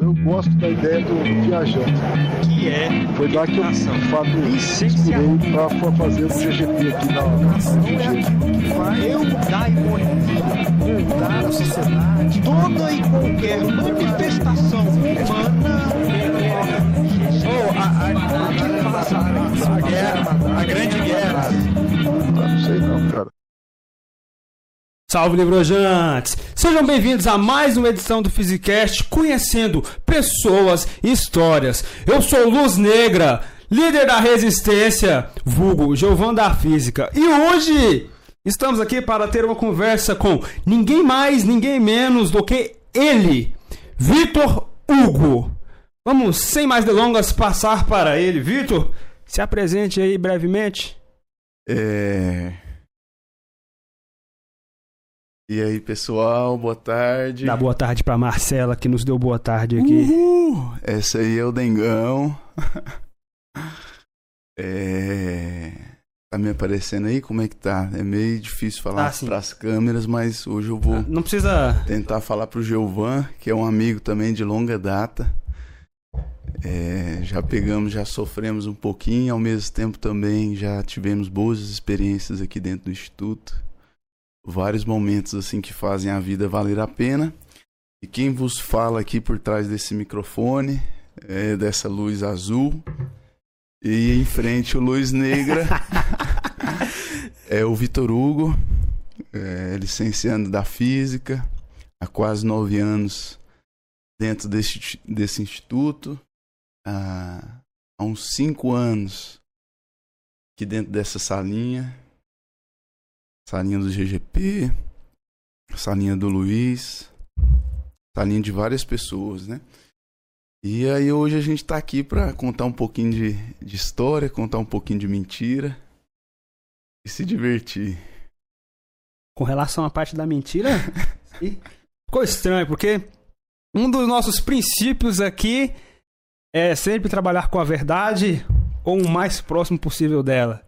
Eu gosto da ideia do viajante. Que é Foi lá que eu, fato, inspirei para fazer o GGP aqui na na eu mudar a economia, mudar a sociedade, toda e qualquer manifestação humana. Oh, a, a, a, a guerra, a grande guerra. Não sei não, cara. Salve Livrojantes! Sejam bem-vindos a mais uma edição do Physicast, conhecendo pessoas e histórias. Eu sou Luz Negra, líder da resistência, vulgo Giovanni da Física. E hoje estamos aqui para ter uma conversa com ninguém mais, ninguém menos do que ele, Vitor Hugo. Vamos, sem mais delongas, passar para ele. Vitor, se apresente aí brevemente. É... E aí, pessoal, boa tarde. Dá boa tarde para Marcela, que nos deu boa tarde aqui. Uhul! Essa aí é o Dengão. é... Tá me aparecendo aí? Como é que tá? É meio difícil falar Tá, sim. pras câmeras, mas hoje eu vou Não precisa tentar falar pro Giovan, que é um amigo também de longa data. É, já pegamos, já sofremos um pouquinho, ao mesmo tempo também já tivemos boas experiências aqui dentro do Instituto. Vários momentos assim que fazem a vida valer a pena. E quem vos fala aqui por trás desse microfone, é dessa luz azul, e em frente o luz negra, é o Vitor Hugo, é, licenciando da Física, há quase nove anos dentro desse, desse instituto, há, há uns cinco anos aqui dentro dessa salinha, salinha do GGP, salinha do Luiz, salinha de várias pessoas, né? E aí hoje a gente tá aqui para contar um pouquinho de, de história, contar um pouquinho de mentira e se divertir. com relação à parte da mentira. ficou estranho, porque um dos nossos princípios aqui é sempre trabalhar com a verdade ou o mais próximo possível dela.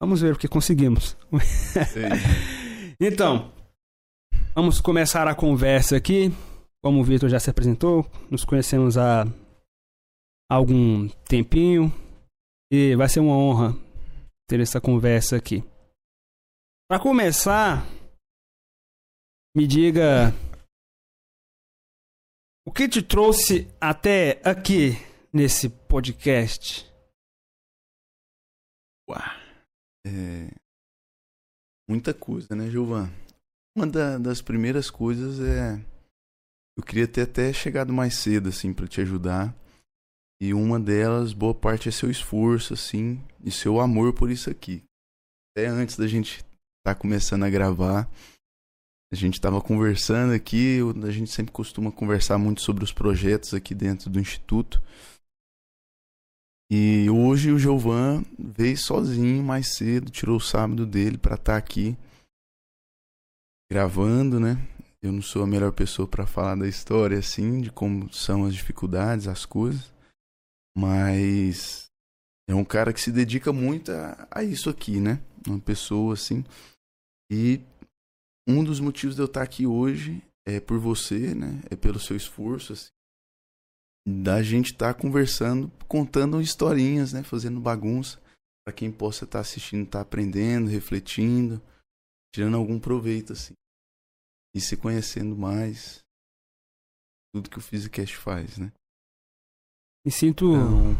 Vamos ver o que conseguimos. Então, vamos começar a conversa aqui. Como o Vitor já se apresentou, nos conhecemos há algum tempinho e vai ser uma honra ter essa conversa aqui. Para começar, me diga o que te trouxe até aqui nesse podcast? É, muita coisa, né, Gilvan? Uma da- das primeiras coisas é. Eu queria ter até chegado mais cedo, assim, pra te ajudar. E uma delas, boa parte, é seu esforço, assim, e seu amor por isso aqui. Até antes da gente estar começando a gravar, a gente tava conversando aqui, a gente sempre costuma conversar muito sobre os projetos aqui dentro do Instituto. E hoje o Giovan veio sozinho mais cedo, tirou o sábado dele pra estar aqui gravando, né? Eu não sou a melhor pessoa pra falar da história assim, de como são as dificuldades, as coisas, mas é um cara que se dedica muito a, a isso aqui, né? Uma pessoa assim. E um dos motivos de eu estar aqui hoje é por você, né? É pelo seu esforço, assim da gente estar conversando, contando historinhas, né, fazendo bagunça, para quem possa estar assistindo, estar aprendendo, refletindo, tirando algum proveito assim. E se conhecendo mais tudo que o Physicast faz, né? Me sinto Então,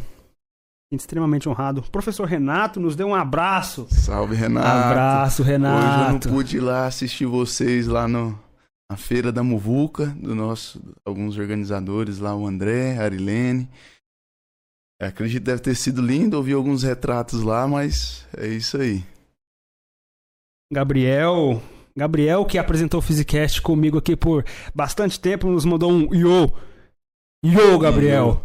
extremamente honrado. O professor Renato nos deu um abraço. salve Renato. Abraço, Hoje eu não Renato. pude ir lá assistir vocês lá no na feira da Muvuca, do nosso alguns organizadores lá, o André, a Arilene. É, Acredito que deve ter sido lindo, ouvi alguns retratos lá, mas é isso aí. Gabriel. Gabriel, que apresentou o Physicast comigo aqui por bastante tempo, nos mandou um yo. Yo, Gabriel.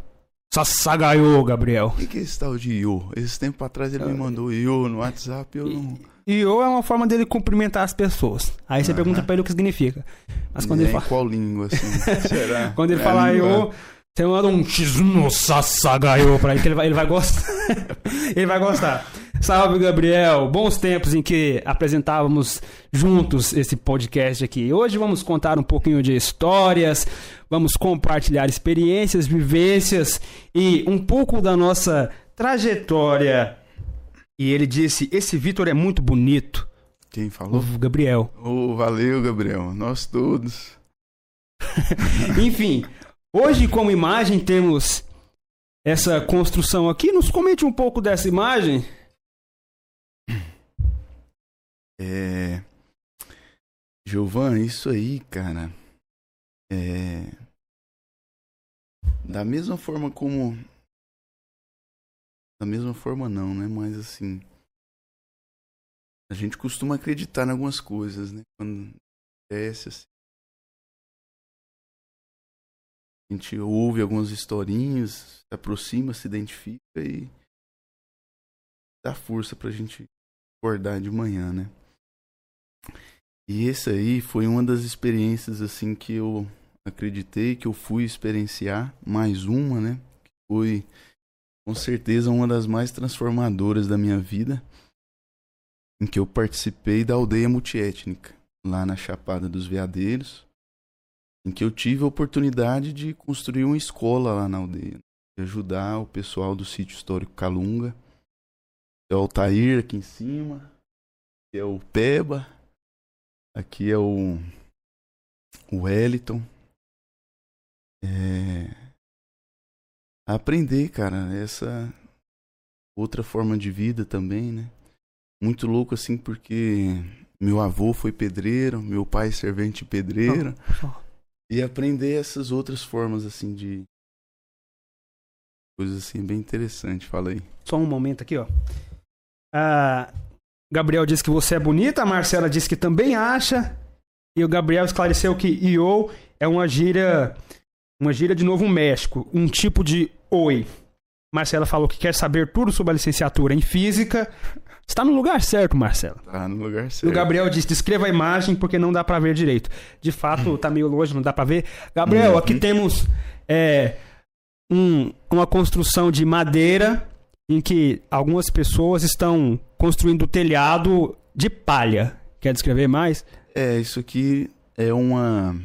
Sassagaiô, Gabriel. O que, que é esse tal de Io? Esse tempo atrás ele me mandou Io no WhatsApp, eu não. Yo é uma forma dele cumprimentar as pessoas. Aí você Aham. pergunta pra ele o que significa. Mas quando É, ele fala, qual língua, assim? Será? quando ele É falar yo, você manda um sassagaiô pra ele que ele vai, ele vai gostar. ele vai gostar. Salve, Gabriel! Bons tempos em que apresentávamos juntos esse podcast aqui. Hoje vamos contar um pouquinho de histórias, vamos compartilhar experiências, vivências e um pouco da nossa trajetória. E ele disse: Esse Vitor é muito bonito. Quem falou? O Gabriel. Oh, valeu, Gabriel. Nós todos. Enfim, hoje como imagem temos essa construção aqui. Nos comente um pouco dessa imagem. É. Giovan, isso aí, cara. É. Da mesma forma como. Da mesma forma, não, né? Mas assim. A gente costuma acreditar em algumas coisas, né? Quando acontece assim. A gente ouve algumas historinhas, se aproxima, se identifica e dá força pra gente acordar de manhã, né? E esse aí foi uma das experiências assim que eu acreditei que eu fui experienciar, mais uma, né? Que foi com certeza uma das mais transformadoras da minha vida, em que eu participei da aldeia multiétnica, lá na Chapada dos Veadeiros, em que eu tive a oportunidade de construir uma escola lá na aldeia, de ajudar o pessoal do sítio histórico Calunga. É o Altair aqui em cima, é o Peba, aqui é o, o Wellington. É, aprender, cara, essa outra forma de vida também, né? Muito louco assim porque meu avô foi pedreiro, meu pai servente pedreiro. Oh, e aprender essas outras formas, assim, de. Coisas assim, bem interessante, fala aí. Só um momento aqui, ó. A Gabriel disse que você é bonita, a Marcela disse que também acha. E o Gabriel esclareceu que IO é uma gíria. Uma gíria de Novo México, um tipo de oi. Marcela falou que quer saber tudo sobre a licenciatura em física. Está no lugar certo, Marcelo. Tá no lugar certo. O Gabriel disse: descreva a imagem porque não dá para ver direito. De fato, tá meio longe, não dá para ver. Gabriel, uhum. aqui temos é, um, uma construção de madeira em que algumas pessoas estão construindo o telhado de palha. Quer descrever mais? É, isso aqui é uma.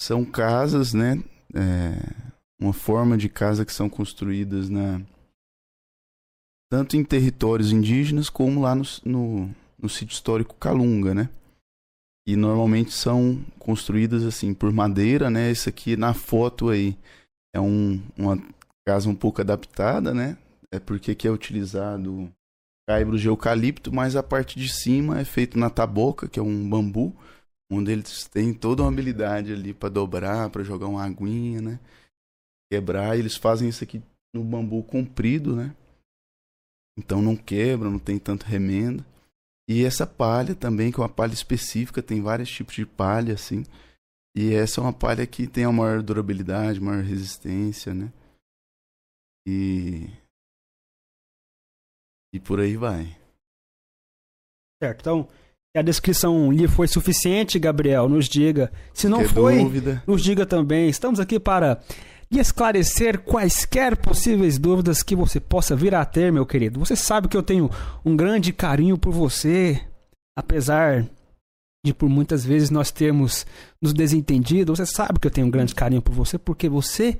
São casas, né? É uma forma de casa que são construídas na tanto em territórios indígenas como lá no, no, no sítio histórico Calunga, né? E normalmente são construídas assim por madeira, né? Esse aqui na foto aí é um, uma casa um pouco adaptada, né? É porque aqui é utilizado caibros de eucalipto, mas a parte de cima é feito na taboca, que é um bambu, onde eles têm toda uma habilidade ali para dobrar, para jogar uma aguinha, né? Quebrar, e eles fazem isso aqui no bambu comprido, né? Então não quebra, não tem tanto remendo. E essa palha também, que é uma palha específica, tem vários tipos de palha, assim. E essa é uma palha que tem a maior durabilidade, maior resistência, né? E. E por aí vai. Certo, então. A descrição lhe foi suficiente, Gabriel? Nos diga. Se não foi, dúvida. nos diga também. Estamos aqui para e esclarecer quaisquer possíveis dúvidas que você possa vir a ter, meu querido. Você sabe que eu tenho um grande carinho por você, apesar de por muitas vezes nós termos nos desentendido. Você sabe que eu tenho um grande carinho por você porque você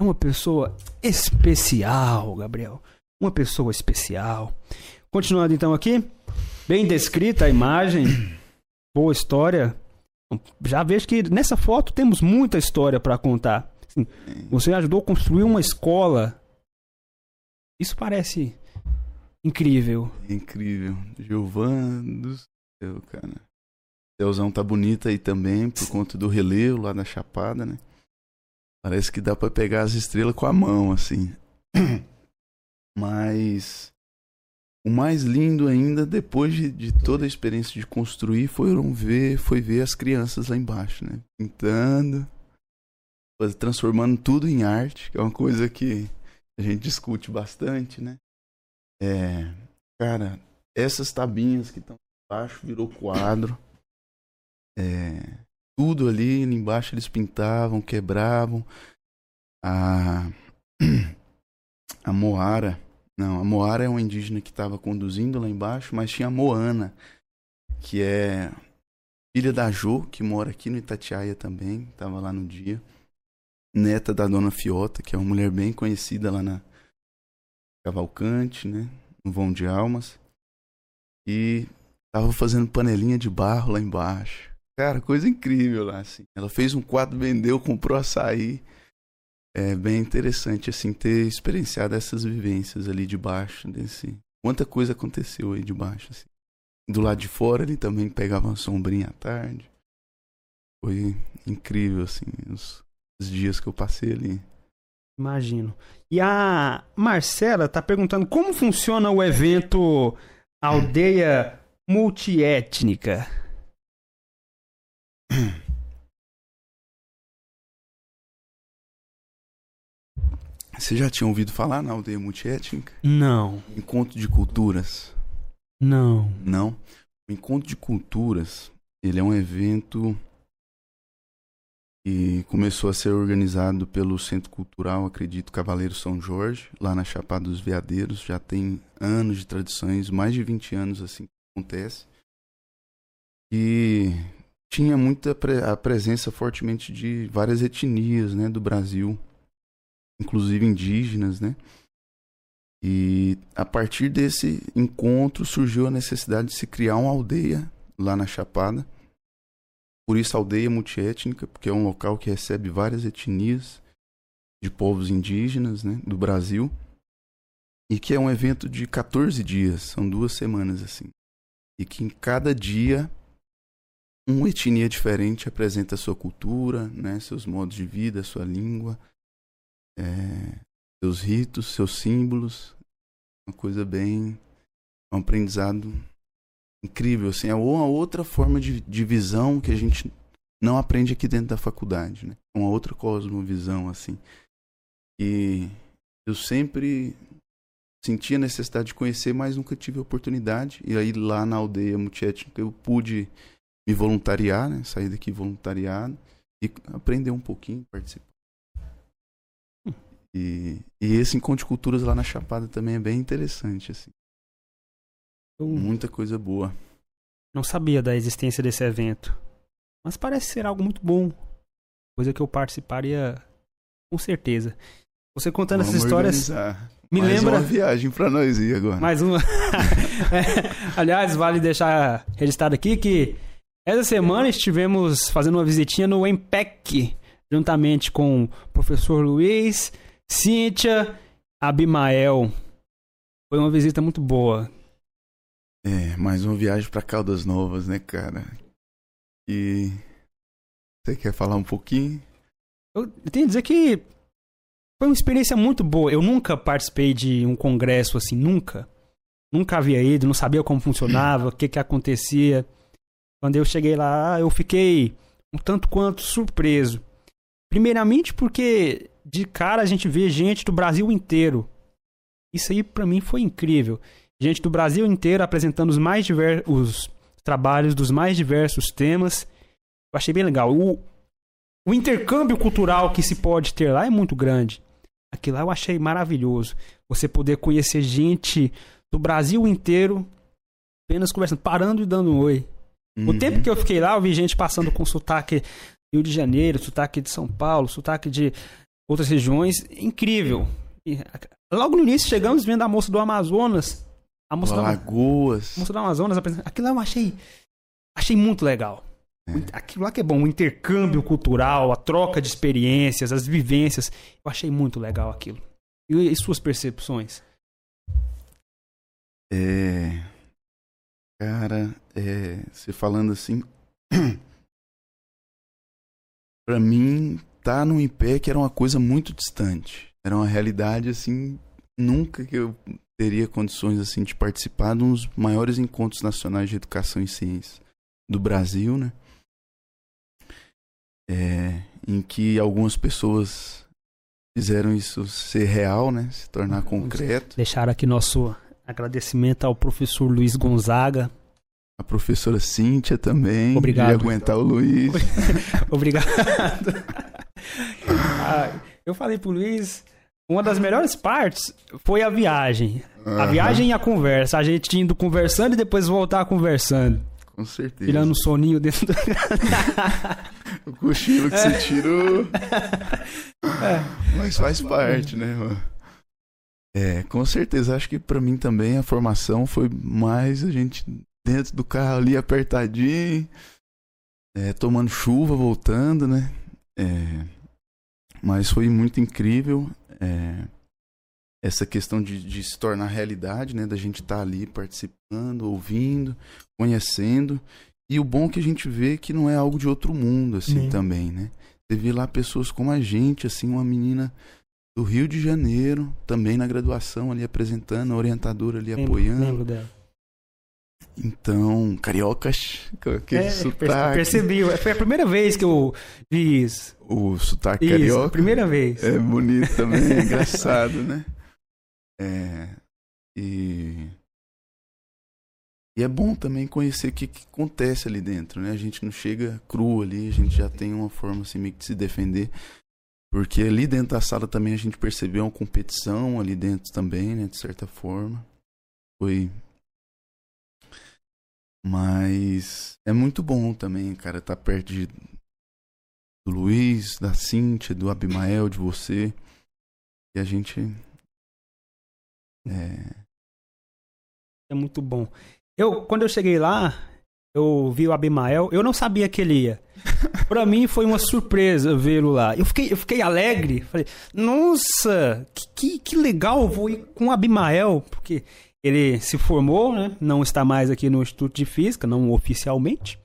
é uma pessoa especial, Gabriel. Uma pessoa especial. Continuando então aqui, bem descrita a imagem, boa história. Já vejo que nessa foto temos muita história para contar. Assim, você ajudou a construir uma escola. Isso parece incrível. Incrível. Gilvan do céu, cara. O céuzão tá bonito aí também, por conta do relevo lá na Chapada, né? Parece que dá para pegar as estrelas com a mão, assim. Mas o mais lindo ainda, depois de, de, toda a experiência de construir, foram ver, foi ver as crianças lá embaixo, né? Pintando, transformando tudo em arte, que é uma coisa que a gente discute bastante, né? É, cara, essas tabinhas que estão embaixo virou quadro. É, tudo ali embaixo eles pintavam, quebravam. A, a Moara, Não, a Moara é uma indígena que estava conduzindo lá embaixo, mas tinha a Moana, que é filha da Jo, que mora aqui no Itatiaia também, estava lá no dia. Neta da dona Fiota, que é uma mulher bem conhecida lá na Cavalcante, né? No Vão de Almas. E tava fazendo panelinha de barro lá embaixo. Cara, coisa incrível lá, assim. Ela fez um quadro, vendeu, comprou açaí. É bem interessante, assim, ter experienciado essas vivências ali de baixo, desse... Quanta coisa aconteceu aí de baixo, assim. Do lado de fora ele também pegava uma sombrinha à tarde. Foi incrível, assim, os, os dias que eu passei ali. Imagino. E a Marcela tá perguntando como funciona o evento Aldeia Multiétnica. Você já tinha ouvido falar na aldeia multiétnica? Não, Encontro de culturas? não. Não. O Encontro de Culturas, ele é um evento que começou a ser organizado pelo Centro Cultural, acredito, Cavaleiro São Jorge, lá na Chapada dos Veadeiros. Já tem anos de tradições, mais de 20 anos assim que acontece. E tinha muita pre- a presença fortemente de várias etnias, né, do Brasil, inclusive indígenas, né? E a partir desse encontro surgiu a necessidade de se criar uma aldeia lá na Chapada. Por isso, aldeia multiétnica, porque é um local que recebe várias etnias de povos indígenas né, do Brasil. E que é um evento de 14 dias, são duas semanas assim. E que em cada dia uma etnia diferente apresenta a sua cultura, né, seus modos de vida, sua língua, é, seus ritos, seus símbolos. Uma coisa bem. um aprendizado incrível, assim. É uma outra forma de, de visão que a gente não aprende aqui dentro da faculdade, né? Uma outra cosmovisão, assim. E eu sempre senti a necessidade de conhecer, mas nunca tive a oportunidade. E aí lá na aldeia multiétnica eu pude me voluntariar, né? Sair daqui voluntariado e aprender um pouquinho, participar. E, e esse encontro de culturas lá na Chapada também é bem interessante, assim. Eu Muita coisa boa. não sabia da existência desse evento. Mas parece ser algo muito bom. Coisa que eu participaria com certeza. Você contando essas Vamos histórias organizar. me Mais lembra uma viagem pra nós ir agora. mais uma. É, aliás, vale deixar registrado aqui que essa semana estivemos fazendo uma visitinha no EMPEC, juntamente com o professor Luiz, Cíntia, Abimael. Foi uma visita muito boa. É, mais uma viagem pra Caldas Novas, né, cara? E você quer falar um pouquinho? Eu tenho que dizer que foi uma experiência muito boa. Eu nunca participei de um congresso assim, nunca. Nunca havia ido, não sabia como funcionava, o que que acontecia. Quando eu cheguei lá, eu fiquei um tanto quanto surpreso. Primeiramente porque de cara a gente vê gente do Brasil inteiro. Isso aí pra mim foi incrível. Gente do Brasil inteiro apresentando os mais diversos trabalhos dos mais diversos temas. Eu achei bem legal. O, o intercâmbio cultural que se pode ter lá é muito grande. Aquilo lá eu achei maravilhoso. Você poder conhecer gente do Brasil inteiro apenas conversando, parando e dando um oi. O Uhum. tempo que eu fiquei lá, eu vi gente passando com sotaque Rio de Janeiro, sotaque de São Paulo, sotaque de outras regiões. Incrível. E, logo no início chegamos vendo a moça do Amazonas. A moça, do, a Lagoas. moça do Amazonas. Aquilo lá eu achei, achei muito legal. Muito- Aquilo lá que é bom, o intercâmbio cultural, a troca de experiências, as vivências. Eu achei muito legal aquilo. E, e suas percepções? É. Cara, é. Você falando assim. pra mim, tá no IPEC era uma coisa muito distante. Era uma realidade assim. Nunca que eu teria condições assim de participar de um dos maiores encontros nacionais de educação e ciência do Brasil, né? É, em que algumas pessoas fizeram isso ser real, né? Se tornar concreto. Deixar aqui nosso agradecimento ao professor Luiz Gonzaga. A professora Cíntia também. Obrigado. De aguentar o Luiz. Obrigado. Ah, eu falei pro Luiz, uma das melhores partes foi a viagem. A Aham. viagem e a conversa. A gente indo conversando e depois voltar conversando. Com certeza. Tirando um soninho dentro do... O cochilo que você tirou. É. Mas faz parte, né, mano? É, com certeza. Acho que pra mim também a formação foi mais a gente dentro do carro ali apertadinho, é, tomando chuva, voltando, né? É, mas foi muito incrível é, essa questão de, de se tornar realidade, né? Da gente estar ali participando, ouvindo, conhecendo. E o bom é que a gente vê que não é algo de outro mundo, assim, Sim. também, né? Você vê lá pessoas como a gente, assim, uma menina do Rio de Janeiro, também na graduação ali apresentando, a orientadora ali Lembro- apoiando. Lembro dela. Então, cariocas, aquele É, sotaque. percebi. Foi a primeira vez que eu vi isso. O sotaque Isso, carioca. primeira vez. É bonito também, é engraçado, né? É. E. E é bom também conhecer o que, que acontece ali dentro, né? A gente não chega cru ali, a gente já tem uma forma assim meio que de se defender. Porque ali dentro da sala também a gente percebeu uma competição ali dentro também, né? De certa forma. Foi. Mas é muito bom também, cara, estar perto de, do Luiz, da Cíntia, do Abimael, de você. E a gente. É. É muito bom. Eu, quando eu cheguei lá, eu vi o Abimael, eu não sabia que ele ia. Pra mim foi uma surpresa vê-lo lá. Eu fiquei, eu fiquei alegre. Falei, nossa, que, que, que legal, vou ir com o Abimael, porque ele se formou, né? Não está mais aqui no Instituto de Física, não oficialmente.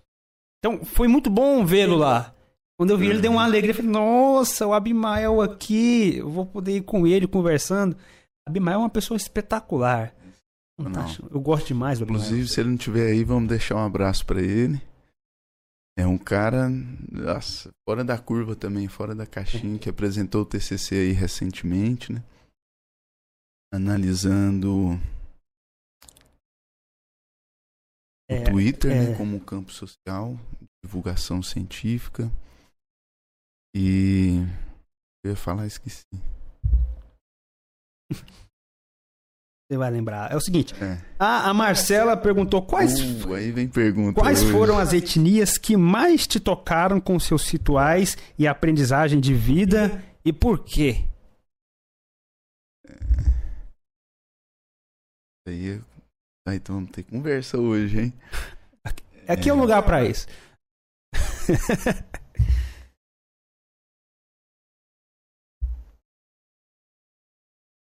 Então, foi muito bom vê-lo lá. Quando eu vi ele, deu uma alegria. Falei, nossa, o Abimael aqui, eu vou poder ir com ele conversando. Abimael é uma pessoa espetacular. Fantástico. Eu gosto demais do Abimael. Inclusive, se ele não estiver aí, vamos deixar um abraço pra ele. É um cara, nossa, fora da curva também, fora da caixinha, que apresentou o TCC aí recentemente, né? Analisando É, o Twitter, é. né, como um campo social, divulgação científica. E eu ia falar, esqueci. Você vai lembrar. É o seguinte, É. a, a Marcela perguntou quais, Uh, aí vem pergunta. quais hoje. foram as etnias que mais te tocaram com seus rituais e aprendizagem de vida e por quê? Aí, ah, então vamos ter conversa hoje, hein? Aqui é o lugar pra isso.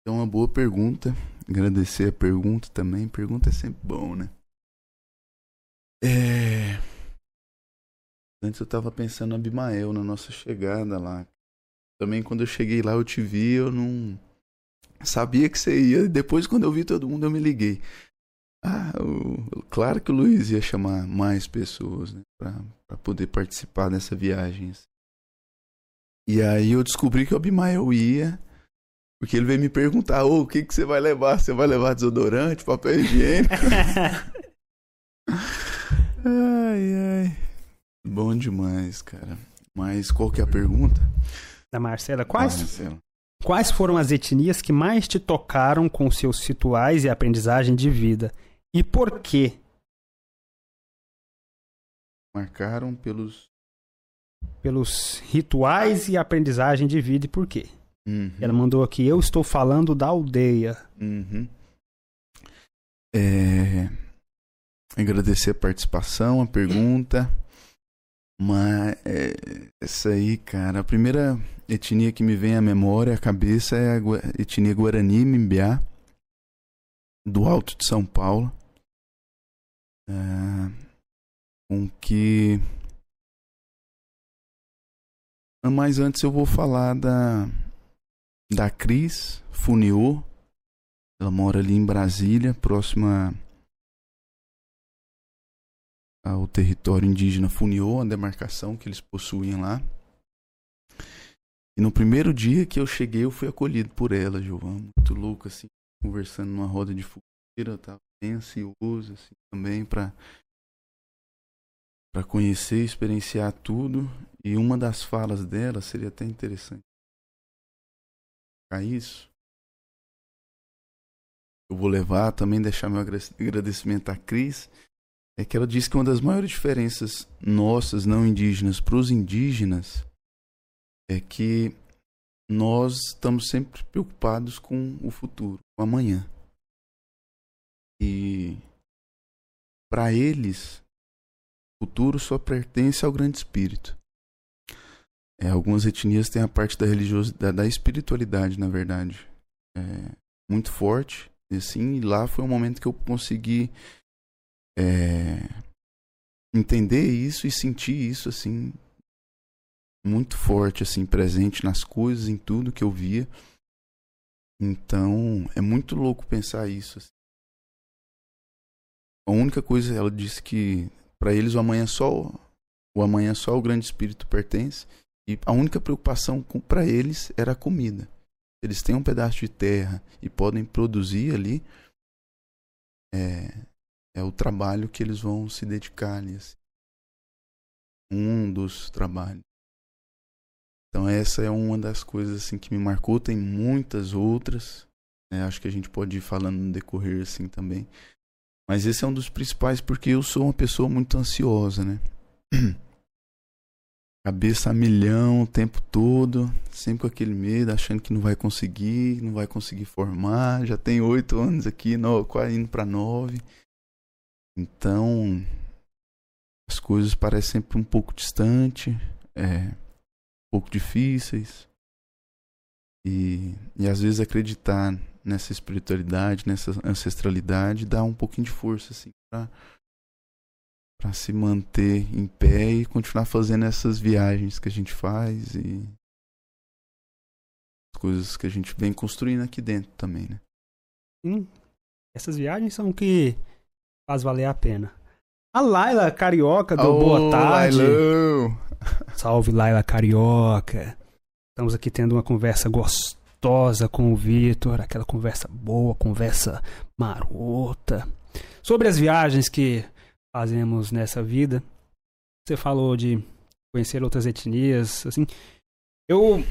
É uma boa pergunta. Agradecer a pergunta também. Pergunta é sempre bom, né? É... Antes eu tava pensando no Abimael, na nossa chegada lá. Também quando eu cheguei lá eu te vi, eu não sabia que você ia. Depois quando eu vi todo mundo eu me liguei. Ah, o- claro que o Luiz ia chamar mais pessoas, né? Pra poder participar dessa viagem. assim. E aí eu descobri que o Abimael ia. Porque ele veio me perguntar, ô, o que, que você vai levar? Você vai levar desodorante, papel higiênico? ai, ai. Bom demais, cara. Mas qual que é a pergunta? Da Marcela, quais, Ah, Marcelo. quais foram as etnias que mais te tocaram com seus rituais e aprendizagem de vida? E por quê? Marcaram pelos. Pelos rituais e aprendizagem de vida e por quê? Uhum, Ela mandou aqui, eu estou falando da aldeia. uhum. É, Agradecer a participação, a pergunta. Mas é, essa aí, cara, a primeira etnia que me vem à memória, à cabeça, é a etnia Guarani Mimbiá, do Alto de São Paulo. É, com que. Mas antes eu vou falar da, da Cris Funiô. Ela mora ali em Brasília, próxima ao território indígena Funiô, a demarcação que eles possuem lá. E no primeiro dia que eu cheguei, eu fui acolhido por ela, Giovana. Muito louco, assim, conversando numa roda de fogueira. Eu ansioso, assim, também pra, pra conhecer, experienciar tudo. E uma das falas dela seria até interessante. exemplificar isso, eu vou levar também deixar meu agradecimento à Cris, é que ela disse que uma das maiores diferenças nossas, não indígenas, para os indígenas é que nós estamos sempre preocupados com o futuro, com amanhã. E para eles, o futuro só pertence ao grande espírito. É, algumas etnias têm a parte da religiosidade, da espiritualidade, na verdade, é, muito forte. E assim, lá foi um momento que eu consegui é, entender isso e sentir isso assim muito forte, assim, presente nas coisas, em tudo que eu via. Então, é muito louco pensar isso. Assim. A única coisa, ela disse que para eles o amanhã só o amanhã só o grande espírito pertence e a única preocupação para eles era a comida. Eles têm um pedaço de terra e podem produzir ali é, é o trabalho que eles vão se dedicar ali. Assim. Um dos trabalhos. Então essa é uma das coisas assim que me marcou, tem muitas outras. Né? Acho que a gente pode ir falando no decorrer assim também. Mas esse é um dos principais porque eu sou uma pessoa muito ansiosa, né? Cabeça a milhão o tempo todo, sempre com aquele medo, achando que não vai conseguir, não vai conseguir formar. Já tem oito anos aqui, no, quase indo para nove. Então, as coisas parecem sempre um pouco distante. É, pouco difíceis. E, e às vezes acreditar nessa espiritualidade, nessa ancestralidade, dá um pouquinho de força, assim, pra, pra se manter em pé e continuar fazendo essas viagens que a gente faz e as coisas que a gente vem construindo aqui dentro também, né? Sim. Essas viagens são o que faz valer a pena. A Laila Carioca do oh, Boa Tarde. Lailão. Salve Laila Carioca. Estamos aqui tendo uma conversa gostosa com o Vitor, aquela conversa boa, conversa marota. Sobre as viagens que fazemos nessa vida. Você falou de conhecer outras etnias, assim. Eu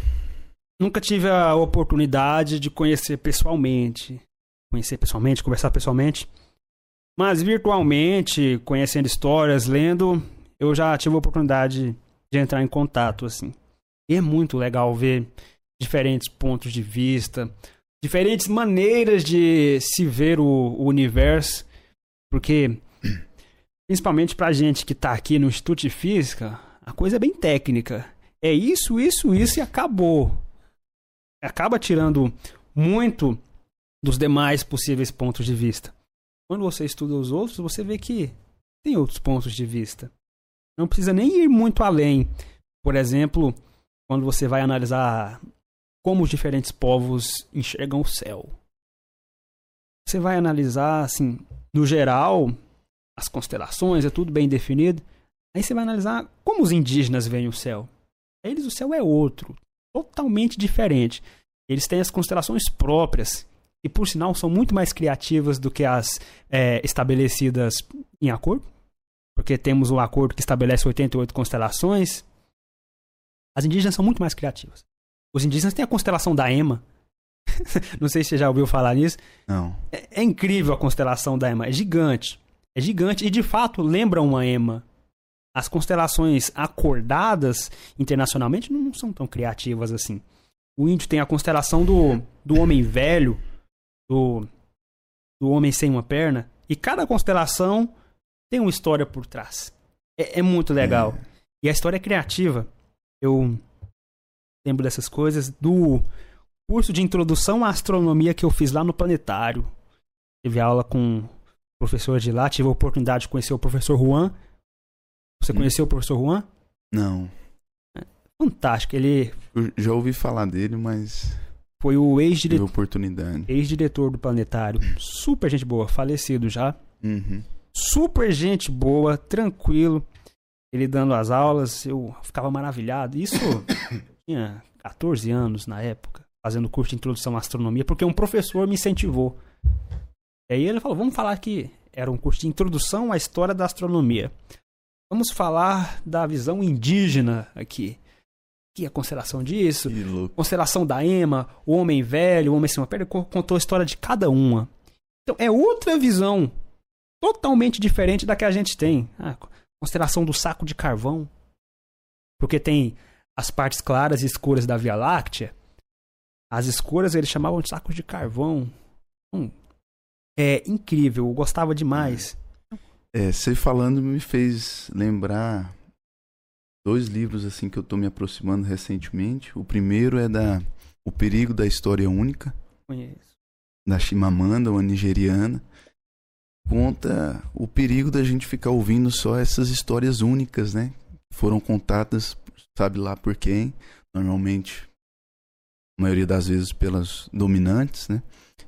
nunca tive a oportunidade de conhecer pessoalmente, conhecer pessoalmente, conversar pessoalmente, mas virtualmente, conhecendo histórias, lendo, eu já tive a oportunidade de entrar em contato, assim. E é muito legal ver diferentes pontos de vista, diferentes maneiras de se ver o, o universo, porque, principalmente pra gente que tá aqui no Instituto de Física, a coisa é bem técnica. É isso, isso, isso e acabou. Acaba tirando muito dos demais possíveis pontos de vista. Quando você estuda os outros, você vê que tem outros pontos de vista. Não precisa nem ir muito além. Por exemplo, quando você vai analisar como os diferentes povos enxergam o céu. Você vai analisar, assim, no geral, as constelações, é tudo bem definido. Aí você vai analisar como os indígenas veem o céu. Eles, o céu é outro, totalmente diferente. Eles têm as constelações próprias, e por sinal são muito mais criativas do que as é, estabelecidas em acordo porque temos um acordo que estabelece 88 constelações. As indígenas são muito mais criativas. Os indígenas têm a constelação da Ema. Não sei se você já ouviu falar nisso. Não. É, é, incrível a constelação da Ema. É gigante. É gigante e de fato lembra uma Ema. As constelações acordadas internacionalmente não são tão criativas assim. O índio tem a constelação do, do homem velho, do, do homem sem uma perna. E cada constelação tem uma história por trás. É, é muito legal. É. E a história é criativa. Eu lembro dessas coisas do curso de introdução à astronomia que eu fiz lá no planetário. Tive aula com o professor de lá, tive a oportunidade de conhecer o professor Juan. Você hum. conheceu o professor Juan? Não. Fantástico, ele. Eu já ouvi falar dele, mas. Foi o ex-diretor. oportunidade. Ex-diretor do planetário. Super gente boa, falecido já. Uhum super gente boa, tranquilo. Ele dando as aulas, eu ficava maravilhado. Isso tinha 14 anos na época, fazendo curso de introdução à astronomia, porque um professor me incentivou. E aí ele falou: vamos falar que era um curso de introdução à história da astronomia. Vamos falar da visão indígena aqui. que é a constelação disso, constelação da Ema, o homem velho, o homem sem uma perna, co- contou a história de cada uma. Então é outra visão totalmente diferente da que a gente tem. Ah, constelação do saco de carvão. Porque tem as partes claras e escuras da Via Láctea. As escuras eles chamavam de sacos de carvão. Hum, é incrível, eu gostava demais. É, você falando me fez lembrar dois livros assim que eu tô me aproximando recentemente. O primeiro é da O Perigo da História Única, Conheço. da Chimamanda, uma nigeriana. Conta o perigo da gente ficar ouvindo só essas histórias únicas, né? Foram contadas, sabe lá por quem, normalmente, a maioria das vezes pelas dominantes, né?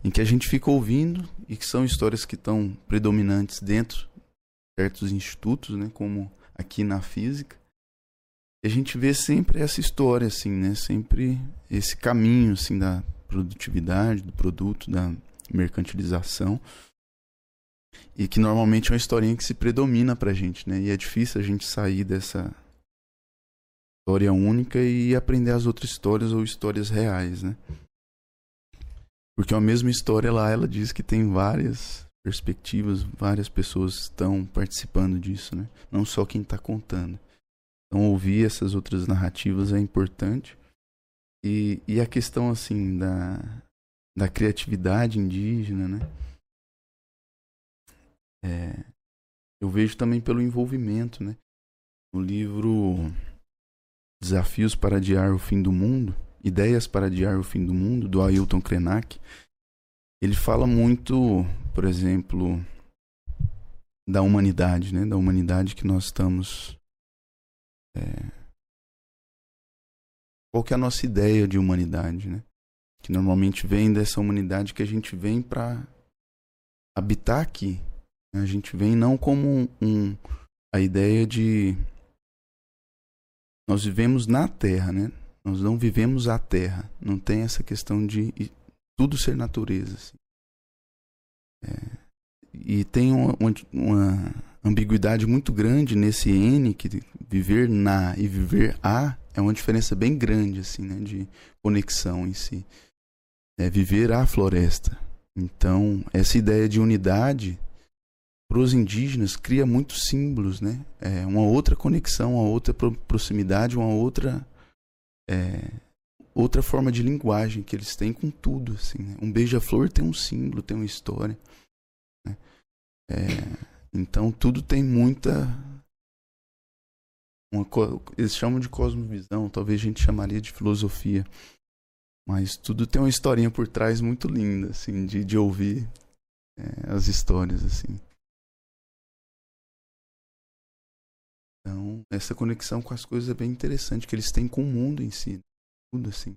Em que a gente fica ouvindo e que são histórias que estão predominantes dentro de certos institutos, né? Como aqui na física. E a gente vê sempre essa história, assim, né? Sempre esse caminho, assim, da produtividade, do produto, da mercantilização. E que normalmente é uma historinha que se predomina pra gente, né? E é difícil a gente sair dessa história única e aprender as outras histórias ou histórias reais, né? Porque a mesma história lá, ela diz que tem várias perspectivas, várias pessoas estão participando disso, né? Não só quem está contando. Então ouvir essas outras narrativas é importante. E, e a questão assim da, da criatividade indígena, né? É, eu vejo também pelo envolvimento, né? No livro Desafios para Adiar o Fim do Mundo, Ideias para Adiar o Fim do Mundo, do Ailton Krenak, ele fala muito, por exemplo, da humanidade, né? Da humanidade que nós estamos. é, Qual que é a nossa ideia de humanidade, né? Que normalmente vem dessa humanidade que a gente vem para habitar aqui. A gente vem não como um, um- a ideia de nós vivemos na Terra, né? Nós não vivemos a Terra. Não tem essa questão de tudo ser natureza. assim. É, e tem uma, uma- uma ambiguidade muito grande nesse N, que viver na e viver a é uma diferença bem grande, assim, né? De conexão em si. É viver a floresta. Então, essa ideia de unidade para os indígenas cria muitos símbolos, né? É uma outra conexão, uma outra pro- proximidade, uma outra é, outra forma de linguagem que eles têm com tudo, assim. né? Um beija-flor tem um símbolo, tem uma história. né? É, então tudo tem muita uma eles chamam de cosmovisão, talvez a gente chamaria de filosofia, mas tudo tem uma historinha por trás muito linda, assim, de, de ouvir é, as histórias, assim. Então, essa conexão com as coisas é bem interessante, que eles têm com o mundo em si. Tudo assim.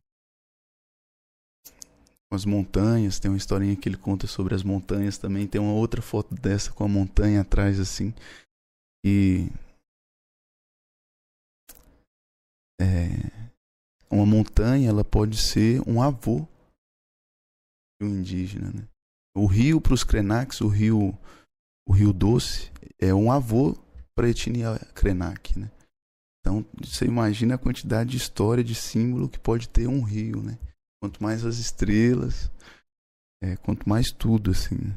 Com as montanhas, tem uma historinha que ele conta sobre as montanhas também. Tem uma outra foto dessa com a montanha atrás, assim. E. É, uma montanha, ela pode ser um avô de um indígena, né? O rio para os Krenaks, o rio, o rio Doce, é um avô para a etnia Krenak, né? Então, você imagina a quantidade de história, de símbolo que pode ter um rio, né? Quanto mais as estrelas, é, quanto mais tudo, assim. né?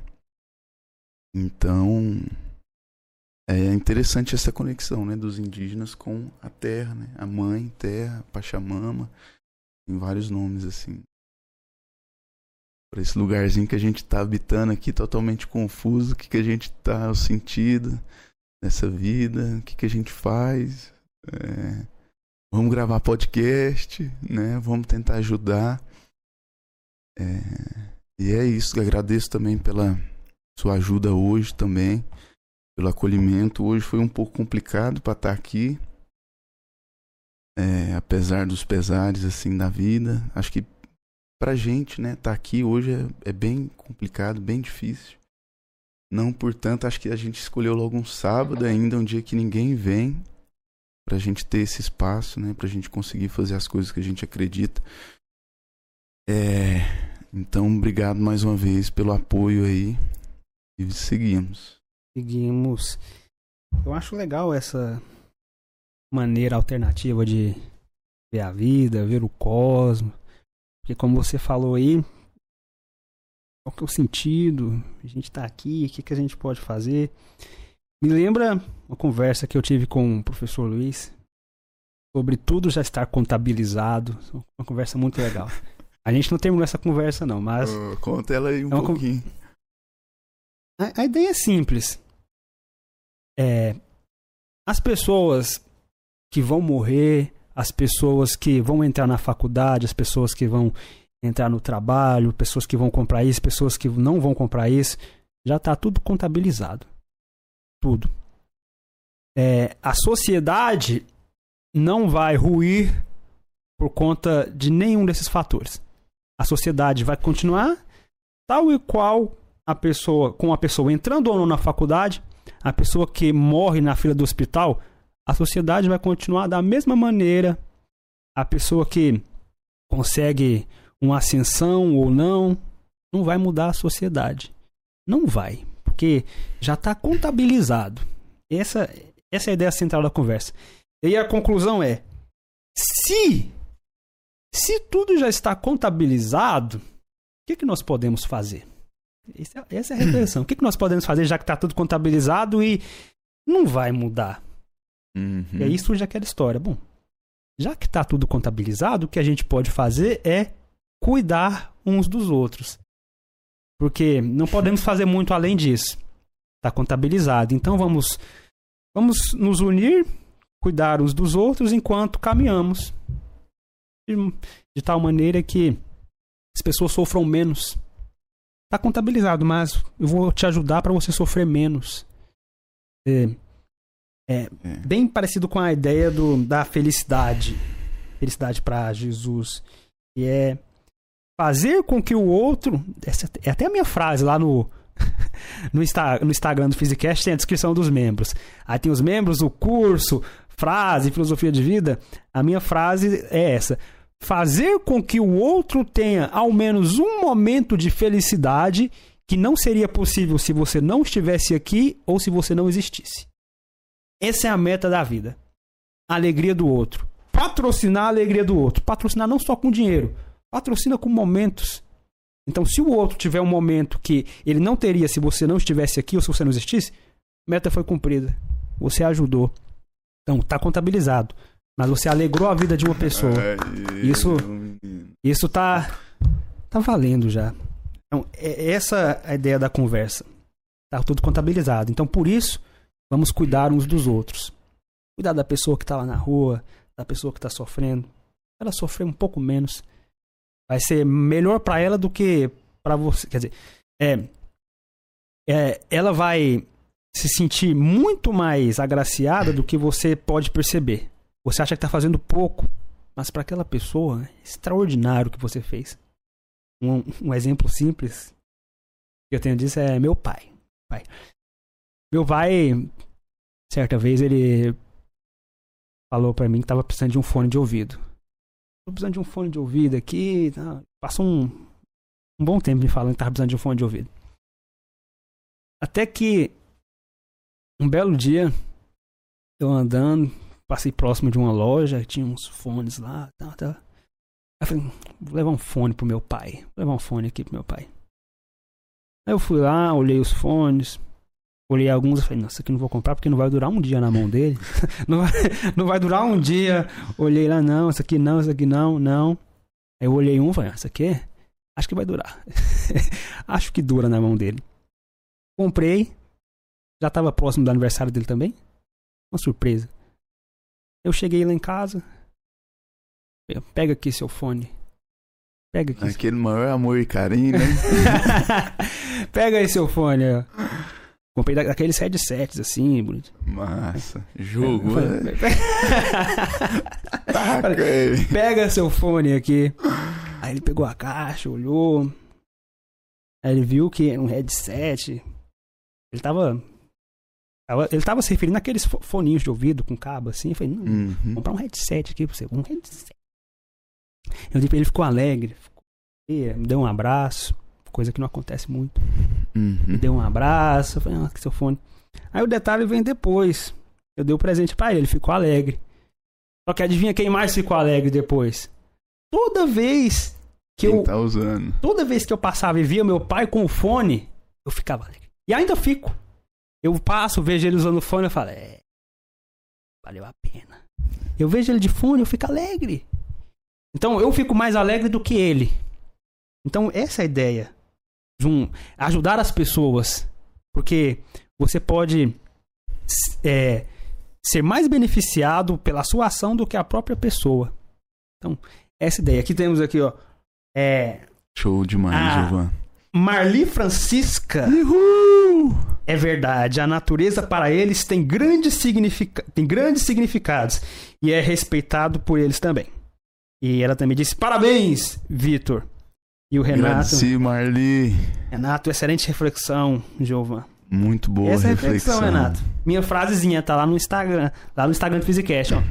Então, é interessante essa conexão, né? Dos indígenas com a terra, né? A mãe, terra, Pachamama, tem vários nomes, assim. Para esse lugarzinho que a gente está habitando aqui, totalmente confuso, o que, que a gente tá, o sentido nessa vida, o que, que a gente faz. É, vamos gravar podcast, né? Vamos tentar ajudar. É, e é isso. Agradeço também pela sua ajuda hoje também, pelo acolhimento. Hoje foi um pouco complicado para estar aqui, é, apesar dos pesares assim da vida. Acho que pra gente, né, estar aqui hoje é, é bem complicado, bem difícil. Não, portanto, acho que a gente escolheu logo um sábado ainda, um dia que ninguém vem, pra gente ter esse espaço, né, pra gente conseguir fazer as coisas que a gente acredita. É, então, obrigado mais uma vez pelo apoio aí e seguimos. Seguimos. Eu acho legal essa maneira alternativa de ver a vida, ver o cosmos. Porque como você falou aí, qual que é o sentido? A gente tá aqui, o que, que a gente pode fazer? Me lembra uma conversa que eu tive com o professor Luiz sobre tudo já estar contabilizado. Uma conversa muito legal. A gente não terminou essa conversa, não, mas. Uh, conta ela aí um É pouquinho. A, a ideia é simples. É, as pessoas que vão morrer, as pessoas que vão entrar na faculdade, as pessoas que vão entrar no trabalho, pessoas que vão comprar isso, pessoas que não vão comprar isso, já está tudo contabilizado. Tudo. É, a sociedade não vai ruir por conta de nenhum desses fatores. A sociedade vai continuar tal e qual a pessoa, com a pessoa entrando ou não na faculdade, a pessoa que morre na fila do hospital, a sociedade vai continuar da mesma maneira. A pessoa que consegue uma ascensão ou não, não vai mudar a sociedade. Não vai, porque já está contabilizado. Essa, essa é a ideia central da conversa. E a conclusão é: se, se tudo já está contabilizado, o que, que nós podemos fazer? Essa é- essa é a reflexão. O que, que nós podemos fazer já que está tudo contabilizado e não vai mudar? Uhum. E aí surge aquela história. Bom, já que está tudo contabilizado, o que a gente pode fazer é cuidar uns dos outros. Porque não podemos fazer muito além disso. Está contabilizado. Então vamos, vamos nos unir, cuidar uns dos outros enquanto caminhamos. De, de tal maneira que as pessoas sofram menos. Está contabilizado, mas eu vou te ajudar para você sofrer menos. É, é, bem parecido com a ideia do, da felicidade. Felicidade para Jesus. E é fazer com que o outro. Essa é até a minha frase lá no. No, Insta, no Instagram do Physicast tem a descrição dos membros. Aí tem os membros, o curso, frase, filosofia de vida. A minha frase é essa: fazer com que o outro tenha ao menos um momento de felicidade que não seria possível se você não estivesse aqui ou se você não existisse. Essa é a meta da vida. A alegria do outro. Patrocinar a alegria do outro. Patrocinar não só com dinheiro, patrocina com momentos. Então, se o outro tiver um momento que ele não teria se você não estivesse aqui ou se você não existisse, meta foi cumprida. Você ajudou. Então, está contabilizado. Mas você alegrou a vida de uma pessoa. Aí, Isso- menino. Isso tá tá valendo já. Então, é essa a ideia da conversa. Tá tudo contabilizado. Então, por isso, vamos cuidar uns dos outros. Cuidar da pessoa que tá lá na rua, da pessoa que tá sofrendo. Ela sofrer um pouco menos. Vai ser melhor para ela do que para você. Quer dizer, é, é, ela vai se sentir muito mais agraciada do que você pode perceber. Você acha que tá fazendo pouco, mas para aquela pessoa, é extraordinário o que você fez. Um, um exemplo simples que eu tenho disso é meu pai. pai. Meu pai, certa vez, ele falou para mim que tava precisando de um fone de ouvido. Tô precisando de um fone de ouvido aqui. Tá? Passou um, um bom tempo me falando que tava precisando de um fone de ouvido. Até que um belo dia, eu andando, passei próximo de uma loja, tinha uns fones lá, tal, tal. Aí falei, vou levar um fone pro meu pai. Vou levar um fone aqui pro meu pai. Aí eu fui lá, olhei os fones, olhei alguns e falei, nossa, aqui não vou comprar porque não vai durar um dia na mão dele. não, vai, não vai durar um dia. Olhei lá, não, isso aqui não, isso aqui não, não. Aí eu olhei um e falei, ah, isso aqui acho que vai durar. acho que dura na mão dele. Comprei. Já estava próximo do aniversário dele também. Uma surpresa. Eu cheguei lá em casa. Pega aqui seu fone. Pega aqui. Aquele maior amor e carinho, né? Pega aí seu fone. ó. Comprei da- daqueles headsets assim, bonito. Massa. Jogo, Falei, né? Aí. Pega seu fone aqui. Aí ele pegou a caixa, olhou. Aí ele viu que era um headset. Ele tava. ele tava se referindo àqueles fo- foninhos de ouvido com cabo assim. Eu falei, não, vou Uhum. comprar um headset aqui pra você. Um headset. Eu ele, ficou alegre. Ficou, me deu um abraço. Coisa que não acontece muito. Uhum. Me deu um abraço. Falei, ah, que seu fone. Aí o detalhe vem depois. Eu dei o presente pra ele, ele ficou alegre. Só que adivinha quem mais ficou alegre depois? Toda vez que Quem eu. tá usando? Toda vez que eu passava e via meu pai com o fone, eu ficava alegre. E ainda fico. Eu passo, vejo ele usando o fone, eu falo, é. Valeu a pena. Eu vejo ele de fone, eu fico alegre. Então eu fico mais alegre do que ele. Então essa é a ideia. Um, ajudar as pessoas. Porque você pode é, ser mais beneficiado pela sua ação do que a própria pessoa. Então, essa ideia. Aqui temos aqui, ó. É, Show demais, Ah. Gilvan. Marli Francisca. Uhul! É verdade, a natureza para eles tem grandes, significa... tem grandes significados e é respeitado por eles também. E ela também disse: parabéns, Vitor. E o Renato. Agradeci, Marli. Renato, excelente reflexão, Giovan. Muito boa Essa é reflexão. reflexão, Renato. Minha frasezinha tá lá no Instagram, lá no Instagram do Physicast, ó.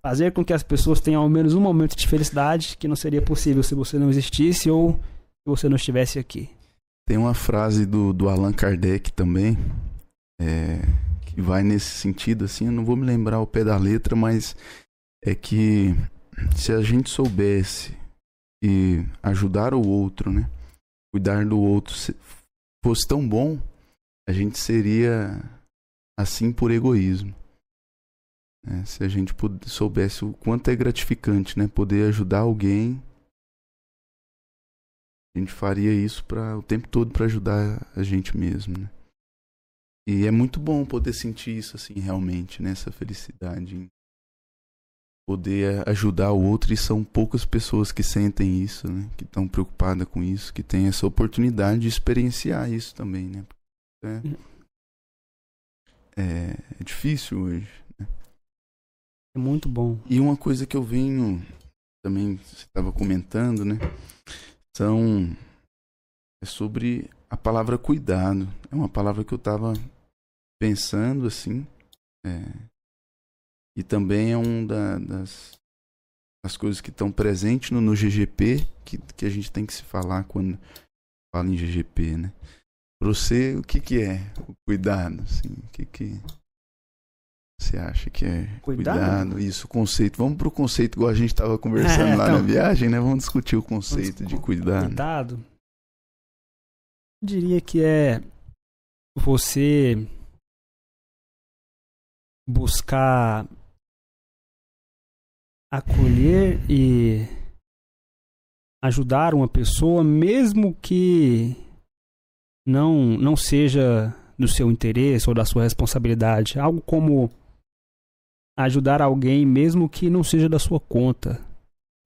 Fazer com que as pessoas tenham ao menos um momento de felicidade que não seria possível se você não existisse ou se você não estivesse aqui. Tem uma frase do, do Allan Kardec também, é, que vai nesse sentido, assim, eu não vou me lembrar o pé da letra, mas é que se a gente soubesse e ajudar o outro, né? Cuidar do outro se- fosse tão bom, a gente seria assim por egoísmo. né? Se a gente soubesse o quanto é gratificante, né? Poder ajudar alguém a gente faria isso para o tempo todo para ajudar a gente mesmo, né? E é muito bom poder sentir isso assim realmente, né? Essa felicidade poder ajudar o outro e são poucas pessoas que sentem isso, né? Que estão preocupadas com isso, que têm essa oportunidade de experienciar isso também, né? É, é, é difícil hoje. É muito bom. E uma coisa que eu venho também você estava comentando, né? São é sobre a palavra cuidado. É uma palavra que eu estava pensando assim. é, e também é um da- das, das coisas que estão presentes no, no GGP que, que a gente tem que se falar quando fala em GGP, né? Para você, o que, que é o cuidado? Assim, o que, que você acha que é Cuidado? cuidado? Isso, o conceito. Vamos pro conceito, igual a gente estava conversando É, lá então. na viagem, né? Vamos discutir o conceito de cuidado. Cuidado. Eu diria que é você buscar acolher e ajudar uma pessoa, mesmo que não não seja do seu interesse ou da sua responsabilidade, algo como ajudar alguém mesmo que não seja da sua conta.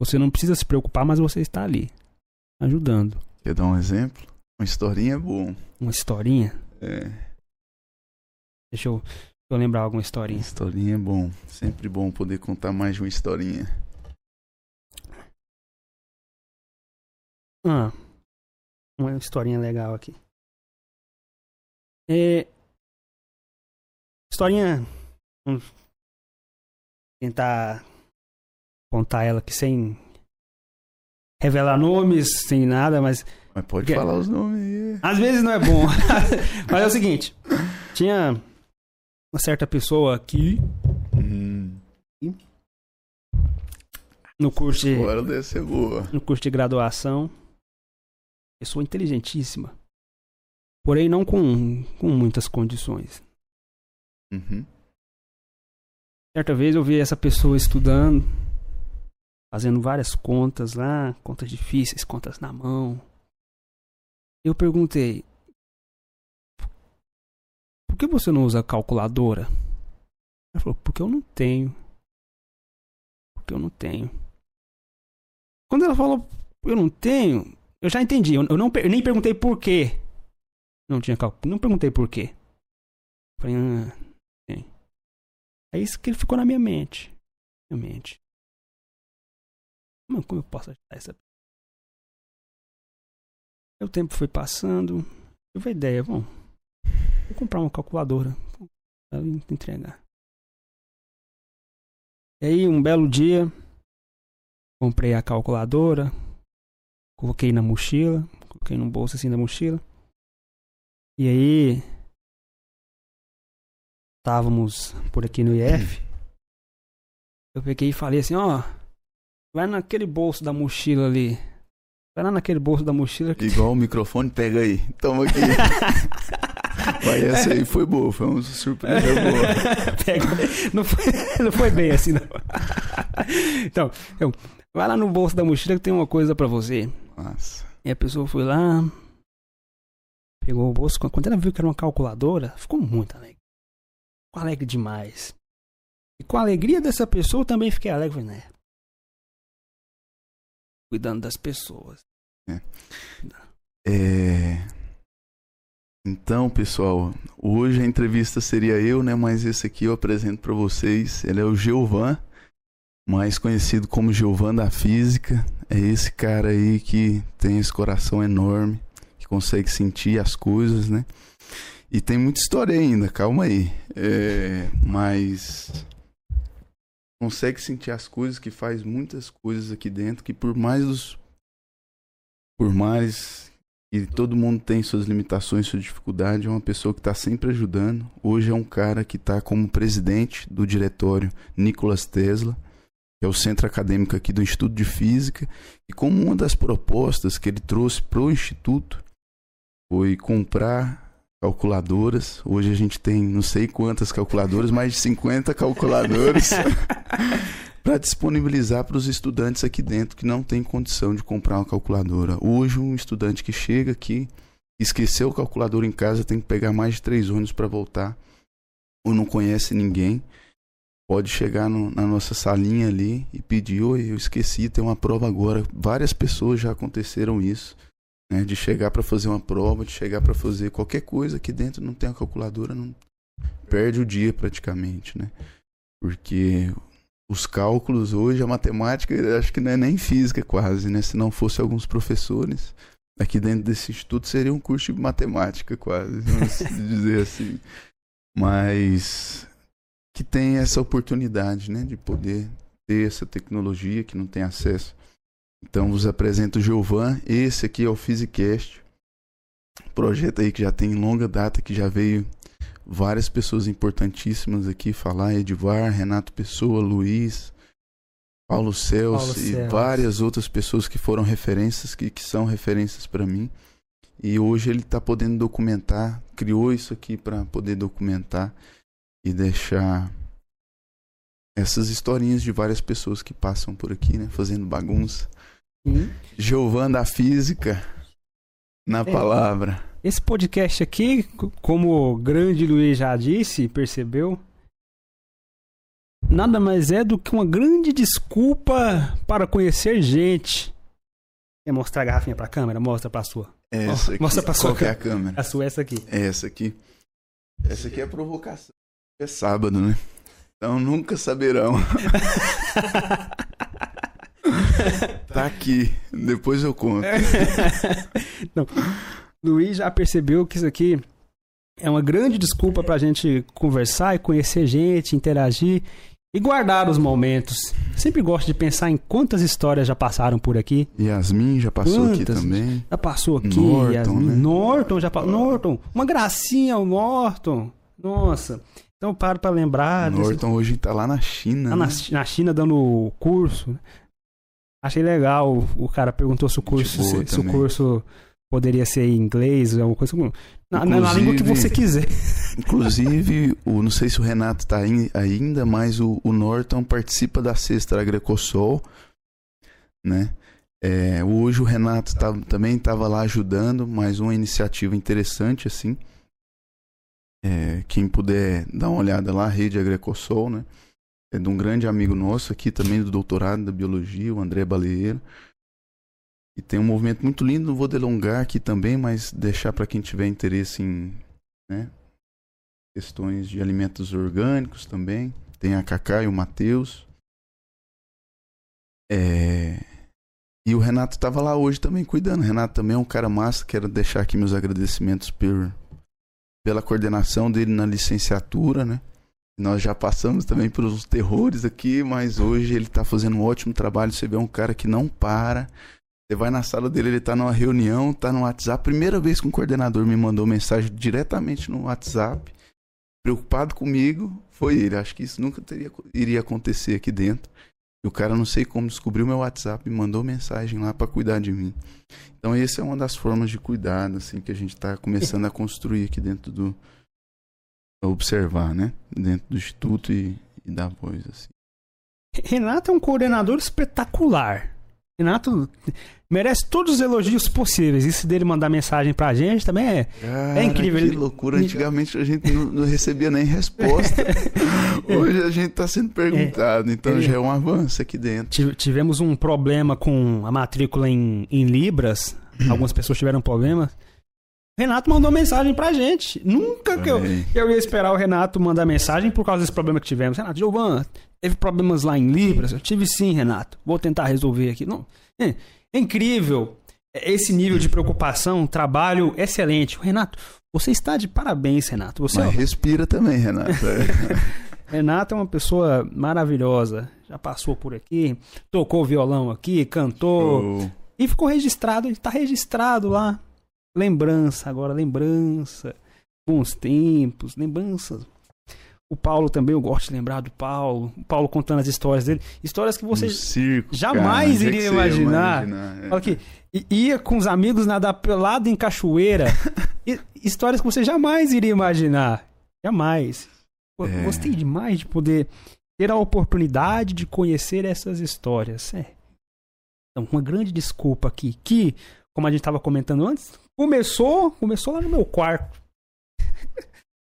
Você não precisa se preocupar, mas você está ali ajudando. Quer dar um exemplo? Uma historinha é bom. Uma historinha. É, Deixa eu, eu lembrar alguma historinha. historinha é bom. Sempre bom poder contar mais de uma historinha. Ah, uma historinha legal aqui. É, historinha. Vamos tentar contar ela aqui sem revelar nomes, sem nada, mas Mas pode Que- falar os nomes aí. Às vezes não é bom. Mas é o seguinte: tinha uma certa pessoa aqui Hum, no curso de, agora deve ser boa. no curso de graduação. Pessoa inteligentíssima. Porém, não com, com muitas condições. Uhum. Certa vez eu vi essa pessoa estudando, fazendo várias contas lá, contas difíceis, contas na mão. Eu perguntei: Por que você não usa calculadora? Ela falou: Porque eu não tenho. Porque eu não tenho. Quando ela falou: Eu não tenho, eu já entendi. Eu, não, eu nem perguntei por quê. Não tinha cálculo. Não perguntei por quê. Falei: Ah, tem. É isso que ficou na minha mente. Minha mente. Como eu posso ajudar essa O tempo foi passando. Tive a ideia, bom. Comprar uma calculadora. Pra entregar. E aí, um belo dia, comprei a calculadora. Coloquei na mochila. Coloquei no bolso assim da mochila. E aí. Estávamos por aqui no IF. Eu peguei e falei assim, ó, vai naquele bolso da mochila ali. Vai lá naquele bolso da mochila que Igual o microfone, pega aí. Toma aqui. Mas essa aí foi boa, foi uma surpresa boa. Não, foi, não foi bem assim, não. Então, eu, vai lá no bolso da mochila que tem uma coisa pra você. Nossa. E a pessoa foi lá, pegou o bolso. Quando ela viu que era uma calculadora, ficou muito alegre. Ficou alegre demais. E com a alegria dessa pessoa, eu também fiquei alegre, né? Cuidando das pessoas. É... Então, pessoal, hoje a entrevista seria eu, né? Mas esse aqui eu apresento para vocês. Ele é o Giovan, mais conhecido como Giovan da Física. É esse cara aí que tem esse coração enorme, que consegue sentir as coisas, né? E tem muita história ainda, calma aí. É... Mas consegue sentir as coisas, que faz muitas coisas aqui dentro, que por mais dos por mais e todo mundo tem suas limitações, sua dificuldade. É uma pessoa que está sempre ajudando. Hoje é um cara que está como presidente do diretório Nicolas Tesla, que é o centro acadêmico aqui do Instituto de Física. E como uma das propostas que ele trouxe para o Instituto foi comprar calculadoras. Hoje a gente tem não sei quantas calculadoras, mais de 50 calculadoras. para disponibilizar para os estudantes aqui dentro que não tem condição de comprar uma calculadora. Hoje, um estudante que chega aqui, esqueceu o calculador em casa, tem que pegar mais de três ônibus para voltar, ou não conhece ninguém, pode chegar no- na nossa salinha ali e pedir: Oi, eu esqueci, tem uma prova agora. Várias pessoas já aconteceram isso. Né, de chegar para fazer uma prova, de chegar para fazer qualquer coisa aqui dentro, não tem a calculadora, não perde o dia praticamente, né? Porque os cálculos hoje, a matemática, acho que não é nem física quase, né? Se não fosse alguns professores, aqui dentro desse instituto seria um curso de matemática quase, vamos dizer assim. Mas que tem essa oportunidade, né? De poder ter essa tecnologia que não tem acesso. Então vos apresento o Giovan, esse aqui é o Physicast, projeto aí que já tem longa data, que já veio várias pessoas importantíssimas aqui falar, Edvar, Renato Pessoa, Luiz, Paulo Celso Paulo e várias outras pessoas que foram referências, que, que são referências para mim. E hoje ele está podendo documentar, criou isso aqui para poder documentar e deixar essas historinhas de várias pessoas que passam por aqui, né, fazendo bagunça. Hum. Giovan da Física, na É. palavra. Esse podcast aqui, como o grande Luiz já disse, percebeu, nada mais é do que uma grande desculpa para conhecer gente. Quer mostrar a garrafinha pra câmera? Mostra pra sua. Essa aqui. mostra pra sua Qual que é a câmera? A sua essa aqui. Essa aqui. Essa aqui é a provocação. É sábado, né? Então nunca saberão. Tá aqui. Depois eu conto. Não. Luiz já percebeu que isso aqui é uma grande desculpa pra gente conversar e conhecer gente, interagir e guardar os momentos. Sempre gosto de pensar em quantas histórias já passaram por aqui. Yasmin já passou aqui Quantas? também. Já passou aqui, Norton, Yasmin. né? Norton já passou. Norton, uma gracinha o Norton. Nossa. Então paro pra lembrar. desse- Norton hoje tá lá na China. Tá na, né? na China dando curso. Achei legal. O, cara perguntou se o curso, se, se o curso poderia ser em inglês, alguma coisa. Na, na- na língua que você quiser. Inclusive, o, não sei se o Renato tá aí ainda, mas o, o Norton participa da Sexta Agrecosol, né? É, hoje o Renato tá- também estava lá ajudando, mais uma iniciativa interessante, assim. É, quem puder dar uma olhada lá, a Rede Agrecosol, né? É de um grande amigo nosso aqui também do doutorado da biologia, o André Baleeiro. E tem um movimento muito lindo, não vou delongar aqui também, mas deixar para quem tiver interesse em né, questões de alimentos orgânicos também. Tem a Cacá e o Matheus. É, E o Renato estava lá hoje também cuidando. O Renato também é um cara massa. Quero deixar aqui meus agradecimentos por, pela coordenação dele na licenciatura, né? Nós já passamos também uns terrores aqui, mas hoje ele está fazendo um ótimo trabalho. Você vê um cara que não para. Você vai na sala dele, ele tá numa reunião, tá no WhatsApp. Primeira vez que um coordenador me mandou mensagem diretamente no WhatsApp. preocupado comigo foi ele. Acho que isso nunca teria, iria acontecer aqui dentro. E o cara, não sei como, descobriu meu WhatsApp e mandou mensagem lá para cuidar de mim. Então, essa é uma das formas de cuidado, assim, que a gente está começando a construir aqui dentro do. observar, né? Dentro do Instituto e, e da voz, assim. Renato é um coordenador espetacular. Renato merece todos os elogios possíveis. Isso dele mandar mensagem pra gente também é, Cara, é incrível. Que loucura. Antigamente a gente não, não recebia nem resposta. Hoje a gente tá sendo perguntado. Então já é um avanço aqui dentro. Tivemos um problema com a matrícula em, em Libras. Algumas pessoas tiveram problema. Renato mandou mensagem pra gente. Nunca que eu, eu ia esperar o Renato mandar mensagem por causa desse problema que tivemos. Renato, Giovan, teve problemas lá em Libras? Eu tive sim, Renato. Vou tentar resolver aqui. Não, é, é incrível esse nível de preocupação, trabalho excelente. Renato, você está de parabéns, Renato. Você, Mas ó, respira também, Renato. Renato é uma pessoa maravilhosa. Já passou por aqui, tocou violão aqui, cantou. Oh. E ficou registrado, está registrado lá. Lembrança, agora lembrança. Bons tempos, lembranças. O Paulo também, eu gosto de lembrar do Paulo. O Paulo contando as histórias dele. Histórias que você circo, jamais cara, iria imaginar. imaginar, é. Fala que ia com os amigos nadar pelado em cachoeira. E- histórias que você jamais iria imaginar. Jamais. É. Gostei demais de poder ter a oportunidade de conhecer essas histórias. É. Então, uma grande desculpa aqui, que, como a gente estava comentando antes, começou, começou lá no meu quarto.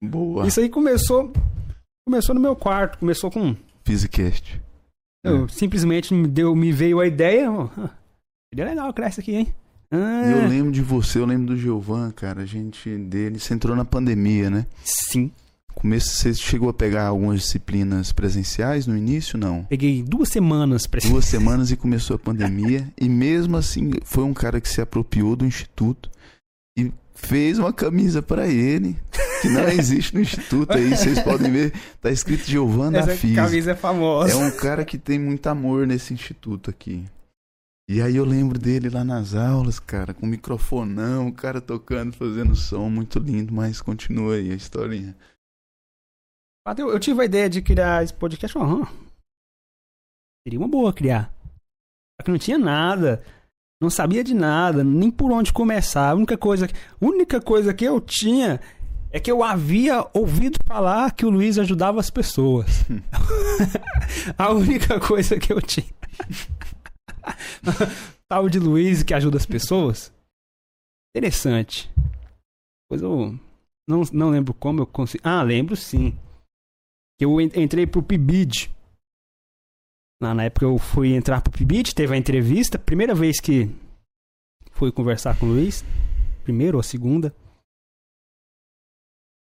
Boa. Isso aí começou, começou no meu quarto, começou com Physicast. eu, simplesmente me deu, me veio a ideia, ó, ah, seria legal criar isso aqui, hein? Ah, eu lembro de você, eu lembro do Giovan, cara. A gente dele. Você entrou na pandemia, né? sim. Começo você chegou a pegar algumas disciplinas presenciais no início, não? Peguei duas semanas pra Duas semanas e começou a pandemia. E mesmo assim, foi um cara que se apropriou do instituto e fez uma camisa pra ele. Que não existe no instituto aí, vocês podem ver. Tá escrito Giovan da Essa Física. camisa é famosa. É um cara que tem muito amor nesse instituto aqui. E aí eu lembro dele lá nas aulas, cara, com microfonão, o cara tocando, fazendo som, muito lindo, mas continua aí a historinha. Eu, eu tive a ideia de criar esse podcast. Aham. Seria uma boa criar. Só que não tinha nada. Não sabia de nada, nem por onde começar. A única coisa, a única coisa que eu tinha é que eu havia ouvido falar que o Luiz ajudava as pessoas. a única coisa que eu tinha. Tal de Luiz que ajuda as pessoas. Interessante. Pois eu não, não lembro como eu consegui. Ah, lembro sim. Que eu en- entrei pro PIBID. Lá na época eu fui entrar pro PIBID, teve a entrevista. Primeira vez que fui conversar com o Luiz. Primeira ou segunda.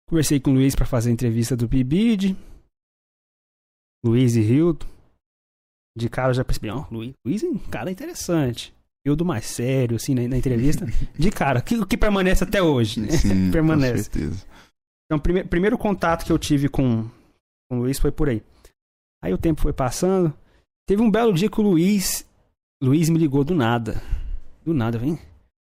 Conversei com o Luiz para fazer a entrevista do PIBID. Luiz e Hildo. De cara eu já percebi, ó, Luiz, Luiz é um cara interessante. Hildo mais sério, assim, na, na entrevista. De cara, que, que permanece até hoje, né? Sim, Permanece. com certeza. Então, prime primeiro contato que eu tive com, com o Luiz foi por aí. Aí o tempo foi passando. Teve um belo dia que o Luiz. Luiz me ligou do nada. Do nada, vem.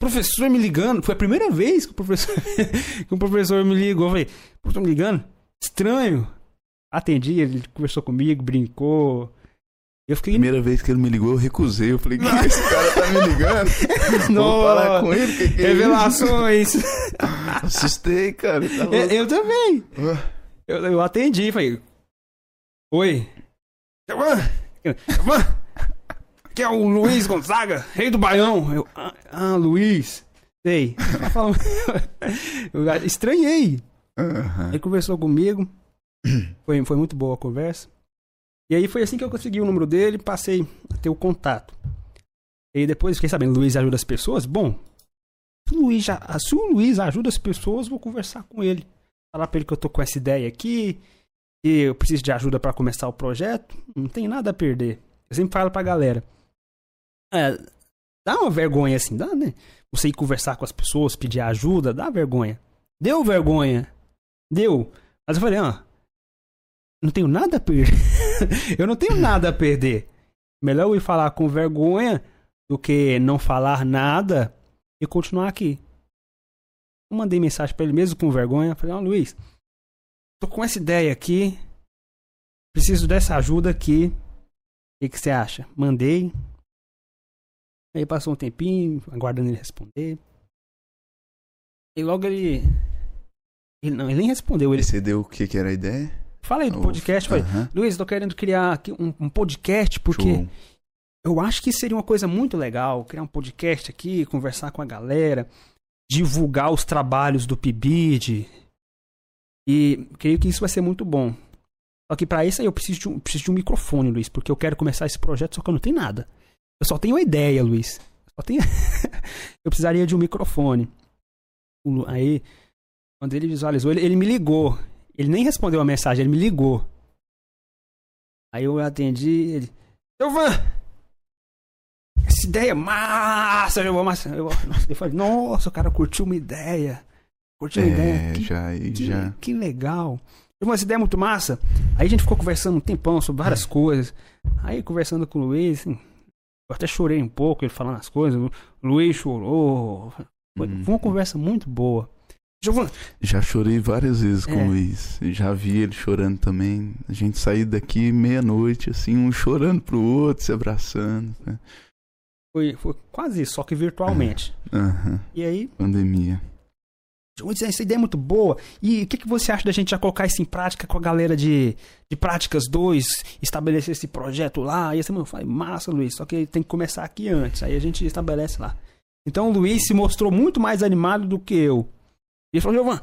Professor me ligando. Foi a primeira vez que o professor, que o professor me ligou. Eu falei, professor me ligando? Estranho. Atendi, ele conversou comigo, brincou. Eu fiquei. Primeira vez que ele me ligou, eu recusei. Eu falei, que esse cara tá me ligando? Vou falar com ele. Que que é Revelações. Assustei, cara. Tá eu, eu também. Ah, Eu, eu atendi, falei. Oi. Giovanni! Giovanni! Aqui é o Luiz Gonzaga, rei do Baião. Eu, ah, ah, Luiz. Sei. Tá eu estranhei. aham. Ele conversou comigo. Foi, foi muito boa a conversa. E aí foi assim que eu consegui o número dele, passei a ter o contato. E depois fiquei sabendo, Luiz ajuda as pessoas? Bom, se o Luiz, já, se o Luiz ajuda as pessoas, vou conversar com ele. Falar pra ele que eu tô com essa ideia aqui, que eu preciso de ajuda para começar o projeto. Não tem nada a perder. Eu sempre falo pra galera. É, dá uma vergonha assim, dá, né? Você ir conversar com as pessoas, pedir ajuda, dá vergonha. Deu vergonha. Deu. Mas eu falei, ah, não tenho nada a perder. eu não tenho nada a perder. Melhor eu ir falar com vergonha do que não falar nada e continuar aqui. Eu mandei mensagem pra ele mesmo com vergonha. Falei, ó, Luiz, tô com essa ideia aqui. Preciso dessa ajuda aqui. O que, que você acha? Mandei. Aí passou um tempinho, aguardando ele responder. E logo ele. Ele não, ele nem respondeu. Ele Você deu o que, que era a ideia? Falei do podcast, falei, Aham. Luiz, tô querendo criar aqui um, um podcast porque Show. eu acho que seria uma coisa muito legal criar um podcast aqui, conversar com a galera, divulgar os trabalhos do PIBID. E creio que isso vai ser muito bom. Só que pra isso aí eu preciso de, um, preciso de um microfone, Luiz, porque eu quero começar esse projeto, só que eu não tenho nada. Eu só tenho a ideia, Luiz. Só tenho... eu precisaria de um microfone. Aí, quando ele visualizou, ele, ele me ligou. Ele nem respondeu a mensagem, ele me ligou. Aí eu atendi, ele. Silvan! Essa ideia é massa! Eu, massa. Eu, nossa, eu falei, nossa, o cara curtiu uma ideia. Curtiu uma ideia. É, Que, já, que, já. que legal. Silvan, essa ideia é muito massa. Aí a gente ficou conversando um tempão sobre várias coisas. Aí conversando com o Luiz, assim, eu até chorei um pouco, ele falando as coisas. O Luiz chorou. Foi, foi uma conversa muito boa. Giovana, Já chorei várias vezes com É. o Luiz. Já vi ele chorando também. A gente saiu daqui meia-noite, assim, um chorando pro outro, se abraçando. né? foi, foi quase isso, só que virtualmente. Aham, E aí, pandemia. Essa ideia é muito boa. E o que, que você acha da gente já colocar isso em prática com a galera de, de Práticas 2, estabelecer esse projeto lá? E assim, eu falei, massa, Luiz, só que tem que começar aqui antes. Aí a gente estabelece lá. Então o Luiz se mostrou muito mais animado do que eu. E ele falou, Giovan,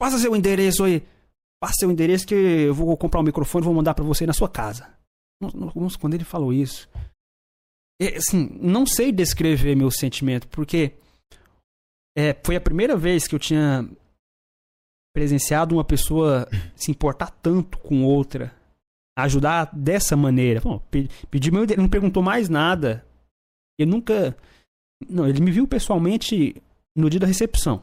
passa seu endereço aí. Passa seu endereço que eu vou comprar um microfone e vou mandar pra você na sua casa. Quando ele falou isso. é, assim, não sei descrever meu sentimento, porque é, foi a primeira vez que eu tinha presenciado uma pessoa se importar tanto com outra, ajudar dessa maneira. Bom, pe- pedi meu endereço, não perguntou mais nada. Ele nunca. Não, ele me viu pessoalmente no dia da recepção.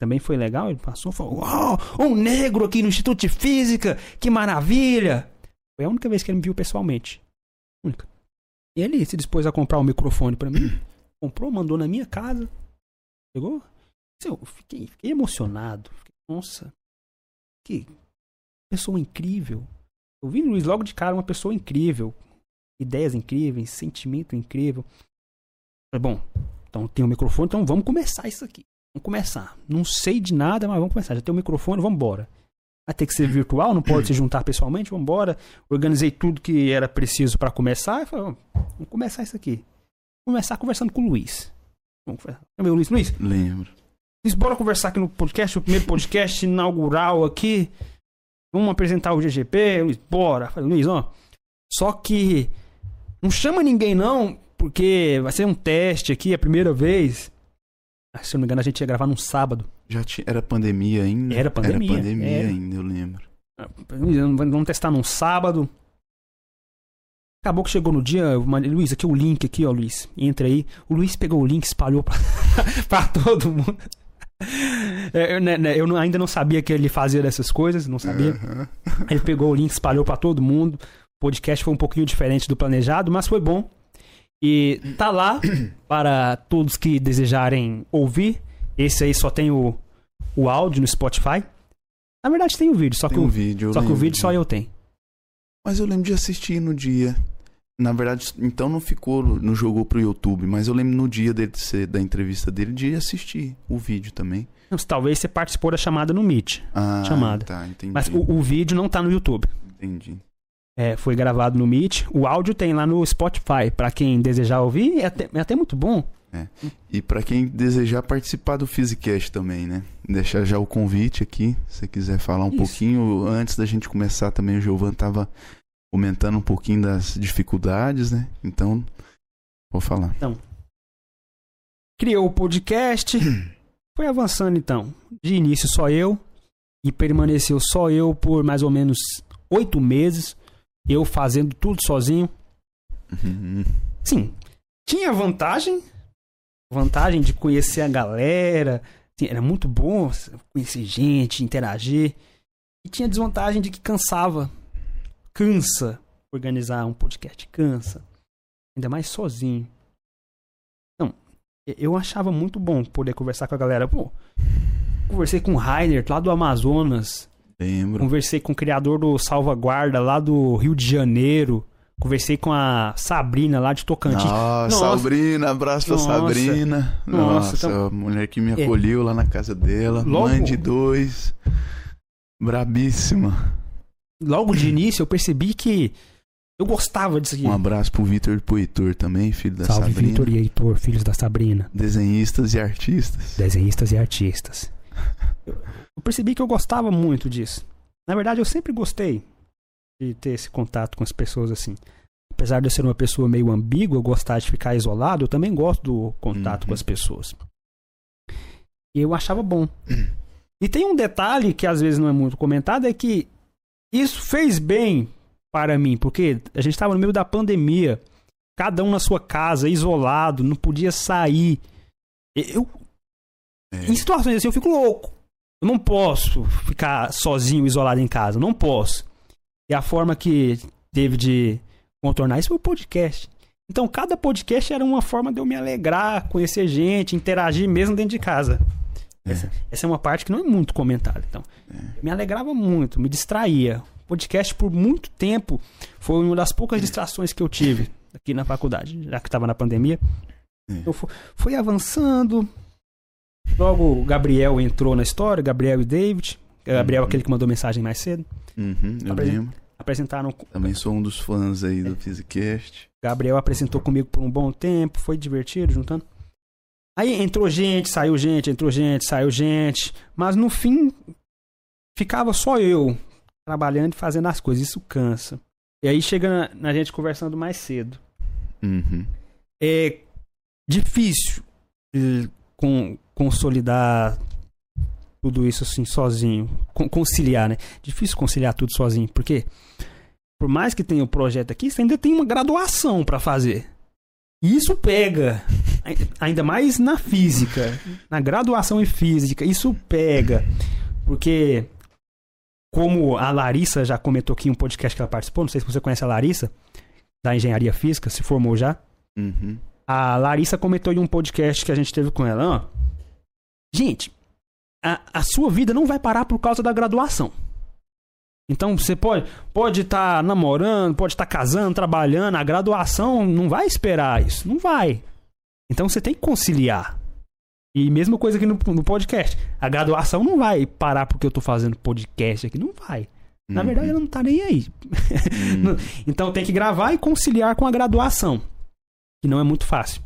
Também foi legal, ele passou e falou: Uau, um negro aqui no Instituto de Física, que maravilha! Foi a única vez que ele me viu pessoalmente. Única. E ele se dispôs a comprar um microfone pra mim. Comprou, mandou na minha casa. Assim, Eu fiquei, fiquei emocionado. Fiquei, nossa, que pessoa incrível. Eu vi no Luiz logo de cara uma pessoa incrível. Ideias incríveis, sentimento incrível. Bom, então tem um microfone, então vamos começar isso aqui. Vamos começar. Não sei de nada, mas vamos começar. Já tem o microfone, vamos embora. Vai ter que ser virtual, não pode se juntar pessoalmente, vamos embora. Organizei tudo que era preciso para começar. Falei, "Ó, vamos começar isso aqui. Começar conversando com o Luiz. Vamos conversar. Chamei o Luiz. Luiz, Lembro. Luiz, bora conversar aqui no podcast, o primeiro podcast inaugural aqui. Vamos apresentar o GGP. Luiz, bora. Falei, Luiz, ó. Só que não chama ninguém não, porque vai ser um teste aqui, é a primeira vez. Ah, Se eu não me engano, a gente ia gravar num sábado. Já tinha, era pandemia ainda? Era pandemia, Era pandemia era. ainda, eu lembro. Luiz, Vamos testar num sábado. Acabou que chegou no dia, mandei, Luiz, aqui o link aqui, ó, Luiz. Entra aí. O Luiz pegou o link, espalhou pra, pra todo mundo. É, eu, né, né, eu não- ainda não sabia que ele fazia dessas coisas, não sabia. Aham. Ele pegou o link, espalhou pra todo mundo. O podcast foi um pouquinho diferente do planejado, mas foi bom. E tá lá para todos que desejarem ouvir. Esse aí só tem o, o áudio no Spotify. Na verdade tem o vídeo, só Tem que, um o, vídeo, eu só que o vídeo de- só eu tenho. Mas eu lembro de assistir no dia. Na verdade, então não ficou, não jogou pro YouTube, mas eu lembro no dia dele ser, da entrevista dele de assistir o vídeo também. Mas Talvez você participou da chamada no Meet. Ah, Chamada. Tá, entendi. Mas o, o vídeo não tá no YouTube. Entendi. É, foi gravado no Meet. O áudio tem lá no Spotify. Pra quem desejar ouvir, é até, é até muito bom. E pra quem desejar participar do Physicast também, né? Deixar já o convite aqui, se você quiser falar um Isso. pouquinho. Antes da gente começar também, o Giovan tava comentando um pouquinho das dificuldades, né? Então, vou falar. Criou o podcast. Foi avançando então. De início só eu. E permaneceu só eu por mais ou menos oito meses. Eu fazendo tudo sozinho. Uhum. Sim, tinha vantagem. Vantagem de conhecer a galera. Era muito bom conhecer gente, interagir. E tinha desvantagem de que cansava. Cansa organizar um podcast. Cansa. Ainda mais sozinho. E- eu achava muito bom poder conversar com a galera. Pô, conversei com o Rainer lá do Amazonas. Lembro. Conversei com o criador do Salvaguarda lá do Rio de Janeiro. Conversei com a Sabrina lá de Tocantins. Nossa, Sabrina, abraço pra Nossa. Sabrina. Nossa, Nossa, então- a mulher que me É. acolheu lá na casa dela. Logo- Mãe de dois. Brabíssima. Logo de início eu percebi que eu gostava disso aqui. Um abraço pro Vitor e pro Heitor também, filho da Salve Sabrina. Vitor e Heitor, filhos da Sabrina. Desenhistas e artistas. desenhistas e artistas. Eu percebi que eu gostava muito disso. Na verdade, eu sempre gostei de ter esse contato com as pessoas assim. Apesar de eu ser uma pessoa meio ambígua, gostar de ficar isolado, eu também gosto do contato Uhum. com as pessoas. E eu achava bom. E tem um detalhe que às vezes não é muito comentado, é que isso fez bem para mim, porque a gente estava no meio da pandemia, cada um na sua casa, isolado, não podia sair. Eu, É. em situações assim, eu fico louco. Eu não posso ficar sozinho, isolado em casa. Não posso. E a forma que teve de contornar isso foi o podcast. Então, cada podcast era uma forma de eu me alegrar, conhecer gente, interagir mesmo dentro de casa. Essa, essa é uma parte que não é muito comentada. Então, me alegrava muito, me distraía. O podcast, por muito tempo, foi uma das poucas distrações que eu tive aqui na faculdade, já que estava na pandemia. É. Eu fu- fui avançando. Logo, o Gabriel entrou na história, Gabriel e David. Gabriel, é Uhum. aquele que mandou mensagem mais cedo. Uhum, eu Apresen- lembro. Apresentaram. Também sou um dos fãs aí do Physicast. Gabriel apresentou comigo por um bom tempo, foi divertido juntando. Aí entrou gente, saiu gente, entrou gente, saiu gente. Mas no fim, ficava só eu trabalhando e fazendo as coisas. Isso cansa. E aí chega na, na gente conversando mais cedo. Uhum. é difícil eh, com, consolidar tudo isso assim sozinho, Con- conciliar, né? Difícil conciliar tudo sozinho, porque por mais que tenha o projeto aqui, você ainda tem uma graduação para fazer. E isso pega, ainda mais na física, na graduação em física, isso pega, porque como a Larissa já comentou aqui em um podcast que ela participou, não sei se você conhece a Larissa, da engenharia física, se formou já. Uhum. A Larissa comentou em um podcast que a gente teve com ela, ó. Gente, a, a sua vida não vai parar por causa da graduação. Então você pode pode estar namorando, pode estar casando, trabalhando, a graduação não vai esperar isso, não vai. Então você tem que conciliar. E mesma coisa aqui no, no podcast. A graduação não vai parar porque eu tô fazendo podcast aqui, não vai. Na Uhum. verdade, ela não tá nem aí. Uhum. Então tem que gravar e conciliar com a graduação, que não é muito fácil.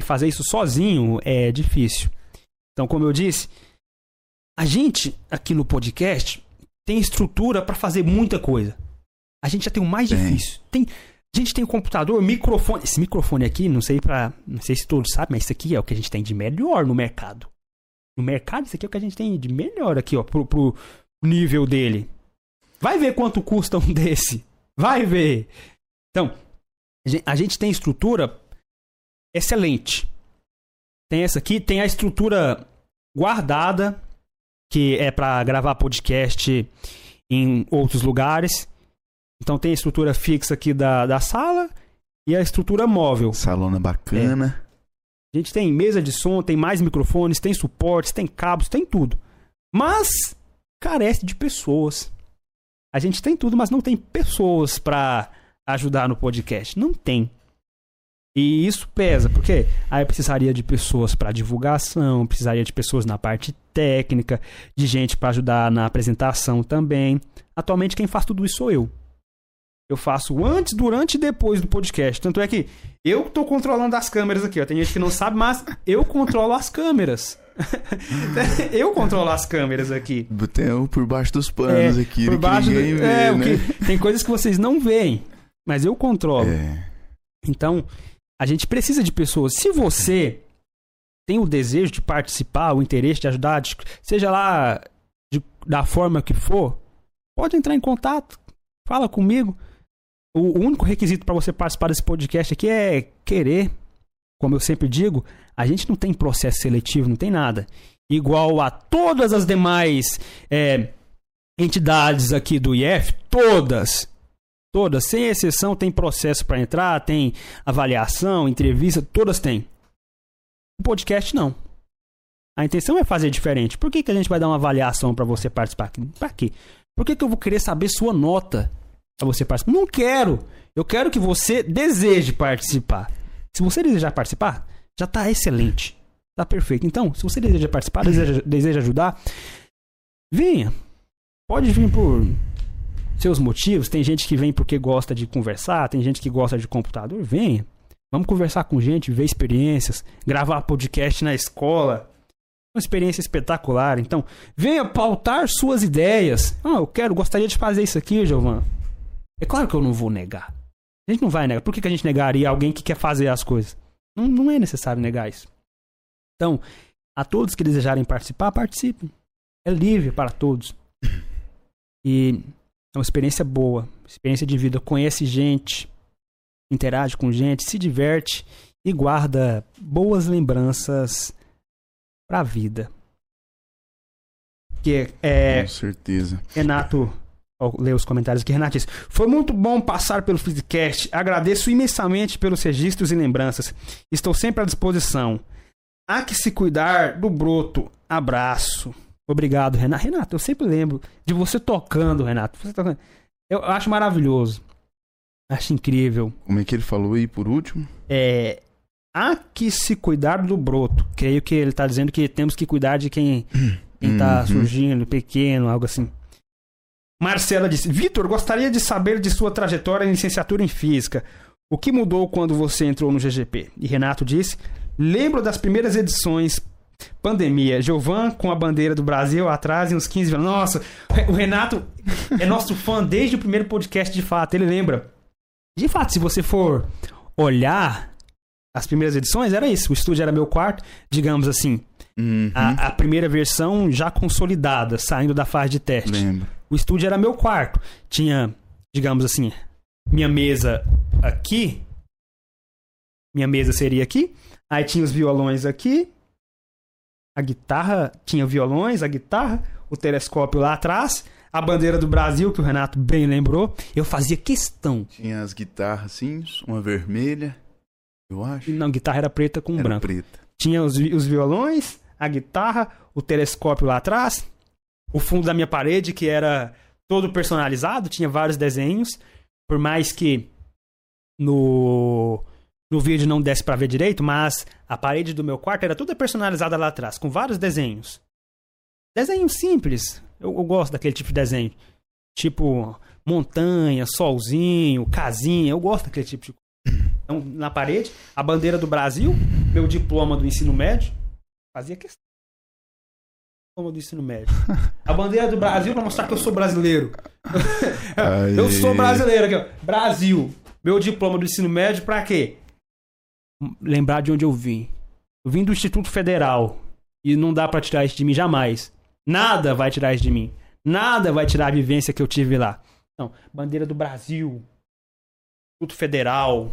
E fazer isso sozinho é difícil. Então, como eu disse, a gente aqui no podcast tem estrutura para fazer muita coisa. A gente já tem o mais Tem. difícil. Tem, a gente tem computador, microfone. Esse microfone aqui, não sei para, não sei se todos sabem, mas isso aqui é o que a gente tem de melhor no mercado. No mercado, isso aqui é o que a gente tem de melhor aqui, ó, pro, pro nível dele. Vai ver quanto custa um desse. Vai ver. Então, a gente tem estrutura excelente. Tem essa aqui, tem a estrutura guardada, que é para gravar podcast em outros lugares. Então tem a estrutura fixa aqui da, da sala e a estrutura móvel. Salona bacana. A gente tem mesa de som, tem mais microfones, tem suportes, tem cabos, tem tudo. Mas carece de pessoas. A gente tem tudo, mas não tem pessoas pra ajudar no podcast. Não tem. E isso pesa, porque aí precisaria de pessoas para divulgação, precisaria de pessoas na parte técnica, de gente para ajudar na apresentação também. Atualmente quem faz tudo isso sou eu. Eu faço antes, durante e depois do podcast. Tanto é que eu tô controlando as câmeras aqui, ó. Tem gente que não sabe, mas eu controlo as câmeras. eu controlo as câmeras aqui. Tem o por baixo dos panos aqui, por baixo do- vê, é, né? que- tem coisas que vocês não veem, mas eu controlo. É. Então, a gente precisa de pessoas. Se você tem o desejo de participar, o interesse de ajudar, de- seja lá de- da forma que for, pode entrar em contato, fala comigo. O, único requisito para você participar desse podcast aqui é querer. Como eu sempre digo, a gente não tem processo seletivo, não tem nada. Igual a todas as demais é, entidades aqui do IF, todas, todas, sem exceção, tem processo para entrar, tem avaliação, entrevista, todas têm. O podcast não. A intenção é fazer diferente. Por que, que a gente vai dar uma avaliação para você participar? Pra quê? Por que, que eu vou querer saber sua nota você participar? Não quero! Eu quero que você deseje participar. Se você desejar participar, já tá excelente. Tá perfeito. Então, se você deseja participar, deseja, deseja ajudar, venha. Pode vir por seus motivos. Tem gente que vem porque gosta de conversar, tem gente que gosta de computador. Venha. Vamos conversar com gente, ver experiências, gravar podcast na escola. Uma experiência espetacular. Então, venha pautar suas ideias. Ah, eu quero, gostaria de fazer isso aqui, Giovanni. É claro que eu não vou negar. A gente não vai negar. Por que, que a gente negaria alguém que quer fazer as coisas? Não, não é necessário negar isso. Então, a todos que desejarem participar, participem. É livre para todos. E é uma experiência boa, experiência de vida. Conhece gente, interage com gente, se diverte e guarda boas lembranças para a vida. Que é, Com certeza. Renato, ler os comentários aqui. Renato Foi muito bom passar pelo Physicast. Agradeço imensamente pelos registros e lembranças. Estou sempre à disposição. Há que se cuidar do broto. Abraço. Obrigado, Renato. Renato, eu sempre lembro de você tocando, Renato. Você tocando. Eu acho maravilhoso. Acho incrível. Como é que ele falou aí por último? É, há que se cuidar do broto. Creio que ele está dizendo que temos que cuidar de quem está Uhum. surgindo, pequeno, algo assim. Marcela disse: Vitor, gostaria de saber de sua trajetória em licenciatura em física. O que mudou quando você entrou no GGP? E Renato disse: Lembro das primeiras edições. Pandemia, Giovan com a bandeira do Brasil atrás e uns 15 anos. Nossa, o Renato é nosso fã desde o primeiro podcast, de fato. Ele lembra. De fato, se você for olhar as primeiras edições, era isso. O estúdio era meu quarto, digamos assim. Uhum. A, a primeira versão já consolidada, saindo da fase de teste. Lembro. O estúdio era meu quarto. Tinha, digamos assim, minha mesa aqui. Minha mesa seria aqui. Aí tinha os violões aqui. A guitarra, tinha violões, a guitarra, o telescópio lá atrás, a bandeira do Brasil, que o Renato bem lembrou. Eu fazia questão. Tinha as guitarras assim, uma vermelha, eu acho. Não, guitarra era preta com Era branco. preta. Tinha os, os violões, a guitarra, o telescópio lá atrás, o fundo da minha parede, que era todo personalizado, tinha vários desenhos. Por mais que no, no vídeo não desse pra ver direito, mas a parede do meu quarto era toda personalizada lá atrás, com vários desenhos. Desenhos simples. Eu, eu gosto daquele tipo de desenho. Tipo montanha, solzinho, casinha. Eu gosto daquele tipo de coisa. Então, na parede, a bandeira do Brasil, meu diploma do ensino médio. Fazia questão. Do ensino médio. A bandeira do Brasil pra mostrar que eu sou brasileiro. eu sou brasileiro aqui, ó. Brasil. Meu diploma do ensino médio pra quê? Lembrar de onde eu vim. Eu vim do Instituto Federal. E não dá pra tirar isso de mim jamais. Nada vai tirar isso de mim. Nada vai tirar a vivência que eu tive lá. Então, bandeira do Brasil. Instituto Federal.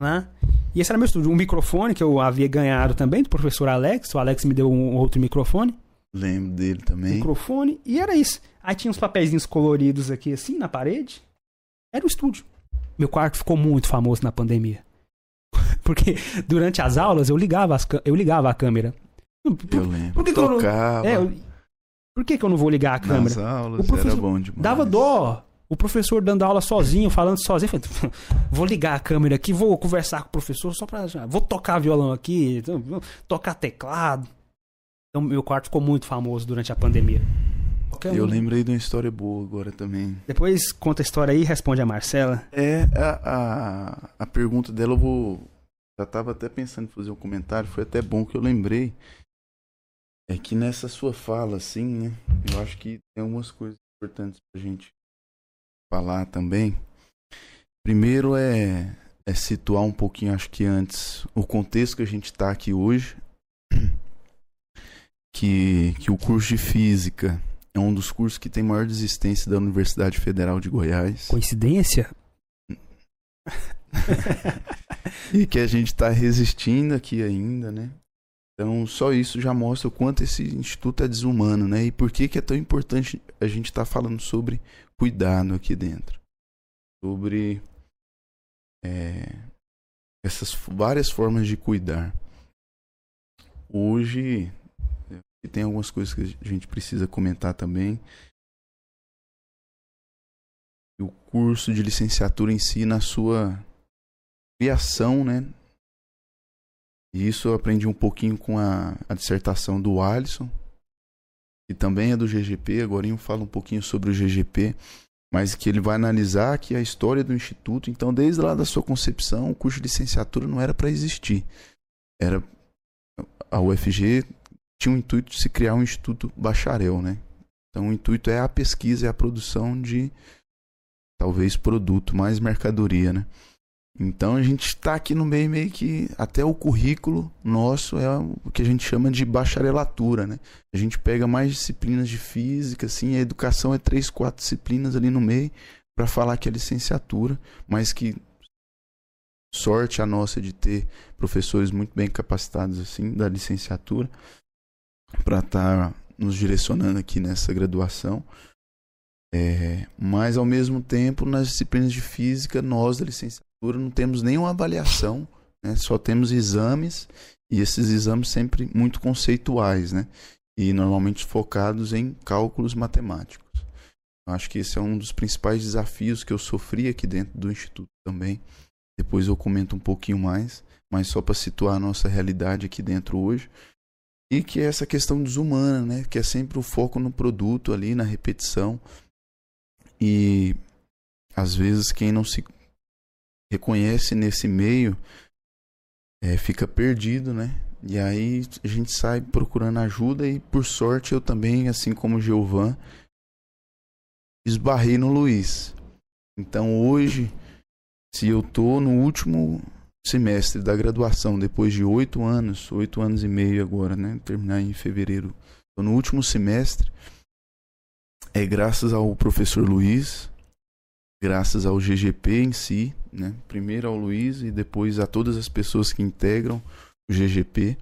Né? E esse era meu estúdio. Um microfone que eu havia ganhado também do professor Alex. O Alex me deu um outro microfone. Lembro dele também. Microfone. E era isso. Aí tinha uns papeizinhos coloridos aqui assim na parede. Era o estúdio. Meu quarto ficou muito famoso na pandemia. Porque durante as aulas eu ligava, as, eu ligava a câmera. Por, Eu lembro. por que que eu não- Tocava é, eu- por que, que eu não vou ligar a câmera? nas aulas, O professor era bom demais. Dava dó. O professor dando aula sozinho, falando sozinho. Falei, vou ligar a câmera aqui, vou conversar com o professor só pra. Vou tocar violão aqui, vou tocar teclado. Então, meu quarto ficou muito famoso durante a pandemia. Qualquer Eu um- lembrei de uma história boa agora também. Depois conta a história aí e responde a Marcela. É, a, a, a pergunta dela eu vou. Já tava até pensando em fazer um comentário, foi até bom que eu lembrei. É que nessa sua fala, assim, né? Eu acho que tem algumas coisas importantes pra gente falar também. Primeiro é, é situar um pouquinho, acho que antes, o contexto que a gente tá aqui hoje. Que, que o curso de física é um dos cursos que tem maior desistência da Universidade Federal de Goiás. Coincidência? E que a gente está resistindo aqui ainda, né? Então, só isso já mostra o quanto esse instituto é desumano, né? E por que, que é tão importante a gente estar falando sobre cuidado aqui dentro. Sobre é, essas várias formas de cuidar. Hoje, e tem algumas coisas que a gente precisa comentar também. O curso de licenciatura em si, na sua criação, né? E isso eu aprendi um pouquinho com a, a dissertação do Alisson, que também é do GGP. Agora eu falo um pouquinho sobre o GGP, mas que ele vai analisar aqui a história do Instituto. Então, desde lá da sua concepção, o curso de licenciatura não era para existir. Era a UFG tinha o intuito de se criar um instituto bacharel, né? Então o intuito é a pesquisa e a produção de talvez produto, mais mercadoria, né? Então a gente está aqui no meio meio que até o currículo nosso é o que a gente chama de bacharelatura, né? A gente pega mais disciplinas de física, assim, a educação é três, quatro disciplinas ali no meio para falar que é licenciatura, mas que sorte a nossa de ter professores muito bem capacitados assim da licenciatura para estar tá nos direcionando aqui nessa graduação. É, mas ao mesmo tempo, nas disciplinas de física, nós da licenciatura não temos nenhuma avaliação, né? só temos exames e esses exames sempre muito conceituais, né? E normalmente focados em cálculos matemáticos. Eu acho que esse é um dos principais desafios que eu sofri aqui dentro do instituto também. Depois eu comento um pouquinho mais, mas só para situar a nossa realidade aqui dentro hoje. E que é essa questão desumana, né? Que é sempre o foco no produto ali, na repetição. E às vezes quem não se reconhece nesse meio é, fica perdido, né? E aí a gente sai procurando ajuda e por sorte eu também, assim como o Giovan, esbarrei no Luiz. Então hoje, se eu tô no último semestre da graduação, depois de oito anos, oito anos e meio agora, né? Terminar em fevereiro. Tô no último semestre. É graças ao professor Luiz, graças ao GGP em si, né? Primeiro ao Luiz e depois a todas as pessoas que integram o GGP,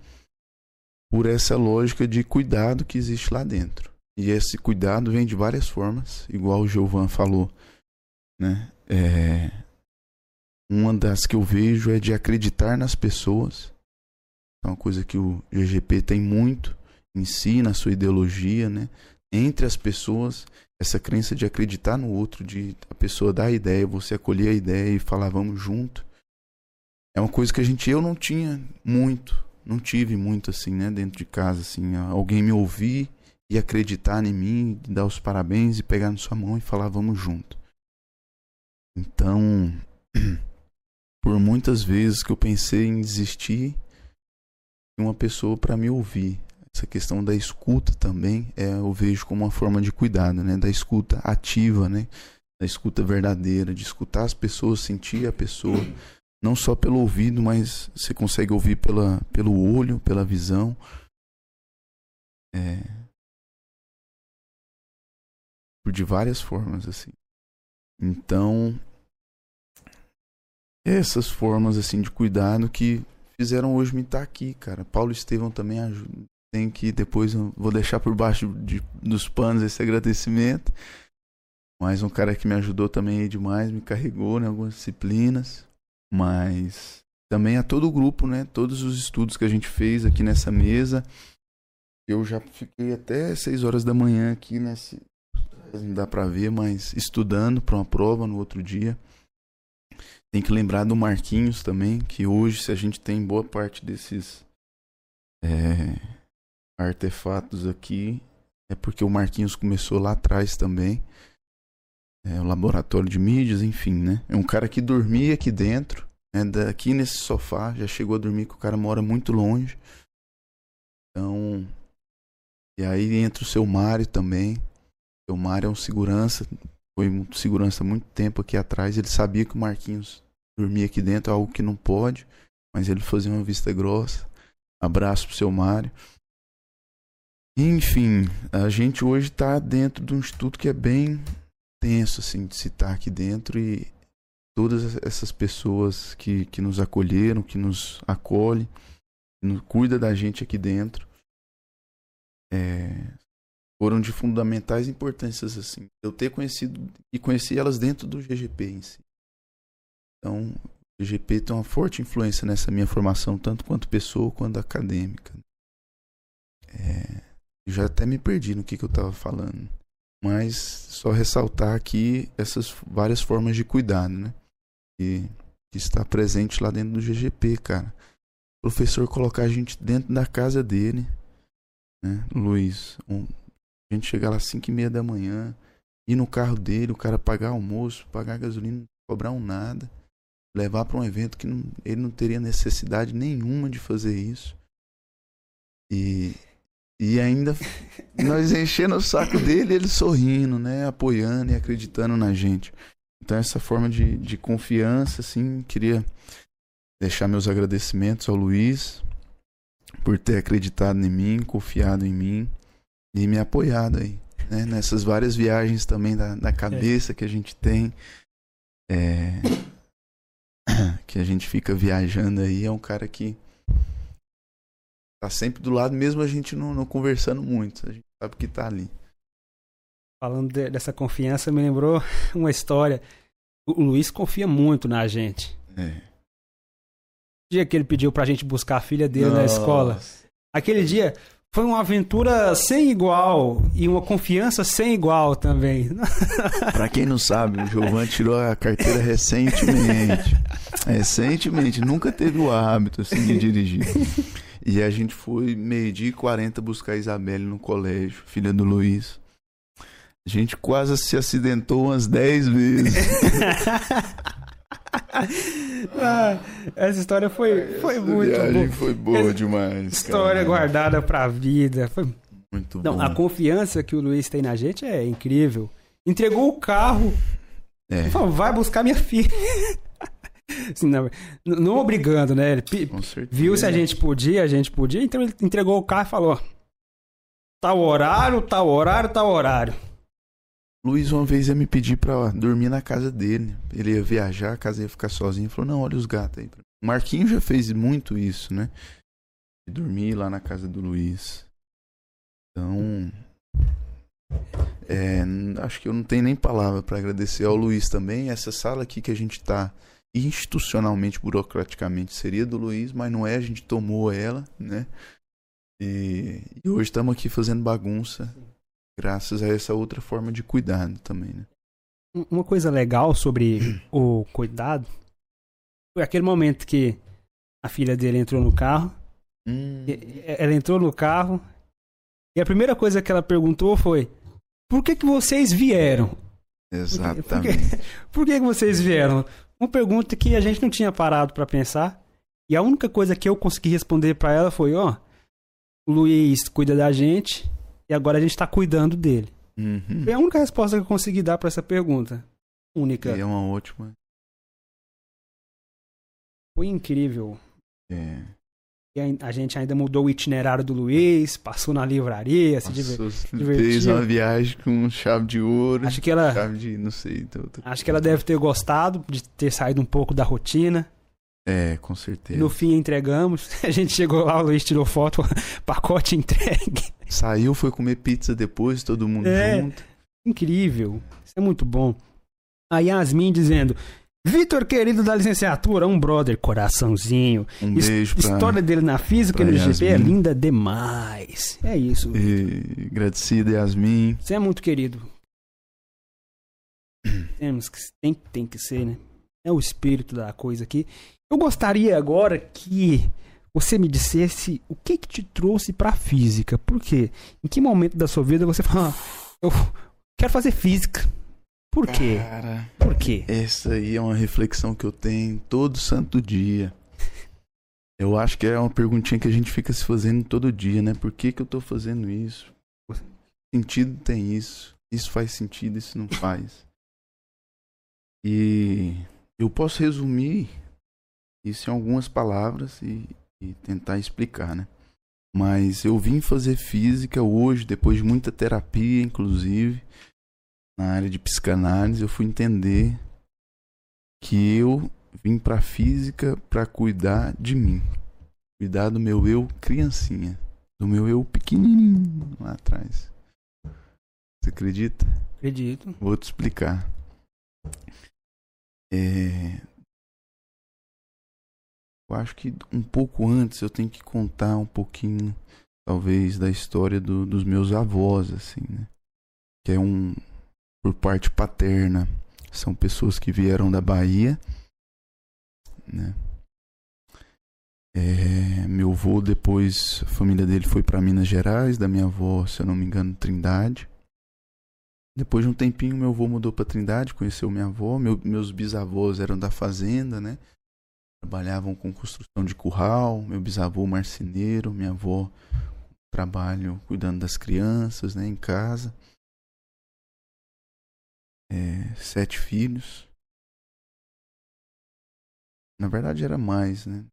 por essa lógica de cuidado que existe lá dentro. E esse cuidado vem de várias formas, igual o Giovan falou, né? É, uma das que eu vejo é de acreditar nas pessoas. É uma coisa que o GGP tem muito em si, na sua ideologia, né? Entre as pessoas, essa crença de acreditar no outro, de a pessoa dar a ideia, você acolher a ideia e falar vamos junto. É uma coisa que a gente eu não tinha muito, não tive muito assim, né, dentro de casa assim, alguém me ouvir e acreditar em mim, dar os parabéns e pegar na sua mão e falar vamos junto. Então, por muitas vezes que eu pensei em desistir de uma pessoa para me ouvir. Essa questão da escuta também é, eu vejo como uma forma de cuidado, né? Da escuta ativa, né? Da escuta verdadeira, de escutar as pessoas, sentir a pessoa, não só pelo ouvido, mas você consegue ouvir pela, pelo olho, pela visão. É... De várias formas, assim. Então, essas formas assim de cuidado que fizeram hoje me estar aqui, cara. Paulo Estevão também ajuda. Tem que depois eu vou deixar por baixo de, dos panos esse agradecimento. Mas um cara que me ajudou também demais, me carregou em algumas disciplinas. Mas também a todo o grupo, né? Todos os estudos que a gente fez aqui nessa mesa. Eu já fiquei até 6 horas da manhã aqui nesse. Não dá pra ver, mas estudando para uma prova no outro dia. Tem que lembrar do Marquinhos também, que hoje, se a gente tem boa parte desses é, artefatos aqui, é porque o Marquinhos começou lá atrás também. É, o laboratório de mídias, enfim, né? É um cara que dormia aqui dentro, né? daqui nesse sofá, já chegou a dormir que o cara mora muito longe. Então, e aí entra o seu Mário também. O seu Mário é um segurança, foi segurança há muito tempo aqui atrás. Ele sabia que o Marquinhos dormia aqui dentro, algo que não pode, mas ele fazia uma vista grossa. Abraço pro seu Mário. Enfim, a gente hoje está dentro de um instituto que é bem tenso, assim, de estar aqui dentro e todas essas pessoas que, que nos acolheram, que nos acolhem, que nos, cuida da gente aqui dentro, é, foram de fundamentais importâncias assim. Eu ter conhecido e conheci elas dentro do GGP em si. Então, o GGP tem uma forte influência nessa minha formação, tanto quanto pessoa quanto acadêmica. É, Já até me perdi no que, que eu tava falando. Mas só ressaltar aqui essas várias formas de cuidado, né? Que, que está presente lá dentro do GGP, cara. O professor colocar a gente dentro da casa dele, né? Luiz, um, a gente chegar lá às 5 e meia da manhã, ir no carro dele, o cara pagar almoço, pagar gasolina, não cobrar um nada, levar para um evento que não, ele não teria necessidade nenhuma de fazer isso. E, e ainda nós enchendo o saco dele, ele sorrindo, né? Apoiando e acreditando na gente. Então, essa forma de, de confiança, assim, queria deixar meus agradecimentos ao Luiz por ter acreditado em mim, confiado em mim e me apoiado aí. Né? Nessas várias viagens também da, da cabeça é. que a gente tem. É... que a gente fica viajando aí. É um cara que tá sempre do lado, mesmo a gente não, não conversando muito. A gente sabe que tá ali. Falando de, dessa confiança, me lembrou uma história. O Luiz confia muito na gente. É. O dia que ele pediu pra gente buscar a filha dele Nossa. na escola. Aquele dia foi uma aventura sem igual e uma confiança sem igual também. Para quem não sabe, o Giovan tirou a carteira recentemente. Recentemente, nunca teve o hábito assim de dirigir. E a gente foi meio-dia e 40 buscar a Isabelle no colégio, filha do Luiz. A gente quase se acidentou umas 10 vezes. ah, essa história foi, foi essa muito boa. foi boa essa demais. História cara. guardada pra vida. Foi... Muito Não, A confiança que o Luiz tem na gente é incrível. Entregou o carro. É. Falou, vai buscar minha filha. Assim, não, não, obrigando, né? Ele viu se a gente podia, a gente podia, então ele entregou o carro e falou: tal horário, tal horário, tal horário. Luiz uma vez ia me pedir pra dormir na casa dele. Ele ia viajar, a casa ia ficar sozinho. Ele falou: Não, olha os gatos aí. O Marquinho já fez muito isso, né? Dormir lá na casa do Luiz. Então. É, acho que eu não tenho nem palavra para agradecer ao Luiz também. Essa sala aqui que a gente tá institucionalmente, burocraticamente, seria do Luiz, mas não é, a gente tomou ela, né? E, e hoje estamos aqui fazendo bagunça, graças a essa outra forma de cuidado também, né? Uma coisa legal sobre o cuidado foi aquele momento que a filha dele entrou no carro. Hum. Ela entrou no carro e a primeira coisa que ela perguntou foi: Por que, que vocês vieram? Exatamente. Por que, por que, que vocês vieram? Uma pergunta que a gente não tinha parado para pensar. E a única coisa que eu consegui responder para ela foi: ó, o Luiz cuida da gente e agora a gente tá cuidando dele. Uhum. Foi a única resposta que eu consegui dar para essa pergunta. Única. E é uma ótima. Foi incrível. É. E a, gente ainda mudou o itinerário do Luiz, passou na livraria, se diver, Fez uma viagem com chave de ouro. Acho que ela. Chave de, não sei. Tô, tô... Acho que ela deve ter gostado de ter saído um pouco da rotina. É, com certeza. No fim entregamos. A gente chegou lá, o Luiz tirou foto, pacote entregue. Saiu, foi comer pizza depois, todo mundo é, junto. Incrível. Isso é muito bom. A Yasmin dizendo: Vitor, querido da licenciatura, um brother, coraçãozinho. Um beijo pra, História dele na física e no GP é linda demais. É isso. E, agradecido, Yasmin. Você é muito querido. Temos que, tem, tem que ser, né? É o espírito da coisa aqui. Eu gostaria agora que você me dissesse o que que te trouxe pra física. Por quê? Em que momento da sua vida você fala, ah, eu quero fazer física. Por quê? Cara, Por quê? Essa aí é uma reflexão que eu tenho todo santo dia. Eu acho que é uma perguntinha que a gente fica se fazendo todo dia, né? Por que, que eu tô fazendo isso? Que sentido tem isso? Isso faz sentido, isso não faz. E eu posso resumir isso em algumas palavras e, e tentar explicar, né? Mas eu vim fazer física hoje, depois de muita terapia, inclusive na área de psicanálise, eu fui entender que eu vim para física para cuidar de mim, cuidar do meu eu criancinha, do meu eu pequenininho lá atrás. Você acredita? Acredito. Vou te explicar. É... Eu acho que um pouco antes eu tenho que contar um pouquinho, talvez, da história do, dos meus avós, assim, né? Que é um, por parte paterna, são pessoas que vieram da Bahia, né? É, meu avô depois, a família dele foi para Minas Gerais, da minha avó, se eu não me engano, Trindade. Depois de um tempinho, meu avô mudou para Trindade, conheceu minha avó. Meu, meus bisavós eram da fazenda, né? Trabalhavam com construção de curral. Meu bisavô marceneiro, minha avó trabalho cuidando das crianças, né? Em casa. É, sete filhos. Na verdade era mais, né?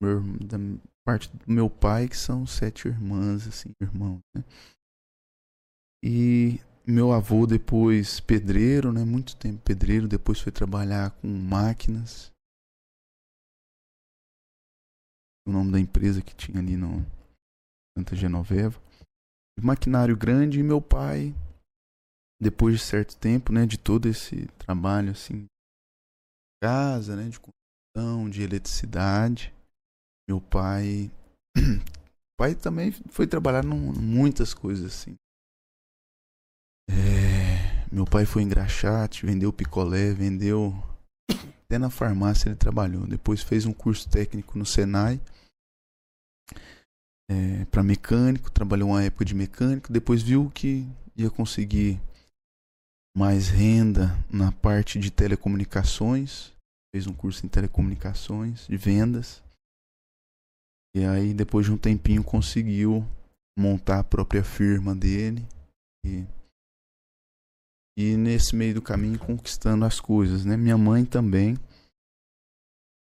Meu, da parte do meu pai, que são sete irmãs, assim, irmãos, né? E meu avô depois pedreiro, né? Muito tempo pedreiro, depois foi trabalhar com máquinas. O nome da empresa que tinha ali no Santa Genoveva. Maquinário grande e meu pai, depois de certo tempo, né, de todo esse trabalho assim, casa, né, de construção, de eletricidade, meu pai, pai também foi trabalhar em muitas coisas assim. É, meu pai foi engraxate, vendeu picolé, vendeu. Até na farmácia ele trabalhou. Depois fez um curso técnico no Senai é, para mecânico, trabalhou uma época de mecânico. Depois viu que ia conseguir mais renda na parte de telecomunicações. Fez um curso em telecomunicações, de vendas. E aí, depois de um tempinho, conseguiu montar a própria firma dele. E e nesse meio do caminho conquistando as coisas, né? Minha mãe também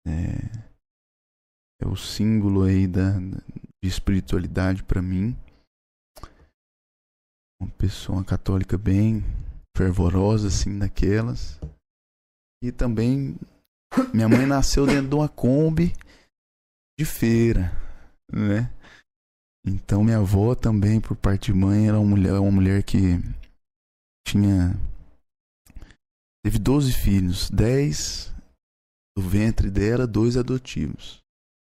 é, é o símbolo aí da, de espiritualidade para mim. Uma pessoa católica bem fervorosa, assim, daquelas. E também minha mãe nasceu dentro de uma Kombi de feira, né? Então minha avó também, por parte de mãe, era uma mulher, uma mulher que tinha teve 12 filhos, 10 do ventre dela, dois adotivos.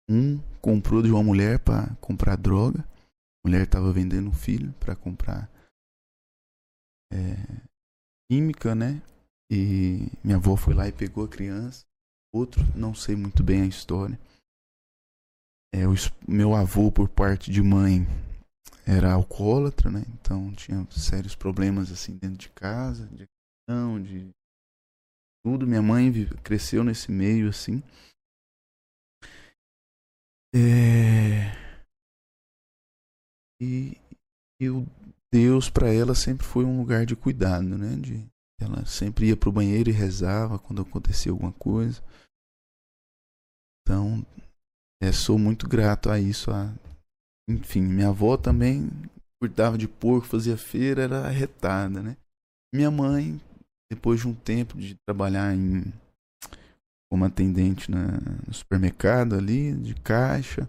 Um comprou de uma mulher para comprar droga. A mulher estava vendendo um filho para comprar é, química, né? E minha avó foi lá e pegou a criança. Outro, não sei muito bem a história. É, o meu avô, por parte de mãe, era alcoólatra, né? Então tinha sérios problemas assim dentro de casa, de não, de tudo. Minha mãe cresceu nesse meio assim. É... E, e o Deus para ela sempre foi um lugar de cuidado, né? De, ela sempre ia para o banheiro e rezava quando acontecia alguma coisa. Então, é, sou muito grato a isso, a enfim, minha avó também cuidava de porco, fazia feira, era arretada, né? Minha mãe, depois de um tempo de trabalhar em como atendente na, no supermercado ali, de caixa,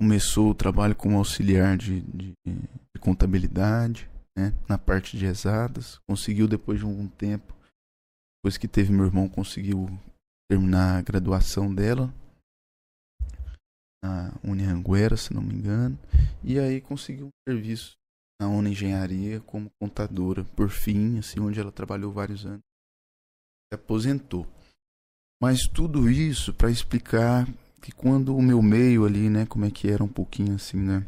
começou o trabalho como auxiliar de, de, de contabilidade, né? Na parte de exatas, conseguiu depois de um tempo, depois que teve meu irmão, conseguiu terminar a graduação dela na Unianguera, se não me engano, e aí conseguiu um serviço na Uni Engenharia como contadora, por fim, assim, onde ela trabalhou vários anos. Se aposentou. Mas tudo isso para explicar que quando o meu meio ali, né, como é que era um pouquinho assim, né,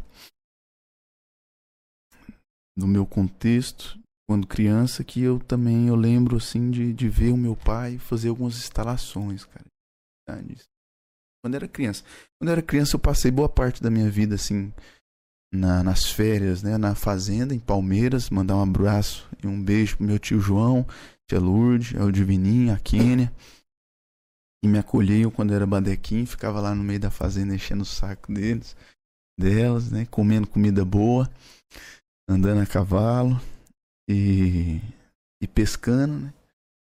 no meu contexto, quando criança, que eu também eu lembro assim de, de ver o meu pai fazer algumas instalações, cara. Quando era criança. Quando eu era criança, eu passei boa parte da minha vida assim na, nas férias, né, na fazenda em Palmeiras, mandar um abraço e um beijo pro meu tio João, tia Lourdes, o Divininho, a Kênia. E me acolhiam quando era badequim, ficava lá no meio da fazenda enchendo o saco deles, delas, né, comendo comida boa, andando a cavalo e, e pescando, né?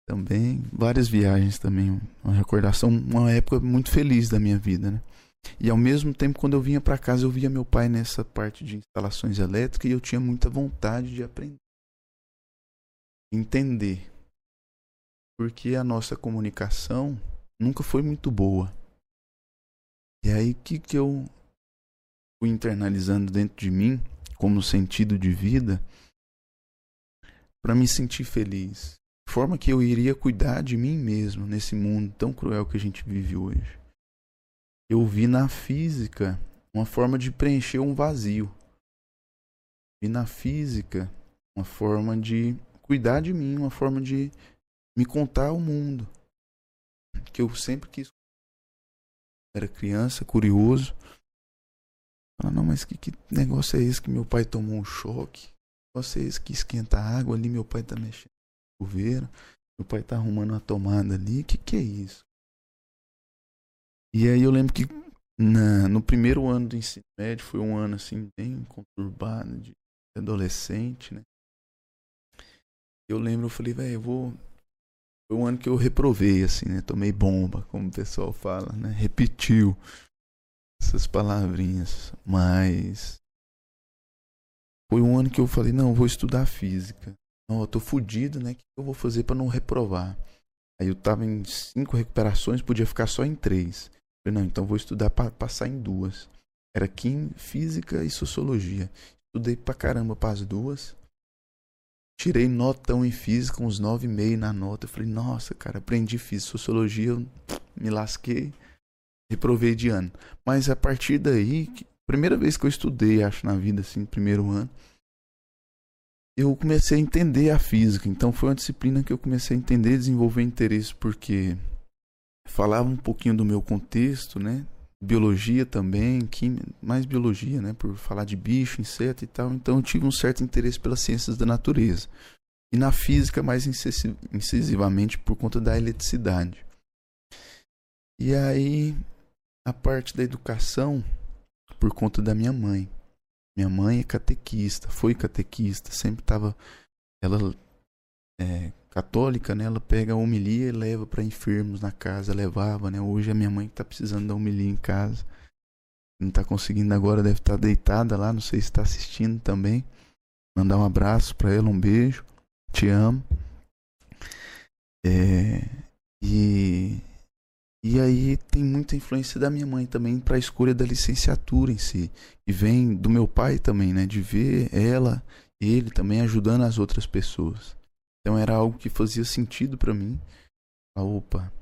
Também, várias viagens também, uma recordação, uma época muito feliz da minha vida, né? E ao mesmo tempo, quando eu vinha para casa, eu via meu pai nessa parte de instalações elétricas e eu tinha muita vontade de aprender, entender, porque a nossa comunicação nunca foi muito boa. E aí que que eu fui internalizando dentro de mim como sentido de vida para me sentir feliz. Forma que eu iria cuidar de mim mesmo nesse mundo tão cruel que a gente vive hoje. Eu vi na física uma forma de preencher um vazio. Vi na física uma forma de cuidar de mim, uma forma de me contar o mundo que eu sempre quis. Era criança, curioso. Fala, não, mas que, que negócio é esse que meu pai tomou um choque? Que negócio é esse que esquenta a água ali? Meu pai tá mexendo chuveiro. Meu pai tá arrumando uma tomada ali. Que que é isso? E aí eu lembro que na, no primeiro ano do ensino médio foi um ano assim bem conturbado de adolescente, né? Eu lembro, eu falei, velho, eu vou foi um ano que eu reprovei, assim, né? Tomei bomba, como o pessoal fala, né? Repetiu essas palavrinhas. Mas foi um ano que eu falei, não, vou estudar física. Não, eu tô fudido, né? O que eu vou fazer para não reprovar? Aí eu tava em cinco recuperações, podia ficar só em três. Eu falei, não, então vou estudar para passar em duas. Era quim, física e sociologia. Estudei pra caramba para as duas. Tirei notão em física, uns 9,5 na nota. Eu falei, nossa, cara, aprendi física, sociologia, eu me lasquei, reprovei de ano. Mas a partir daí, primeira vez que eu estudei, acho, na vida, assim, primeiro ano, eu comecei a entender a física. Então foi uma disciplina que eu comecei a entender desenvolver interesse, porque falava um pouquinho do meu contexto, né? biologia também, química, mais biologia, né, por falar de bicho, inseto e tal. Então eu tive um certo interesse pelas ciências da natureza. E na física mais incisivamente por conta da eletricidade. E aí a parte da educação por conta da minha mãe. Minha mãe é catequista, foi catequista, sempre estava ela é, católica, né? Ela pega a homilia e leva para enfermos na casa, levava, né? Hoje é minha mãe que tá precisando da homilia em casa. Não tá conseguindo agora, deve estar tá deitada lá, não sei se está assistindo também. Mandar um abraço para ela, um beijo. Te amo. É, e e aí tem muita influência da minha mãe também para a escolha da licenciatura em si. E vem do meu pai também, né? De ver ela, ele também ajudando as outras pessoas. Então era algo que fazia sentido para mim. Ah, opa,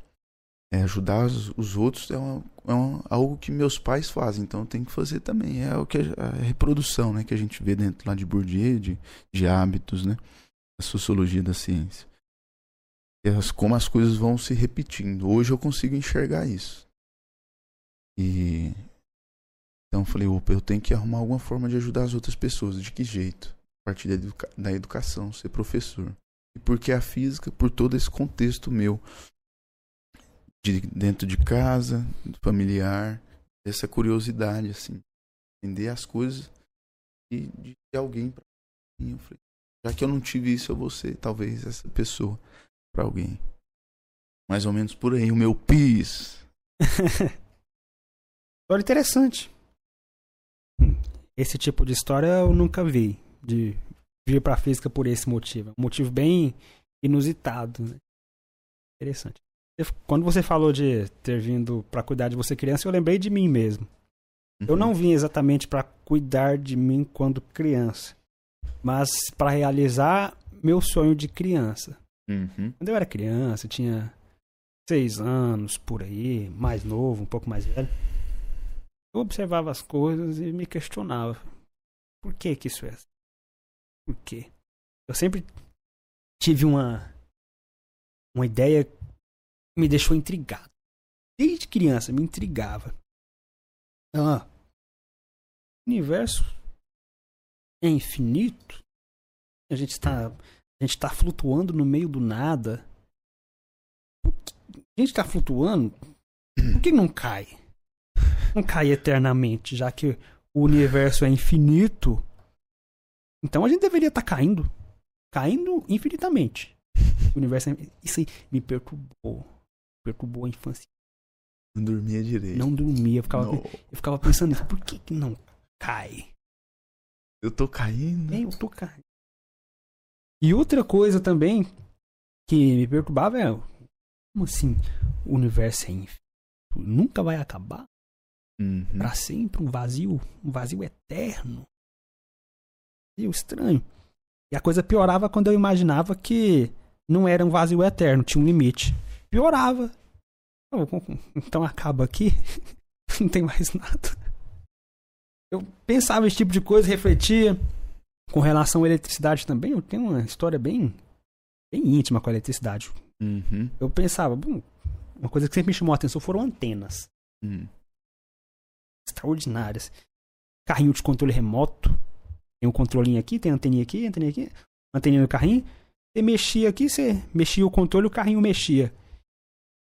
é, ajudar os, os outros é, uma, é uma, algo que meus pais fazem, então eu tenho que fazer também. É o que a, a reprodução, né, que a gente vê dentro lá de Bourdieu, de, de hábitos, né, a sociologia da ciência. As, como as coisas vão se repetindo. Hoje eu consigo enxergar isso. E então eu falei, opa, eu tenho que arrumar alguma forma de ajudar as outras pessoas. De que jeito? A partir da, educa da educação, ser professor. E porque a física, por todo esse contexto meu, de dentro de casa, familiar, essa curiosidade, assim, entender as coisas e de alguém para mim. Eu falei, já que eu não tive isso, eu vou ser talvez essa pessoa para alguém. Mais ou menos por aí, o meu pis. Olha, interessante. Hum, esse tipo de história eu nunca vi. De vir para física por esse motivo. Um motivo bem inusitado. Né? Interessante. Quando você falou de ter vindo para cuidar de você criança, eu lembrei de mim mesmo. Uhum. Eu não vim exatamente para cuidar de mim quando criança, mas para realizar meu sonho de criança. Uhum. Quando eu era criança, eu tinha seis anos por aí, mais novo, um pouco mais velho. Eu observava as coisas e me questionava: por que que isso é assim? Por quê? Eu sempre tive uma uma ideia que me deixou intrigado. Desde criança me intrigava. Ah, o universo é infinito. A gente está a gente está flutuando no meio do nada. A gente está flutuando. Por que não cai? Não cai eternamente, já que o universo é infinito então a gente deveria estar tá caindo. Caindo infinitamente. O universo. É... Isso aí me perturbou. Perturbou a infância. Não dormia direito. Não dormia. Eu ficava, eu ficava pensando nisso. Por que, que não cai? Eu tô caindo. É, eu tô caindo. E outra coisa também que me perturbava é. Como assim? O universo é infinito? Nunca vai acabar? Uhum. Pra sempre, um vazio, um vazio eterno. Vazio estranho. E a coisa piorava quando eu imaginava que não era um vazio eterno, tinha um limite. Piorava. Então acaba aqui, não tem mais nada. Eu pensava esse tipo de coisa, refletia. Com relação à eletricidade também, eu tenho uma história bem, bem íntima com a eletricidade. Uhum. Eu pensava, bom, uma coisa que sempre me chamou a atenção foram antenas Uhum. extraordinárias. Carrinho de controle remoto. Tem um controlinho aqui, tem anteninha aqui, anteninha aqui, anteninha no carrinho. Você mexia aqui, você mexia o controle, o carrinho mexia.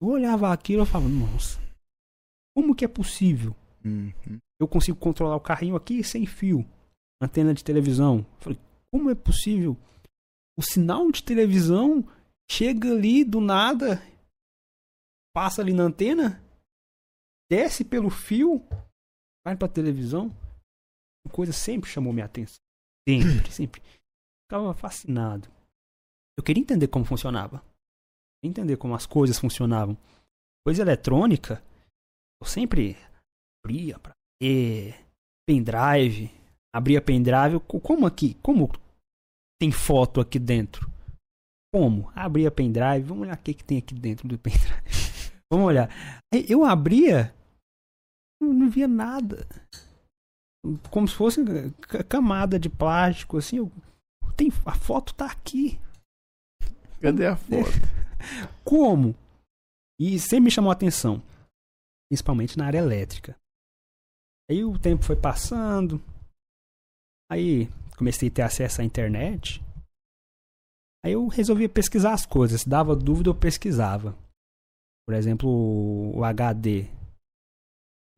Eu olhava aquilo e falava, nossa, como que é possível? Uhum. Eu consigo controlar o carrinho aqui sem fio. Antena de televisão. Eu Falei, como é possível? O sinal de televisão chega ali do nada, passa ali na antena, desce pelo fio, vai pra televisão. Uma coisa sempre chamou minha atenção. Sempre, sempre. Ficava fascinado. Eu queria entender como funcionava. Entender como as coisas funcionavam. Coisa eletrônica, eu sempre abria pra ver pendrive, abria pendrive, co- como aqui, como tem foto aqui dentro? Como? Abria pendrive, vamos olhar o que, que tem aqui dentro do pendrive. vamos olhar. Eu abria, não via nada. Como se fosse ca- camada de plástico, assim. Eu, tem, a foto tá aqui. Cadê a foto? Como? E sempre me chamou a atenção, principalmente na área elétrica. Aí o tempo foi passando, aí comecei a ter acesso à internet. Aí eu resolvia pesquisar as coisas, se dava dúvida eu pesquisava. Por exemplo, o HD.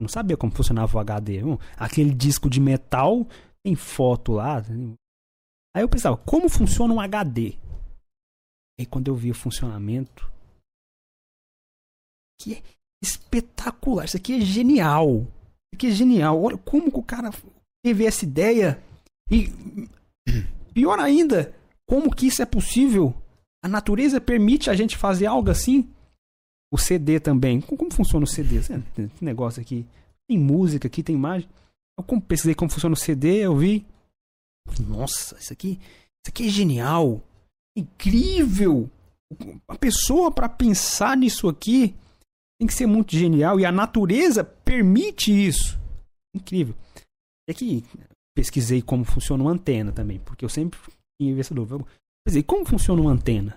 Não sabia como funcionava o HD. Hum, Aquele disco de metal tem foto lá. Aí eu pensava, como funciona um HD? Aí quando eu vi o funcionamento, que é espetacular, isso aqui é genial. Isso aqui é genial. Olha como que o cara teve essa ideia e pior ainda, como que isso é possível? A natureza permite a gente fazer algo assim? O CD também. Como, funciona o CD? Esse negócio aqui. Tem música aqui, tem imagem. Eu pesquisei como funciona o CD, eu vi. Nossa, isso aqui, isso aqui é genial. Incrível. A pessoa para pensar nisso aqui tem que ser muito genial e a natureza permite isso. Incrível. É que pesquisei como funciona uma antena também, porque eu sempre tinha essa dúvida. Eu pesquisei como funciona uma antena.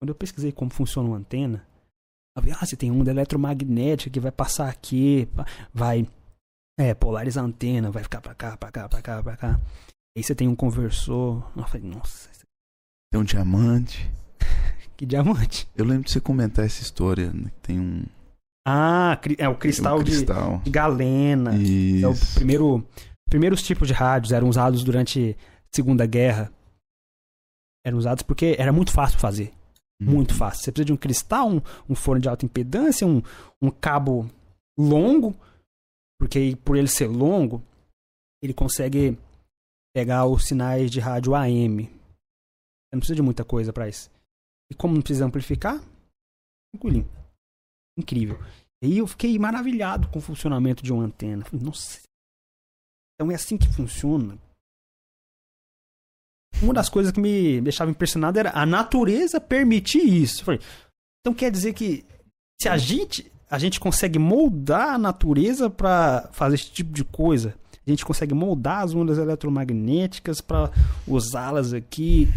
Quando eu pesquisei como funciona uma antena, eu vi, ah, você tem onda eletromagnética que vai passar aqui, vai é, polarizar a antena, vai ficar pra cá, pra cá, pra cá, pra cá. Aí você tem um conversor. Eu falei, nossa, Tem um diamante. que diamante. Eu lembro de você comentar essa história. Né? Tem um, Ah, é o cristal, um de- cristal. De, galena. É o Isso. primeiro. Primeiros tipos de rádios eram usados durante a Segunda Guerra. Eram usados porque era muito fácil fazer. Muito Uhum. fácil. Você precisa de um cristal, um, um forno de alta impedância, um, um cabo longo, porque por ele ser longo, ele consegue pegar os sinais de rádio AM. Você não precisa de muita coisa para isso. E como não precisa amplificar, tranquilinho. Incrível. E eu fiquei maravilhado com o funcionamento de uma antena. Falei, nossa, então é assim que funciona. Uma das coisas que me deixava impressionado era a natureza permitir isso. Então quer dizer que se a gente a gente consegue moldar a natureza para fazer esse tipo de coisa, a gente consegue moldar as ondas eletromagnéticas para usá-las aqui.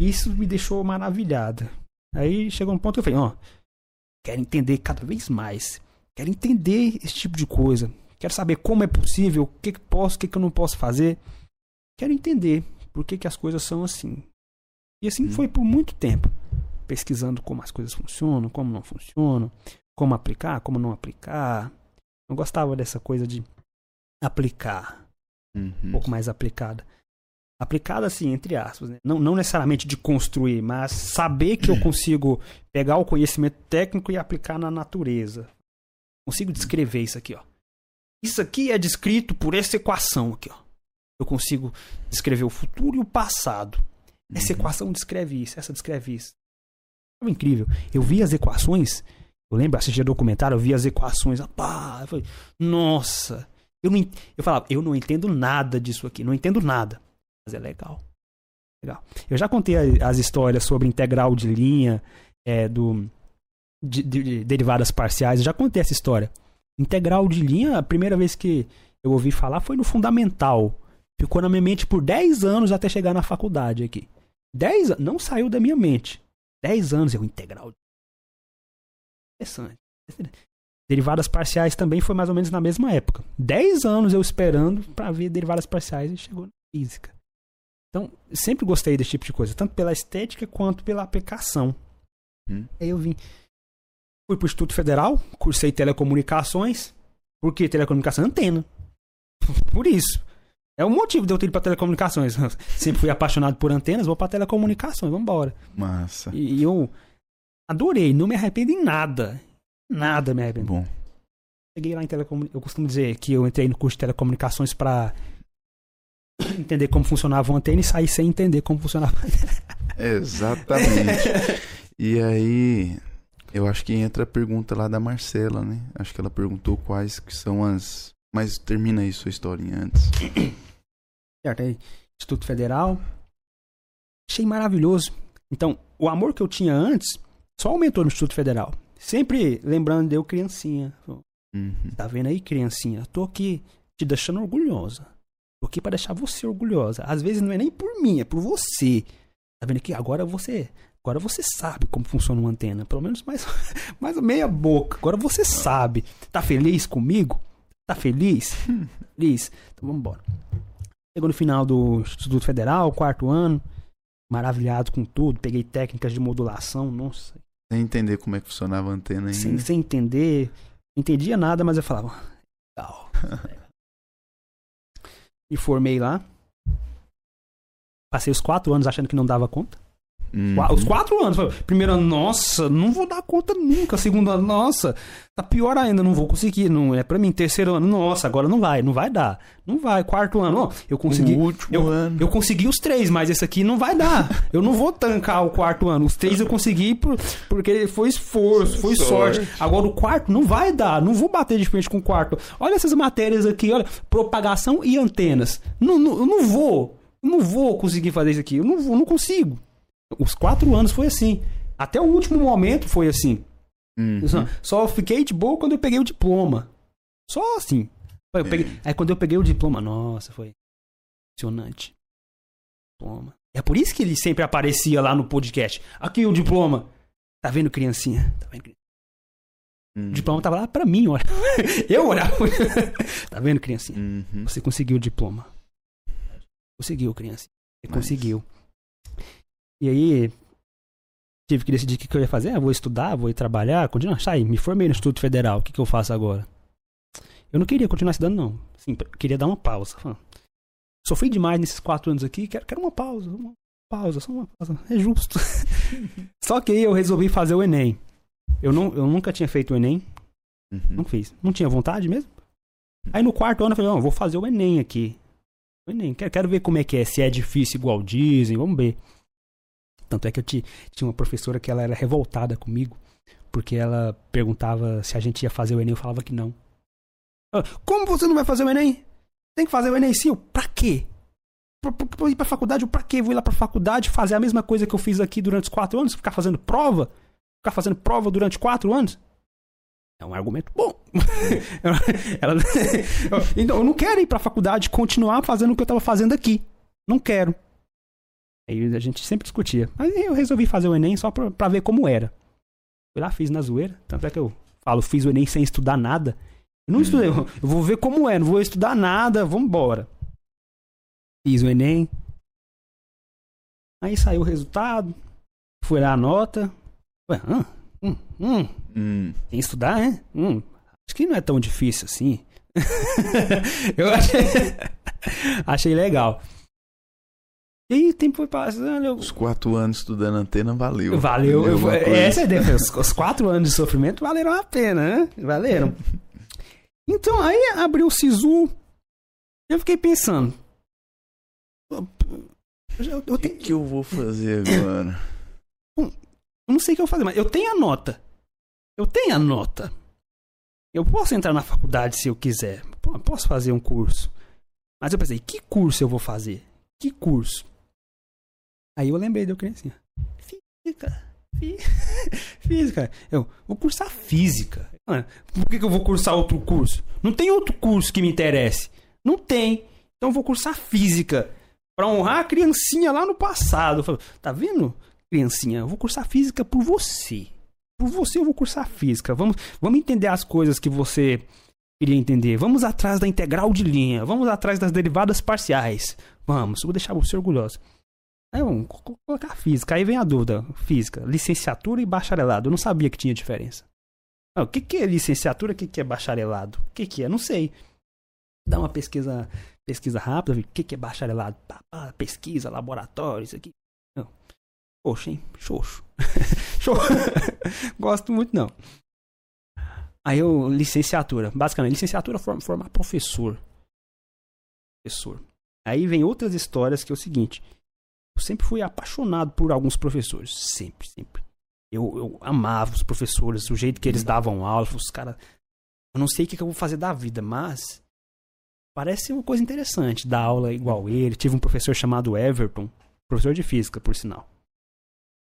Isso me deixou maravilhado. Aí chegou um ponto que eu falei, ó, quero entender cada vez mais. Quero entender esse tipo de coisa. Quero saber como é possível, o que, que posso, o que, que eu não posso fazer. Quero entender por que, que as coisas são assim. E assim Hum. foi por muito tempo. Pesquisando como as coisas funcionam, como não funcionam, como aplicar, como não aplicar. Eu gostava dessa coisa de aplicar, um Uhum. pouco mais aplicada. Aplicada, assim, entre aspas, né? não, não necessariamente de construir, mas saber que eu consigo pegar o conhecimento técnico e aplicar na natureza. Consigo descrever isso aqui, ó. Isso aqui é descrito por essa equação aqui, ó. Eu consigo descrever o futuro e o passado. Essa Uhum. equação descreve isso, essa descreve isso. Foi incrível. Eu vi as equações Eu lembro, assistia documentário, eu via as equações, ah, pá, eu falei, nossa, eu, não, eu falava, eu não entendo nada disso aqui, não entendo nada, mas é legal. Legal. Eu já contei as histórias sobre integral de linha, é, do, de, de- de derivadas parciais, eu já contei essa história. Integral de linha, a primeira vez que eu ouvi falar foi no fundamental. Ficou na minha mente por 10 anos até chegar na faculdade aqui. 10 anos, não saiu da minha mente. 10 anos eu integral. Interessante. Derivadas parciais também foi mais ou menos na mesma época. 10 anos eu esperando pra ver derivadas parciais e chegou na física. Então, sempre gostei desse tipo de coisa, tanto pela estética quanto pela aplicação. Hum. Aí eu vim. Fui pro Instituto Federal, cursei telecomunicações. Por que telecomunicação? Antena. Por isso. É o motivo de eu ter ido pra telecomunicações. Sempre fui apaixonado por antenas, vou pra telecomunicações, vambora. Massa. E, e eu adorei, não me arrependo em nada. Nada me arrependo. Bom. Cheguei lá em telecomunicações. Eu costumo dizer que eu entrei no curso de telecomunicações pra entender como funcionava uma antena e sair sem entender como funcionava. Exatamente. e aí, eu acho que entra a pergunta lá da Marcela, né? Acho que ela perguntou quais que são as. Mas termina aí sua historinha antes. certo? Aí, Instituto Federal. Achei maravilhoso. Então, o amor que eu tinha antes só aumentou no Instituto Federal. Sempre lembrando de eu criancinha. Uhum. Tá vendo aí, criancinha? Tô aqui te deixando orgulhosa. Tô aqui pra deixar você orgulhosa. Às vezes não é nem por mim, é por você. Tá vendo aqui? Agora você. Agora você sabe como funciona uma antena. Pelo menos mais, mais meia boca. Agora você sabe. Tá feliz comigo? Tá feliz? feliz? Então vamos embora. Chegou no final do Instituto Federal, quarto ano. Maravilhado com tudo. Peguei técnicas de modulação. Nossa, Sem entender como é que funcionava a antena ainda. sem, sem entender. Não entendia nada, mas eu falava, legal. Me formei lá. Passei os quatro anos achando que não dava conta. Uhum. Os quatro anos. Primeiro ano, nossa, não vou dar conta nunca. Segundo ano, nossa, tá pior ainda, não vou conseguir. Não é pra mim. Terceiro ano, nossa, agora não vai, não vai dar. Não vai. Quarto ano, ó, eu consegui. O último eu, ano. eu consegui os três, mas esse aqui não vai dar. Eu não vou tancar o quarto ano. Os três eu consegui por- porque foi esforço, foi sorte. Sorte. Agora o quarto não vai dar. Não vou bater de frente com o quarto. Olha essas matérias aqui, olha. Propagação e antenas. Não, não, eu não vou. Eu não vou conseguir fazer isso aqui. Eu não, vou, não consigo. Os quatro anos foi assim. Até o último momento foi assim. Uhum. Só, fiquei de boa quando eu peguei o diploma. Só assim. Peguei- aí quando eu peguei o diploma, nossa, foi impressionante. Diploma. É por isso que ele sempre aparecia lá no podcast. Aqui o diploma. Tá vendo, criancinha? Tá vendo, criancinha? Uhum. O diploma tava lá pra mim, olha. Eu olhava. tá vendo, criancinha? Uhum. Você conseguiu o diploma. Conseguiu, criança. Você Nice. conseguiu. E aí, tive que decidir o que, eu ia fazer. Ah, vou estudar, vou ir trabalhar, continuar. Sai, me formei no Instituto Federal. O que, que eu faço agora? Eu não queria continuar estudando, não. Eu queria dar uma pausa. Sofri demais nesses quatro anos aqui, quero, quero uma pausa. Uma pausa, só uma pausa. É justo. só que aí eu resolvi fazer o Enem. Eu, não, eu nunca tinha feito o Enem. Uhum. Não fiz. Não tinha vontade mesmo. Aí no quarto ano eu falei, não, vou fazer o Enem aqui. O Enem, quero, quero ver como é que é, se é difícil igual dizem, vamos ver. Tanto é que eu ti- tinha uma professora que ela era revoltada comigo, porque ela perguntava se a gente ia fazer o Enem, eu falava que não. Ela, como você não vai fazer o Enem? Tem que fazer o Enem sim, eu, pra quê? Pra, pra, pra ir pra faculdade, eu, pra quê? Vou ir lá pra faculdade fazer a mesma coisa que eu fiz aqui durante os quatro anos, ficar fazendo prova? Ficar fazendo prova durante quatro anos? É um argumento bom. Ela- então, eu não quero ir pra faculdade e continuar fazendo o que eu tava fazendo aqui. Não quero. Aí a gente sempre discutia. Mas eu resolvi fazer o Enem só pra, pra ver como era. Fui lá, fiz na zoeira. Tanto é que eu falo, fiz o Enem sem estudar nada. Eu não estudei, eu vou ver como é, não vou estudar nada, vambora. Fiz o Enem. Aí saiu o resultado. Fui lá a nota. Ué? Hum, hum, Hum. sem estudar, né? Hum, acho que não é tão difícil assim. eu achei, achei legal. E aí, o tempo foi passando. Eu... Os quatro anos estudando antena valeu. Valeu. eu- alguma coisa. essa é a ideia. Os, quatro anos de sofrimento valeram a pena, né? Valeram. Então, aí abriu o Sisu. Eu fiquei pensando. O tenho- que, que eu vou fazer agora? eu não sei o que eu vou fazer, mas eu tenho a nota. eu tenho a nota. Eu posso entrar na faculdade se eu quiser. Posso fazer um curso. Mas eu pensei, que curso eu vou fazer? Que curso? Aí eu lembrei de eu criancinha. Física. Fí- Física. Eu vou cursar física. Mano, por que, que eu vou cursar outro curso? Não tem outro curso que me interesse. Não tem. Então eu vou cursar física. Pra honrar a criancinha lá no passado. Eu falo, tá vendo, criancinha? Eu vou cursar física por você. Por você eu vou cursar física. Vamos, vamos entender as coisas que você queria entender. Vamos atrás da integral de linha. Vamos atrás das derivadas parciais. Vamos, eu vou deixar você orgulhoso. Co- co- colocar física. Aí vem a dúvida: física, licenciatura e bacharelado. Eu não sabia que tinha diferença. Ah, o que, que é licenciatura? O que, que é bacharelado? O que, que é? Não sei. Dá uma pesquisa, pesquisa rápida, o que, que é bacharelado. Pesquisa, laboratório, isso aqui. Não. Poxa, hein? Xoxo. Xoxo. Gosto muito, não. Aí eu, licenciatura. Basicamente, licenciatura é form- formar professor. Professor. Aí vem outras histórias que é o seguinte. Eu sempre fui apaixonado por alguns professores. Sempre, sempre. Eu, eu amava os professores, o jeito que eles davam aula. Os caras. Eu não sei o que, que eu vou fazer da vida, mas. Parece uma coisa interessante dar aula igual ele. Tive um professor chamado Everton, professor de física, por sinal.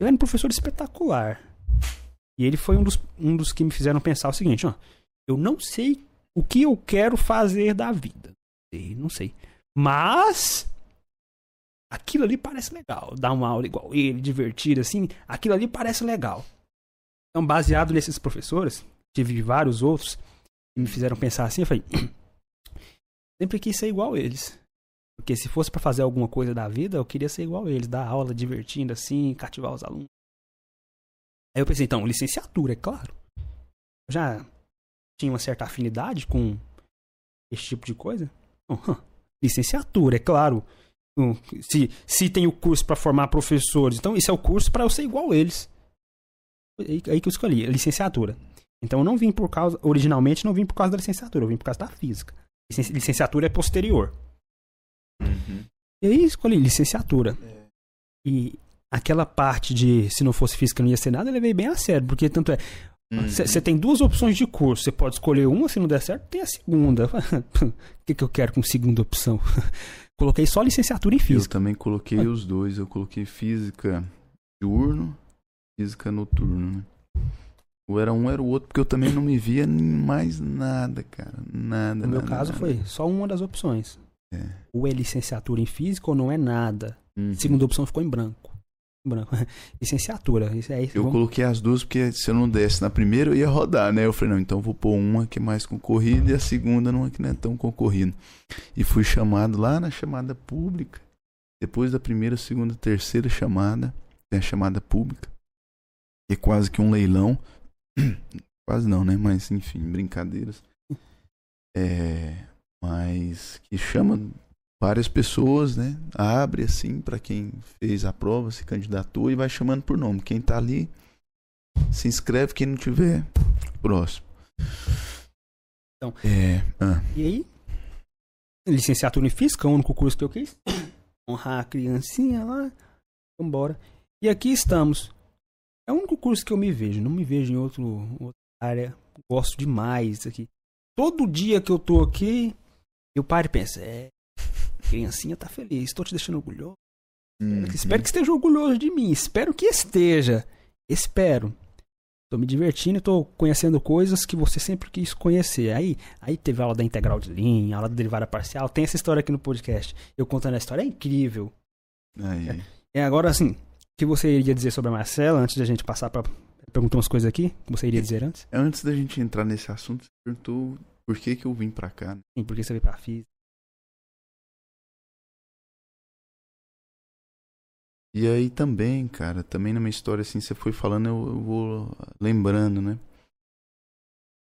Ele era um professor espetacular. E ele foi um dos, um dos que me fizeram pensar o seguinte: ó, eu não sei o que eu quero fazer da vida. Não sei. Mas. Aquilo ali parece legal. Dar uma aula igual ele, divertir assim. Aquilo ali parece legal. Então, baseado nesses professores, tive vários outros que me fizeram pensar assim. Eu falei: sempre quis ser igual eles. Porque se fosse pra fazer alguma coisa da vida, eu queria ser igual eles, dar aula divertindo assim, cativar os alunos. Aí eu pensei, então, licenciatura, é claro. Eu já tinha uma certa afinidade com esse tipo de coisa. Licenciatura, é claro. Se, se tem o curso pra formar professores, então isso é o curso pra eu ser igual eles. Aí, aí que eu escolhi, licenciatura. Então eu não vim por causa, originalmente não vim por causa da licenciatura, eu vim por causa da física. Licen- Licenciatura é posterior. E aí escolhi licenciatura. E aquela parte de se não fosse física não ia ser nada, eu levei bem a sério, porque tanto é. Você tem duas opções de curso, você pode escolher uma, se não der certo, tem a segunda. O que, que eu quero com segunda opção? Coloquei só licenciatura em Eu física. também coloquei os dois. Eu coloquei física diurno, física noturno, né? Ou era um, era o outro, porque eu também não me via em mais nada, cara. Nada. No meu nada, caso nada. foi só uma das opções. É. Ou é licenciatura em física ou não é nada. Uhum. Segunda opção ficou em branco. Branco. licenciatura. Isso aí, Eu vamos- coloquei as duas porque se eu não desse na primeira eu ia rodar, né? Eu falei, não, então vou pôr uma que é mais concorrida e a segunda numa que não é tão concorrida. E fui chamado lá na chamada pública. Depois da primeira, segunda, terceira chamada, tem a chamada pública. É quase que um leilão. quase não, né? Mas enfim, brincadeiras. É, mas que chama várias pessoas, né? Abre assim para quem fez a prova, se candidatou e vai chamando por nome. Quem tá ali se inscreve, quem não tiver, próximo. Então. é, ah, E aí, licenciatura em física, o único curso que eu quis. Honrar a criancinha lá. Vambora. E aqui estamos. É o único curso que eu me vejo. Não me vejo em outro, outra área. Gosto demais aqui. Todo dia que eu tô aqui, eu paro e penso, é. Criancinha tá feliz, tô te deixando orgulhoso. uhum. Espero que esteja orgulhoso de mim. Espero que esteja. Espero. Tô me divertindo tô conhecendo coisas que você sempre quis conhecer. Aí, aí teve aula da integral de linha, aula da derivada parcial. Tem essa história aqui no podcast. Eu contando a história. É incrível. Aí. É, agora, assim, o que você iria dizer sobre a Marcela antes da gente passar pra perguntar umas coisas aqui? O que você iria dizer antes? Antes da gente entrar nesse assunto, você perguntou por que que eu vim pra cá. né? Sim, porque você veio pra física. E aí também, cara, também na minha história, assim, você foi falando, eu, eu vou lembrando, né?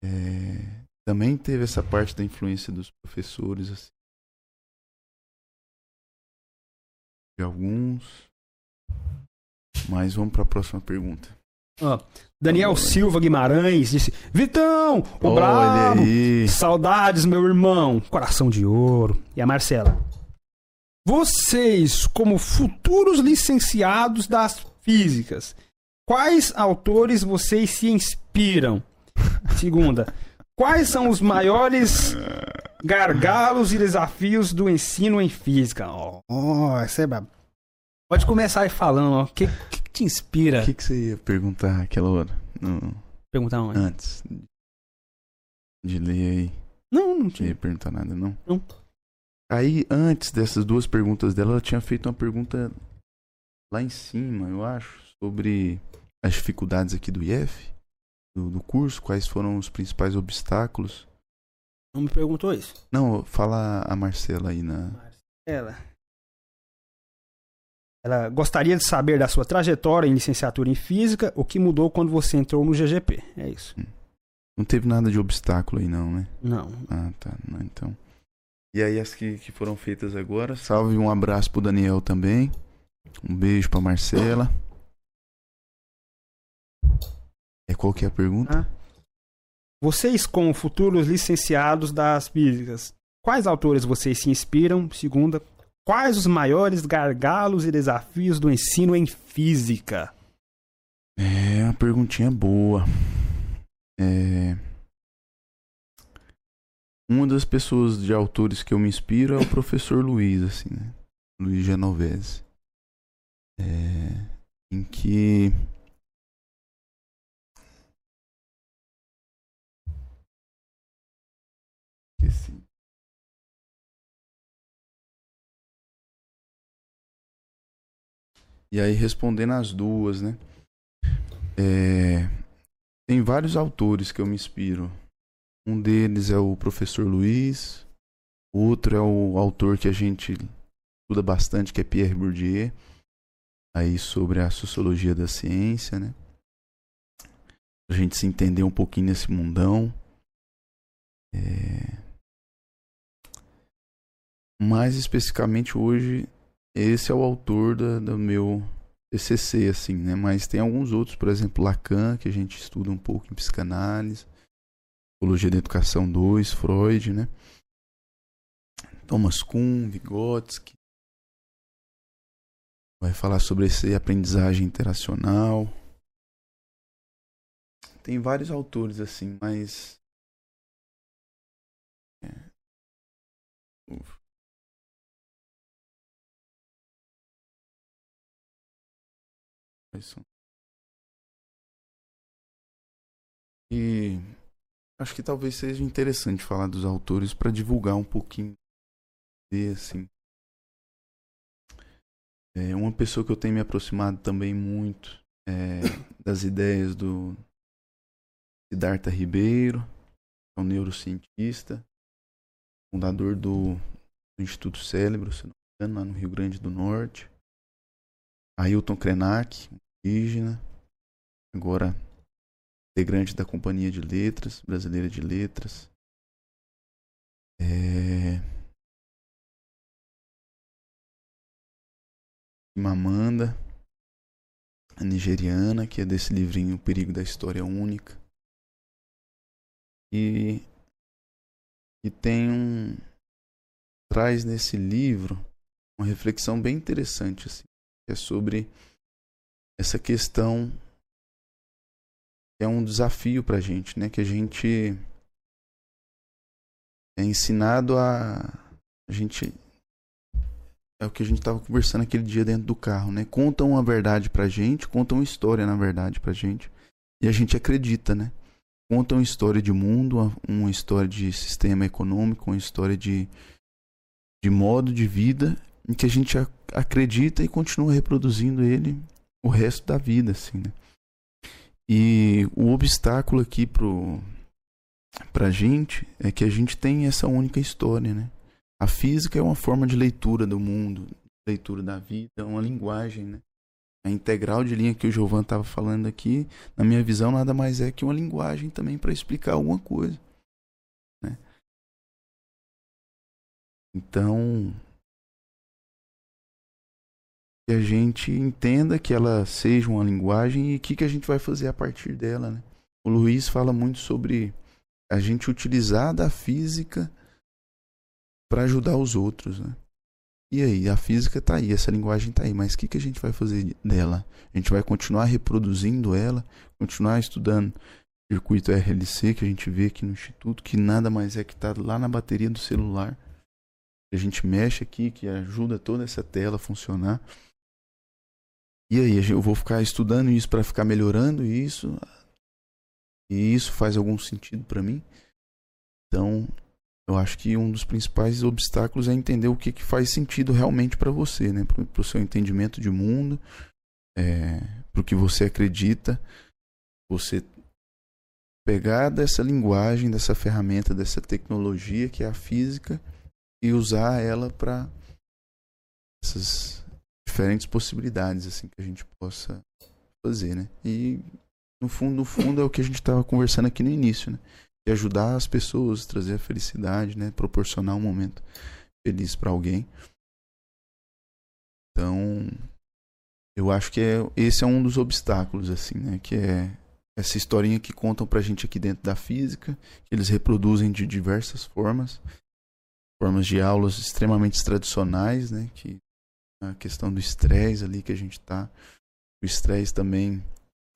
É, também teve essa parte da influência dos professores, assim. De alguns. Mas vamos para a próxima pergunta. Daniel Silva Guimarães disse: Vitão, o Olha brabo! aí. Saudades, meu irmão. Coração de ouro. E a Marcela. Vocês, como futuros licenciados das físicas, quais autores vocês se inspiram? Segunda. Quais são os maiores gargalos e desafios do ensino em física? Ó, oh, essa é brabo. Pode começar aí falando, ó. O que, que te inspira? O que, que você ia perguntar aquela hora? No... Perguntar onde? Antes de ler aí. Não, não Não tinha. ia perguntar nada, não? Não. Aí, antes dessas duas perguntas dela, ela tinha feito uma pergunta lá em cima, eu acho, sobre as dificuldades aqui do IF, do, do curso, quais foram os principais obstáculos. Não me perguntou isso. Não, fala a Marcela aí na. Ela. Ela gostaria de saber da sua trajetória em licenciatura em física, o que mudou quando você entrou no GGP. É isso. Não teve nada de obstáculo aí, não, né? Não. Ah, tá. Não, então. E aí, as que, que foram feitas agora. Salve um abraço pro Daniel também. Um beijo pra Marcela. É qual que é a pergunta? Vocês, como futuros licenciados das físicas, quais autores vocês se inspiram? Segunda, quais os maiores gargalos e desafios do ensino em física? É uma perguntinha boa. É... Uma das pessoas de autores que eu me inspiro é o professor Luiz, assim, né? Luiz Genovese. É... Em que Esqueci. E aí, respondendo as duas, né? É, Tem vários autores que eu me inspiro. Um deles é o professor Luiz. Outro é o autor que a gente estuda bastante, que é Pierre Bourdieu. Aí sobre a sociologia da ciência, né? Pra gente se entender um pouquinho nesse mundão. É... Mais especificamente hoje, esse é o autor da, do meu TCC, assim, né? Mas tem alguns outros, por exemplo, Lacan, que a gente estuda um pouco em psicanálise, Psicologia da Educação 2, Freud, né? Thomas Kuhn, Vygotsky. Vai falar sobre esse aprendizagem interacional. Tem vários autores, assim, mas... É. E acho que talvez seja interessante falar dos autores para divulgar um pouquinho de assim. É uma pessoa que eu tenho me aproximado também muito é, das ideias do Siddhartha Ribeiro, que é um neurocientista, fundador do, do Instituto Cérebro, se não me engano, lá no Rio Grande do Norte. Ailton Krenak, indígena, agora integrante da Companhia de Letras, Brasileira de Letras. É... Mamanda, a nigeriana, que é desse livrinho O Perigo da História Única. E, e tem um. traz nesse livro uma reflexão bem interessante, assim, que é sobre essa questão é um desafio pra gente, né? Que a gente é ensinado a a gente é o que a gente tava conversando aquele dia dentro do carro, né? Contam uma verdade pra gente, contam uma história na verdade pra gente, e a gente acredita, né? Contam uma história de mundo, uma, uma história de sistema econômico, uma história de de modo de vida em que a gente a- acredita e continua reproduzindo ele o resto da vida, assim, né? E o obstáculo aqui pro pra gente é que a gente tem essa única história, né? A física é uma forma de leitura do mundo, leitura da vida, é uma linguagem, né? A integral de linha que o Giovan estava falando aqui, na minha visão, nada mais é que uma linguagem também para explicar alguma coisa, né? Então, que a gente entenda que ela seja uma linguagem e o que, que a gente vai fazer a partir dela. Né? O Luiz fala muito sobre a gente utilizar da física para ajudar os outros. Né? E aí, a física tá aí, essa linguagem tá aí, mas o que, que a gente vai fazer dela? A gente vai continuar reproduzindo ela, continuar estudando circuito RLC que a gente vê aqui no instituto, que nada mais é que está lá na bateria do celular. A gente mexe aqui, que ajuda toda essa tela a funcionar. E aí, eu vou ficar estudando isso para ficar melhorando isso. E isso faz algum sentido para mim. Então, eu acho que um dos principais obstáculos é entender o que, que faz sentido realmente para você, né? Para o seu entendimento de mundo, é, para o que você acredita. Você pegar dessa linguagem, dessa ferramenta, dessa tecnologia que é a física e usar ela para essas diferentes possibilidades assim que a gente possa fazer, né? E no fundo, no fundo é o que a gente estava conversando aqui no início, né? De ajudar as pessoas, trazer a felicidade, né? Proporcionar um momento feliz para alguém. Então, eu acho que é, esse é um dos obstáculos, assim, né? Que é essa historinha que contam pra gente aqui dentro da física, que eles reproduzem de diversas formas, formas de aulas extremamente tradicionais, né? Que a questão do estresse ali que a gente tá. O estresse também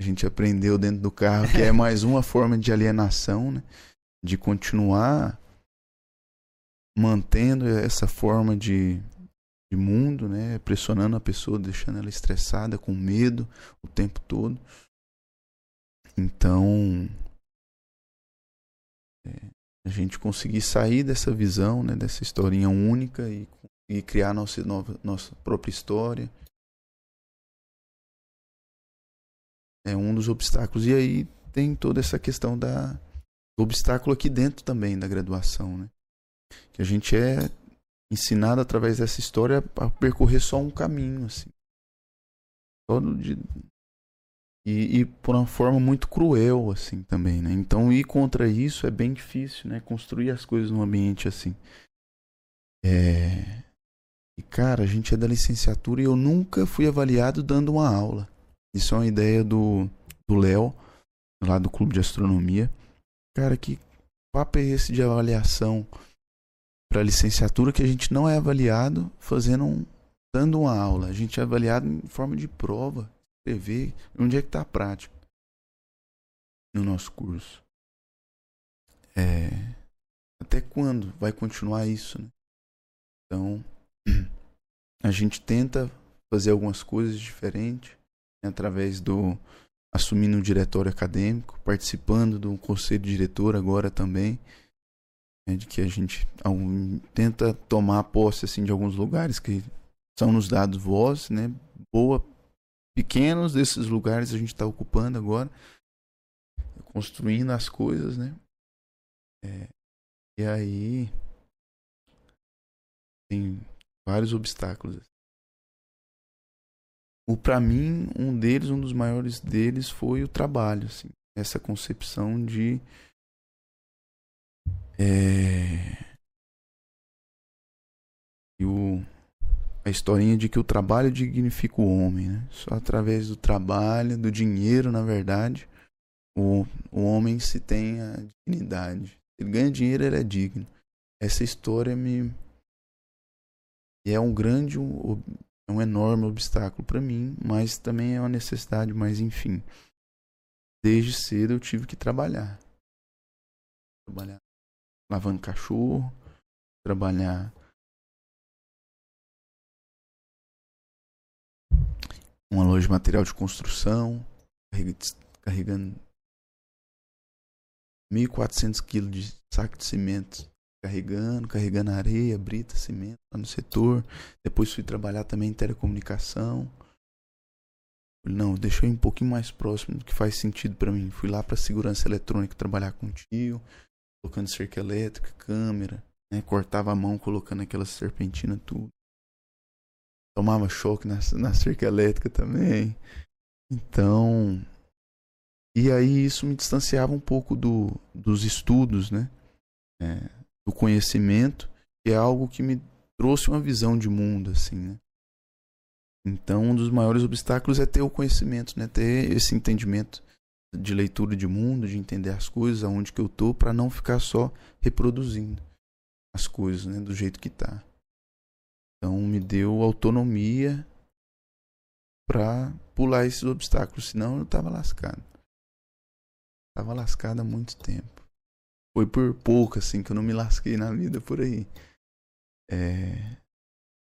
a gente aprendeu dentro do carro que é mais uma forma de alienação, né? De continuar mantendo essa forma de, de mundo, né? Pressionando a pessoa, deixando ela estressada, com medo o tempo todo. Então, é, a gente conseguir sair dessa visão, né? Dessa historinha única e e criar nossa, nossa própria história. É um dos obstáculos. E aí tem toda essa questão da, do obstáculo aqui dentro também da graduação, né? Que a gente é ensinado através dessa história a percorrer só um caminho, assim. Todo de, e, e, por uma forma muito cruel, assim, também, né? Então, ir contra isso é bem difícil, né? Construir as coisas num ambiente assim. É... E cara, a gente é da licenciatura e eu nunca fui avaliado dando uma aula. Isso é uma ideia do Léo, lá do Clube de Astronomia. Cara, que papo é esse de avaliação para licenciatura que a gente não é avaliado fazendo um, dando uma aula. A gente é avaliado em forma de prova, escrever, onde é que está a prática no nosso curso. É, até quando vai continuar isso, né? Então, a gente tenta fazer algumas coisas diferentes né, através do assumindo um diretório acadêmico, participando do conselho diretor agora também, né, de que a gente algum, tenta tomar posse assim de alguns lugares que são nos dados voz, né? Boa, pequenos desses lugares a gente está ocupando agora, construindo as coisas, né? É, e aí tem vários obstáculos. O para mim, um deles, um dos maiores deles foi o trabalho, assim, essa concepção de é, o a historinha de que o trabalho dignifica o homem, né? Só através do trabalho, do dinheiro, na verdade, o, o homem se tem a dignidade. Ele ganha dinheiro, ele é digno. Essa história me e é um grande, é um enorme obstáculo para mim, mas também é uma necessidade, mas enfim. Desde cedo eu tive que trabalhar. Trabalhar lavando cachorro, trabalhar uma loja de material de construção, carregando 1.400 quilos de saco de cimento carregando, carregando areia, brita, cimento lá no setor. Depois fui trabalhar também em telecomunicação. Não, ir um pouquinho mais próximo do que faz sentido para mim. Fui lá para segurança eletrônica trabalhar com tio, colocando cerca elétrica, câmera, né? cortava a mão colocando aquela serpentina tudo. Tomava choque na, na cerca elétrica também. Então, e aí isso me distanciava um pouco do, dos estudos, né? É, do conhecimento, que é algo que me trouxe uma visão de mundo, assim, né? Então, um dos maiores obstáculos é ter o conhecimento, né? Ter esse entendimento de leitura de mundo, de entender as coisas, aonde que eu tô, para não ficar só reproduzindo as coisas, né? Do jeito que tá. Então, me deu autonomia para pular esses obstáculos, senão eu tava lascado. Tava lascado há muito tempo. Foi por pouco, assim, que eu não me lasquei na vida por aí. É,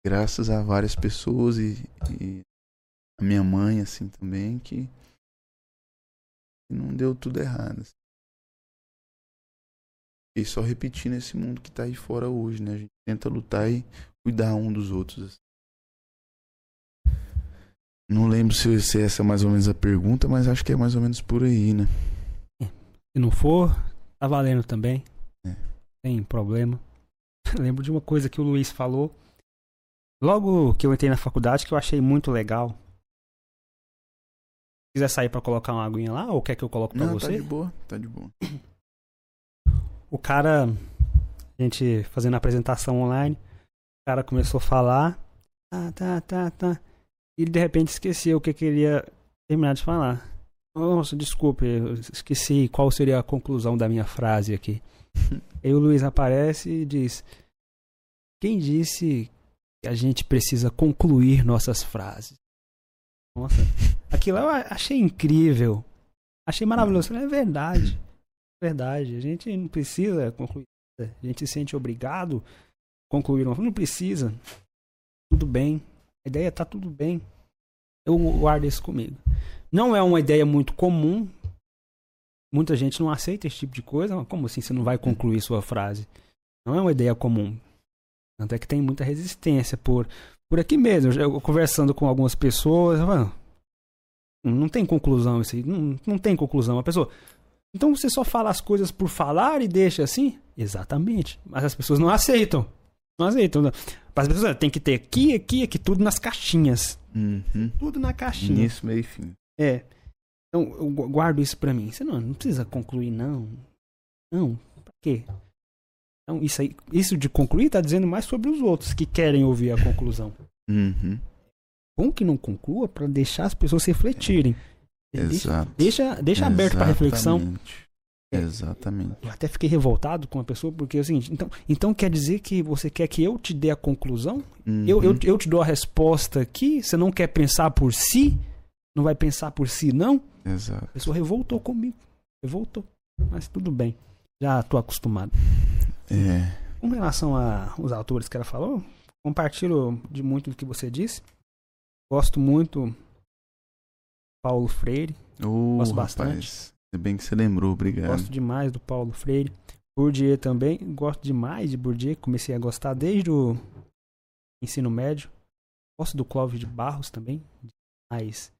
graças a várias pessoas e, e a minha mãe, assim, também, que, não deu tudo errado. Assim. E só repetindo esse mundo que tá aí fora hoje, né? A gente tenta lutar e cuidar um dos outros. Assim. Não lembro se, se essa é mais ou menos a pergunta, mas acho que é mais ou menos por aí, né? Se não for, tá valendo também. É. Tem problema. Lembro de uma coisa que o Luiz falou. Logo que eu entrei na faculdade, que eu achei muito legal. Se quiser sair pra colocar uma aguinha lá, ou quer que eu coloque pra Não, você? tá de boa, tá de boa. o cara, a gente fazendo a apresentação online, o cara começou a falar, tá, tá, tá, tá, e de repente esqueceu o que queria terminar de falar. Nossa, desculpe, eu esqueci qual seria a conclusão da minha frase aqui. Aí o Luiz aparece e diz: Quem disse que a gente precisa concluir nossas frases? Nossa, aquilo eu achei incrível. Achei maravilhoso. É verdade. Verdade. A gente não precisa concluir. nada. A gente se sente obrigado a concluir uma. Não precisa. Tudo bem. A ideia tá tudo bem. Eu guardo isso comigo. Não é uma ideia muito comum. Muita gente não aceita esse tipo de coisa. Como assim você não vai concluir sua frase? Não é uma ideia comum. Tanto é que tem muita resistência por, por aqui mesmo. Eu, conversando com algumas pessoas, falo, não tem conclusão isso aí. Não, não tem conclusão. A pessoa. Então você só fala as coisas por falar e deixa assim? Exatamente. Mas as pessoas não aceitam. Não aceitam. As pessoas têm que ter aqui, aqui, aqui, tudo nas caixinhas. Uhum. Tudo na caixinha. Início, meio e fim. É. Então, eu gu- guardo isso pra mim. Você não, não precisa concluir, não. Não. Pra quê? Então, isso aí, isso de concluir tá dizendo mais sobre os outros que querem ouvir a conclusão. Uhum. Bom que não conclua pra deixar as pessoas refletirem. Deixa, Exato. deixa, deixa aberto pra reflexão. Exatamente. É. Exatamente. Eu até fiquei revoltado com a pessoa, porque seguinte, então, então quer dizer que você quer que eu te dê a conclusão? Eu, eu, Uhum. eu te dou a resposta aqui, você não quer pensar por si? Não vai pensar por si, não? Exato. A pessoa revoltou comigo. Revoltou. Mas tudo bem. Já tô acostumado. É. Com relação aos autores que ela falou, compartilho de muito do que você disse. Gosto muito Paulo Freire. Ô, Gosto bastante. rapaz. Ainda bem que você lembrou, obrigado. Gosto demais do Paulo Freire. Bourdieu também. Gosto demais de Bourdieu. Comecei a gostar desde o ensino médio. Gosto do Clóvis de Barros também. Mais.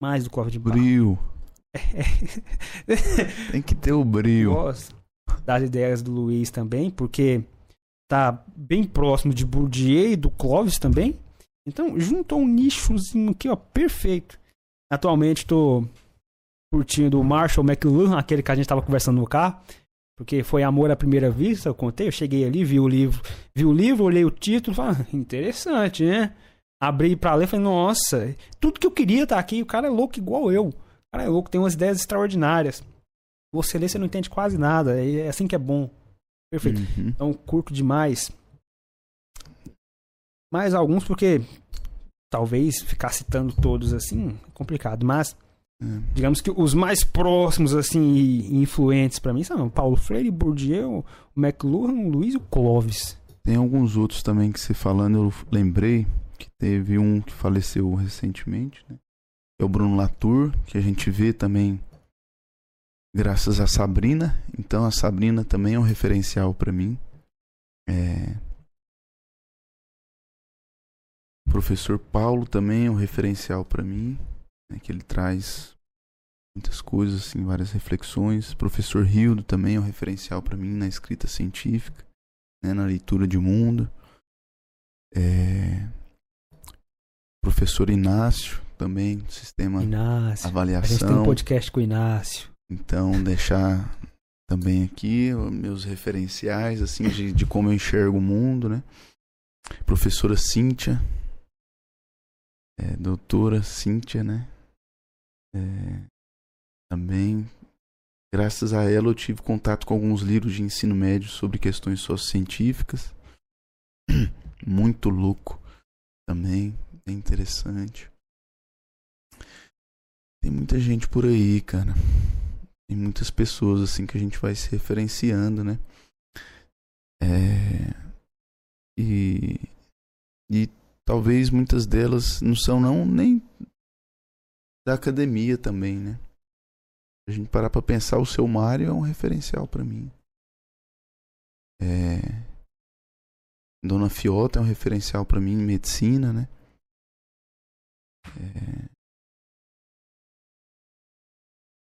Mais do Clóvis de Barros. Brio. Tem que ter o brio. Gosto das ideias do Luiz também, porque tá bem próximo de Bourdieu e do Clóvis também. Então, juntou um nichozinho aqui, ó, perfeito. Atualmente tô curtindo o Marshall McLuhan, aquele que a gente tava conversando no carro, porque foi amor à primeira vista, eu contei, eu cheguei ali, vi o livro, vi o livro, olhei o título, falei, ah, interessante, né? Abri pra ler, falei, nossa, tudo que eu queria tá aqui, o cara é louco igual eu. O cara é louco, tem umas ideias extraordinárias. Você lê, você não entende quase nada. e É assim que é bom. Perfeito. Uhum. Então, curto demais. Mais alguns, porque talvez ficar citando todos assim é complicado. Mas, É. digamos que os mais próximos, assim, e influentes pra mim são Paulo Freire, Bourdieu, McLuhan, Luiz e o Clóvis. Tem alguns outros também que você falando, eu lembrei que teve um que faleceu recentemente, né? É o Bruno Latour, que a gente vê também graças a Sabrina. Então a Sabrina também é um referencial pra mim. É... O professor Paulo também é um referencial pra mim, né? que ele traz muitas coisas, assim, várias reflexões. O professor Rildo também é um referencial pra mim na escrita científica né, na leitura de mundo. É, Professor Inácio também, do sistema Inácio. A gente tem um avaliação. podcast com o Inácio. Então, deixar também aqui meus referenciais, assim, de, de como eu enxergo o mundo, né? Professora Cíntia, é, doutora Cíntia, né? É, também, graças a ela, eu tive contato com alguns livros de ensino médio sobre questões sociocientíficas. Muito louco também, é interessante. Tem muita gente por aí, cara. tem muitas pessoas assim que a gente vai se referenciando, né? É, e, e talvez muitas delas não são não nem da academia também, né? A gente parar para pensar, o seu Mário é um referencial para mim. É, Dona Fiota é um referencial para mim em medicina, né? É,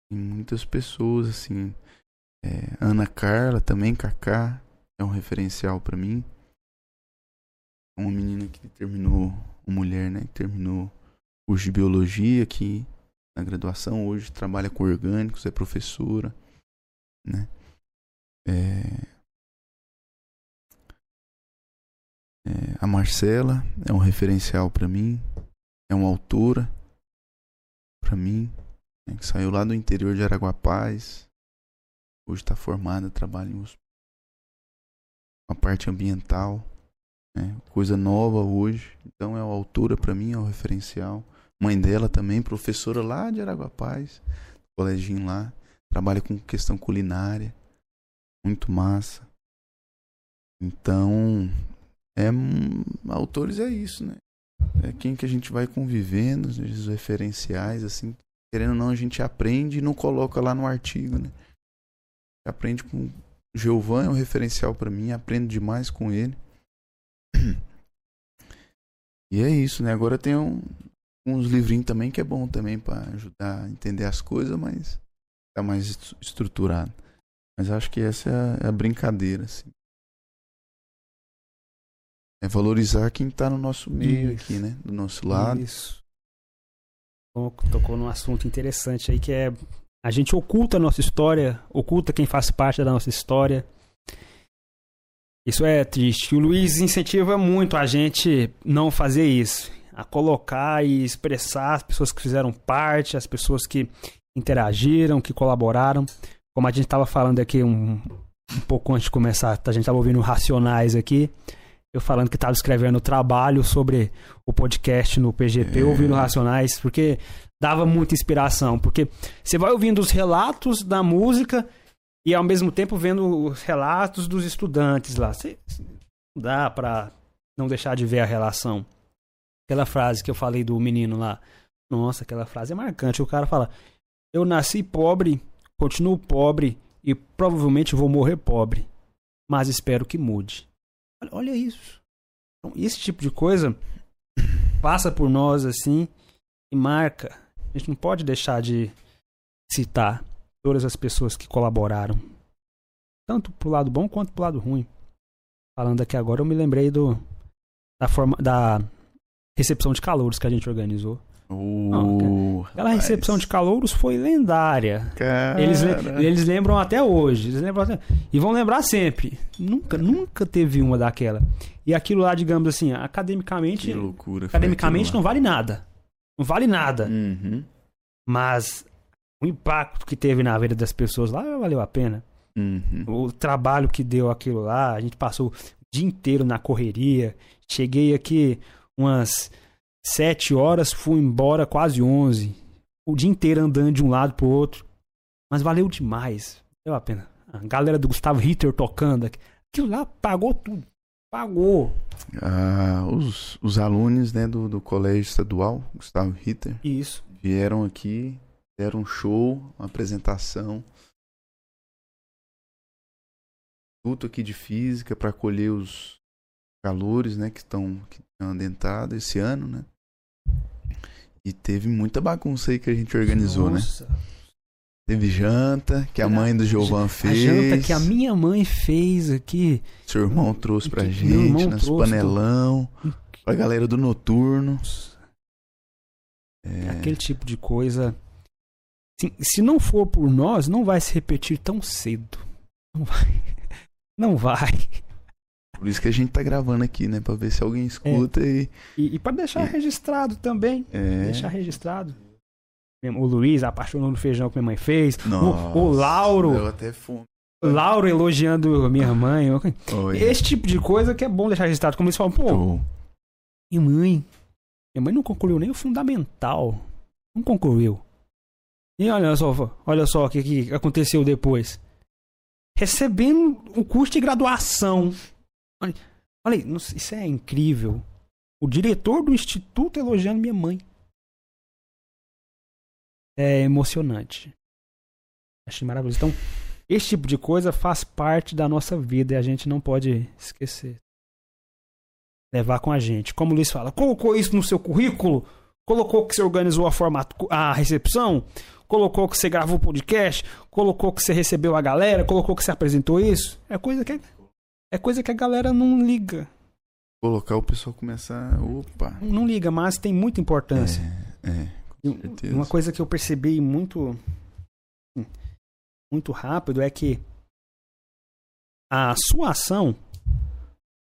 tem muitas pessoas assim. É, Ana Carla também, Kaká, é um referencial para mim. Uma menina que terminou, uma mulher, né? Que terminou curso de biologia aqui na graduação, hoje trabalha com orgânicos, é professora, né? É... É, a Marcela é um referencial para mim, é uma autora para mim, né, que saiu lá do interior de Araguapaz, hoje está formada, trabalha em uma parte ambiental, né, coisa nova hoje, então é uma autora para mim, é um referencial. Mãe dela também, professora lá de Araguapaz, coleginho lá, trabalha com questão culinária, muito massa. Então, é autores é isso, né? É quem que a gente vai convivendo, os referenciais, assim, querendo ou não, a gente aprende e não coloca lá no artigo, né? Aprende com Giovan é um referencial para mim, aprendo demais com ele. E é isso, né? Agora tem um, uns livrinhos também que é bom também para ajudar a entender as coisas, mas tá mais estruturado. Mas acho que essa é a, brincadeira, assim. É valorizar quem tá no nosso meio isso. aqui, né? Do nosso lado. Isso. Tocou num assunto interessante aí que é a gente oculta a nossa história, oculta quem faz parte da nossa história. Isso é triste. O Luiz incentiva muito a gente não fazer isso a colocar e expressar as pessoas que fizeram parte, as pessoas que interagiram, que colaboraram. Como a gente estava falando aqui um, um pouco antes de começar, a gente estava ouvindo Racionais aqui, eu falando que estava escrevendo trabalho sobre o podcast no PGP, é. ouvindo Racionais, porque dava muita inspiração, porque você vai ouvindo os relatos da música e ao mesmo tempo vendo os relatos dos estudantes lá. Você, não dá para não deixar de ver a relação. Aquela frase que eu falei do menino lá. Nossa, aquela frase é marcante. O cara fala: Eu nasci pobre, continuo pobre e provavelmente vou morrer pobre, mas espero que mude. Olha, olha isso. Então, esse tipo de coisa passa por nós assim e marca. A gente não pode deixar de citar todas as pessoas que colaboraram, tanto pro lado bom quanto pro lado ruim. Falando aqui agora, eu me lembrei do da forma da recepção de calouros que a gente organizou. Uh, Não, aquela recepção de calouros foi lendária. Eles, eles lembram até hoje. Eles lembram até, e vão lembrar sempre. Nunca, nunca teve uma daquela. E aquilo lá, digamos assim, academicamente. Que loucura. Academicamente não vale nada. Não vale nada. Uhum. Mas o impacto que teve na vida das pessoas lá valeu a pena. Uhum. O trabalho que deu aquilo lá. A gente passou o dia inteiro na correria. Cheguei aqui umas sete horas, fui embora quase onze. O dia inteiro andando de um lado pro outro. Mas valeu demais. Valeu a pena. A galera do Gustavo Ritter tocando. Aquilo lá pagou tudo. Pagou. Ah, os, os alunos né, do, do colégio estadual, Gustavo Ritter. Isso. Vieram aqui, deram um show, uma apresentação. Tudo aqui de física para acolher os calores, né, que estão que adentrado esse ano, né? E teve muita bagunça aí que a gente organizou, né? Nossa. né? Teve janta que a mãe do Giovan fez. A janta que a minha mãe fez aqui. Seu irmão trouxe pra gente, nas panelão. Pra galera do noturno. É... Aquele tipo de coisa. Assim, se não for por nós, não vai se repetir tão cedo. Não vai. Não vai. Por isso que a gente tá gravando aqui, né? Pra ver se alguém escuta é. e... e. E, pra deixar é. registrado também. É. Deixar registrado. O Luiz apaixonou no feijão que minha mãe fez. Nossa, o, o Lauro. Deu até fome. O Lauro elogiando minha mãe. Oi. Esse tipo de coisa que é bom deixar registrado. Como eles falam, pô. Tô. Minha mãe. Minha mãe não concluiu nem o fundamental. Não concluiu. E olha só, olha só o que, que aconteceu depois. Recebendo um curso de graduação. Olha, isso é incrível. O diretor do instituto elogiando minha mãe. É emocionante. Achei maravilhoso. Então, esse tipo de coisa faz parte da nossa vida e a gente não pode esquecer. Levar com a gente. Como o Luiz fala, colocou isso no seu currículo? Colocou que você organizou a, formato, a recepção? Colocou que você gravou o podcast? Colocou que você recebeu a galera? Colocou que você apresentou isso? É coisa que, é coisa que a galera não liga. Colocar o pessoal começar. Opa! Não liga, mas tem muita importância. É, é. Uma coisa que eu percebi muito muito rápido é que a sua ação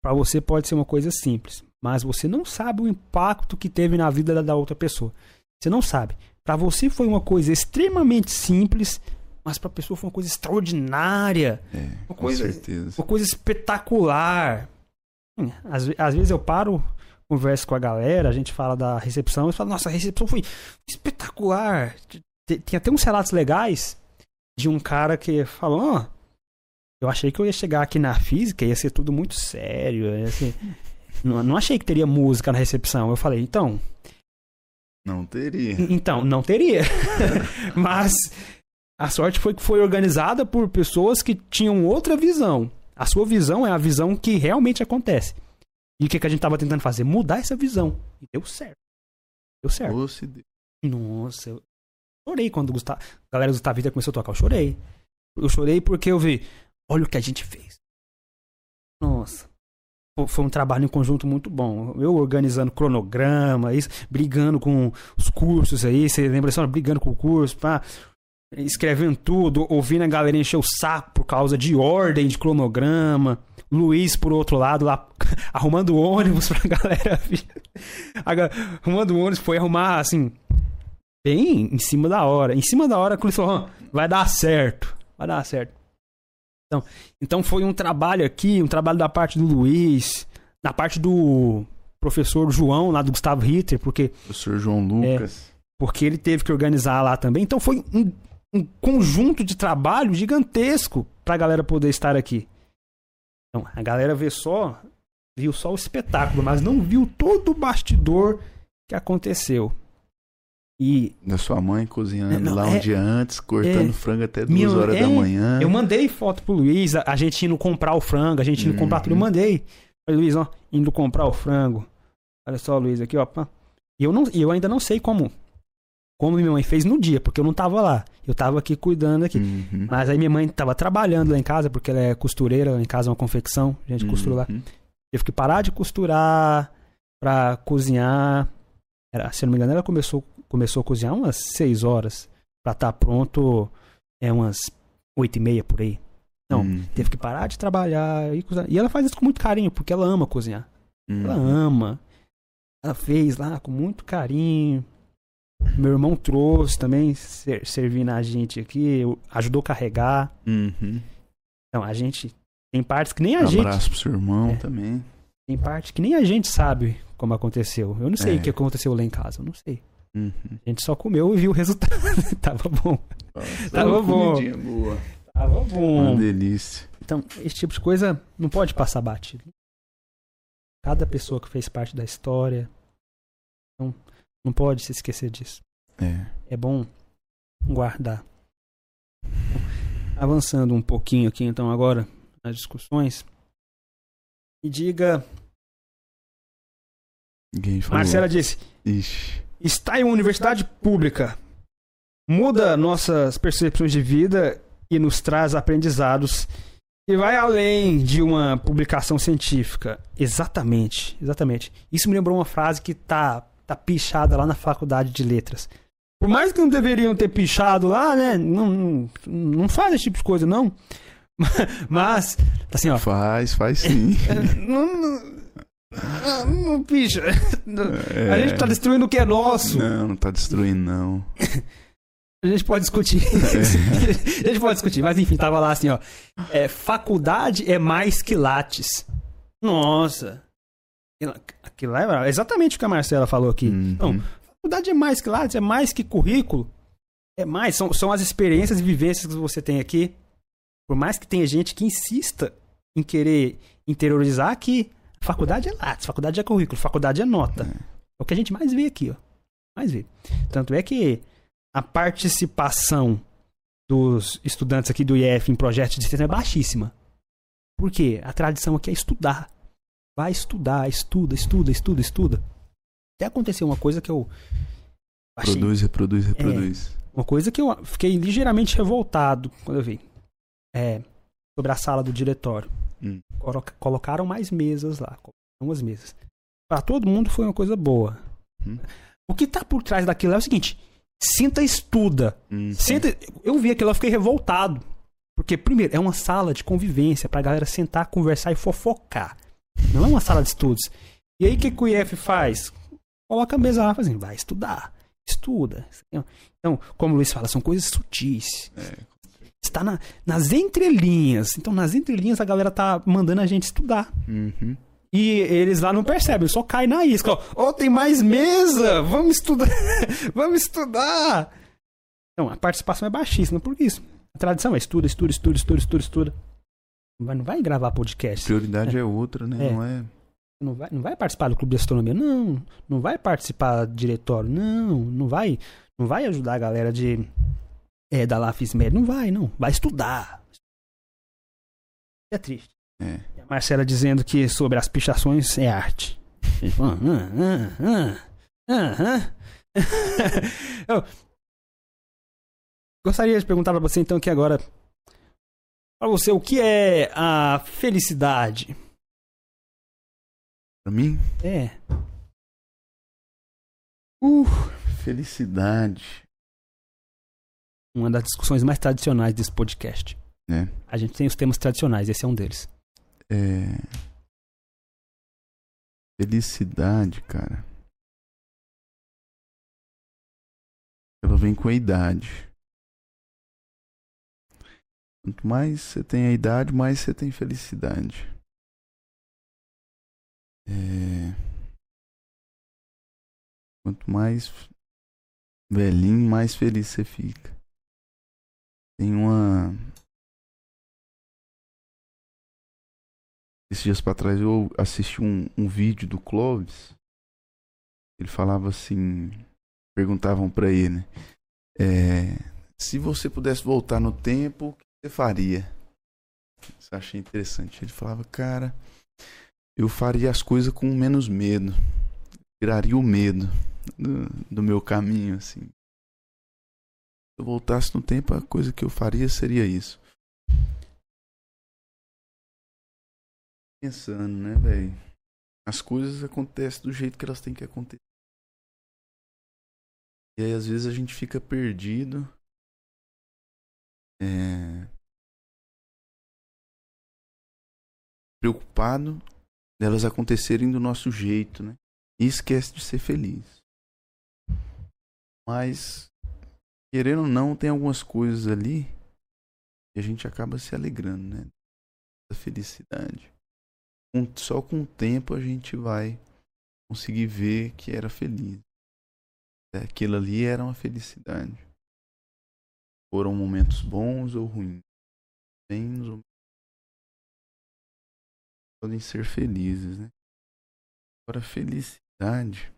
para você pode ser uma coisa simples, mas você não sabe o impacto que teve na vida da outra pessoa. Você não sabe. Para você foi uma coisa extremamente simples, mas para a pessoa foi uma coisa extraordinária. É, uma coisa, com certeza. Uma coisa espetacular. Às, às vezes eu paro converso com a galera, a gente fala da recepção, e fala, nossa, a recepção foi espetacular. Tem até uns relatos legais de um cara que falou, oh, eu achei que eu ia chegar aqui na física, ia ser tudo muito sério. Ser... não, não achei que teria música na recepção. Eu falei, então. Não teria. Então, não teria. Mas a sorte foi que foi organizada por pessoas que tinham outra visão. A sua visão é a visão que realmente acontece. E o que, que a gente tava tentando fazer? Mudar essa visão. E deu certo. Deu certo. Nossa, eu chorei quando Gustavo, a galera do Gustavo Vida começou a tocar. Eu chorei. Eu chorei porque eu vi, olha o que a gente fez. Nossa. Foi um trabalho em conjunto muito bom. Eu organizando cronograma, isso, brigando com os cursos aí. Você lembra só? Brigando com o curso, pá escrevendo tudo, ouvindo a galera encher o saco por causa de ordem de cronograma. Luiz, por outro lado, lá arrumando ônibus pra galera vir. arrumando ônibus, foi arrumar, assim, bem em cima da hora. Em cima da hora, Luiz falou, vai dar certo, vai dar certo. Então, então foi um trabalho aqui, um trabalho da parte do Luiz, da parte do professor João, lá do Gustavo Ritter, porque... Professor João Lucas. É, porque ele teve que organizar lá também. Então foi um, um conjunto de trabalho gigantesco para a galera poder estar aqui. Então, a galera vê só, viu só o espetáculo, mas não viu todo o bastidor que aconteceu. E da sua mãe cozinhando não, lá um é, dia antes, cortando é, frango até duas minha, horas é, da manhã. Eu mandei foto pro Luiz, a, a gente indo comprar o frango, a gente indo uhum. comprar tudo, eu mandei. Falei, Luiz, ó, indo comprar o frango. Olha só, Luiz, aqui, ó. E eu, não, eu ainda não sei como como minha mãe fez no dia, porque eu não tava lá. Eu tava aqui cuidando aqui. Uhum. Mas aí minha mãe tava trabalhando lá em casa, porque ela é costureira, lá em casa é uma confecção, a gente uhum. costura lá. Teve que parar de costurar pra cozinhar. Era, se eu não me engano, ela começou, começou a cozinhar umas 6 horas pra estar tá pronto é umas 8 e meia por aí. Não, uhum. teve que parar de trabalhar e cozinhar. E ela faz isso com muito carinho, porque ela ama cozinhar. Ela uhum. ama. Ela fez lá com muito carinho. Meu irmão trouxe também, ser, servindo a gente aqui, ajudou a carregar. Uhum. Então, a gente. Tem partes que nem a um gente. abraço pro seu irmão é, também. Tem parte que nem a gente sabe como aconteceu. Eu não sei é. o que aconteceu lá em casa, eu não sei. Uhum. A gente só comeu e viu o resultado. Tava bom. Nossa, Tava bom. Boa. Tava bom. Uma delícia. Então, esse tipo de coisa não pode passar batido. Cada pessoa que fez parte da história. Então, não pode se esquecer disso. É. É bom guardar. Avançando um pouquinho aqui, então, agora, nas discussões. E diga. Marcela disse: Ixi. está em uma universidade pública. Muda nossas percepções de vida e nos traz aprendizados e vai além de uma publicação científica. Exatamente, exatamente. Isso me lembrou uma frase que tá tá pichada lá na faculdade de letras. Por mais que não deveriam ter pichado lá, né? Não, não, não faz esse tipo de coisa, não. Mas, assim, ó. Faz, faz sim. não, não, não, não picha. É. A gente tá destruindo o que é nosso. Não, não tá destruindo, não. A gente pode discutir. É. a gente pode discutir, mas enfim, tava lá assim, ó. É, faculdade é mais que lattes. Nossa. Aquilo lá é exatamente o que a Marcela falou aqui. Uhum. Então, faculdade é mais que lá, é mais que currículo. É mais, são, são as experiências e vivências que você tem aqui. Por mais que tenha gente que insista em querer interiorizar que faculdade é látis, faculdade é currículo, faculdade é nota. É o que a gente mais vê aqui, ó. Mais vê. Tanto é que a participação dos estudantes aqui do IF em projetos de extensão é baixíssima. Por quê? A tradição aqui é estudar. Vai estudar, estuda, estuda, estuda, estuda. Até aconteceu uma coisa que eu. achei- Produz, reproduz, reproduz. uma coisa que eu fiquei ligeiramente revoltado quando eu vi. É. Sobre a sala do diretório. Hum. Coloca- Colocaram mais mesas lá. Umas mesas. Pra todo mundo foi uma coisa boa. Hum. O que tá por trás daquilo é o seguinte: senta e estuda. Hum. Senta, eu vi aquilo, eu fiquei revoltado. Porque, primeiro, é uma sala de convivência pra galera sentar, conversar e fofocar. Não é uma sala de estudos. E aí, o que, que o IF faz? Coloca a mesa lá, fazendo, vai estudar. Estuda. Então, como o Luiz fala, são coisas sutis. Está na- nas entrelinhas. Então, nas entrelinhas, a galera tá mandando a gente estudar. Uhum. E eles lá não percebem, só cai na isca. Ó, Ó, tem mais mesa! Vamos estudar! Vamos estudar! Então, a participação é baixíssima, por isso. A tradição é estuda, estuda, estuda, estuda, estuda, estuda. Não vai, gravar podcast. Prioridade é outra, né? É. Não é. Não vai, não vai participar do clube de astronomia, não. Não vai participar do diretório, não. Não vai, não vai ajudar a galera de é, da Lafismed, não vai, não. Vai estudar. É triste. É. A Marcela dizendo que sobre as pichações é arte. Ah, ah, ah. Eu gostaria de perguntar pra você então que agora pra você o que é a felicidade? Pra mim, É. uh, felicidade. uma das discussões mais tradicionais desse podcast. né? A gente tem os temas tradicionais, esse é um deles. É. Felicidade, cara. Ela vem com a idade. Quanto mais você tem a idade, mais você tem felicidade. É... Quanto mais velhinho, mais feliz você fica. Tem uma. Esses dias pra trás eu assisti um, um vídeo do Clóvis. Ele falava assim. Perguntavam pra ele, né? É, se você pudesse voltar no tempo, você faria? Isso eu achei interessante. Ele falava, cara, eu faria as coisas com menos medo. Tiraria o medo do, do meu caminho, assim. Se eu voltasse no tempo, a coisa que eu faria seria isso. Pensando, né, velho? As coisas acontecem do jeito que elas têm que acontecer. E aí, às vezes, a gente fica perdido. É... Preocupado delas acontecerem do nosso jeito, né? E esquece de ser feliz. Mas, querendo ou não, tem algumas coisas ali que a gente acaba se alegrando, né? Da felicidade. Só com o tempo a gente vai conseguir ver que era feliz. É, Aquilo ali era uma felicidade. Foram momentos bons ou ruins. Bens ou podem ser felizes, né? Agora, felicidade,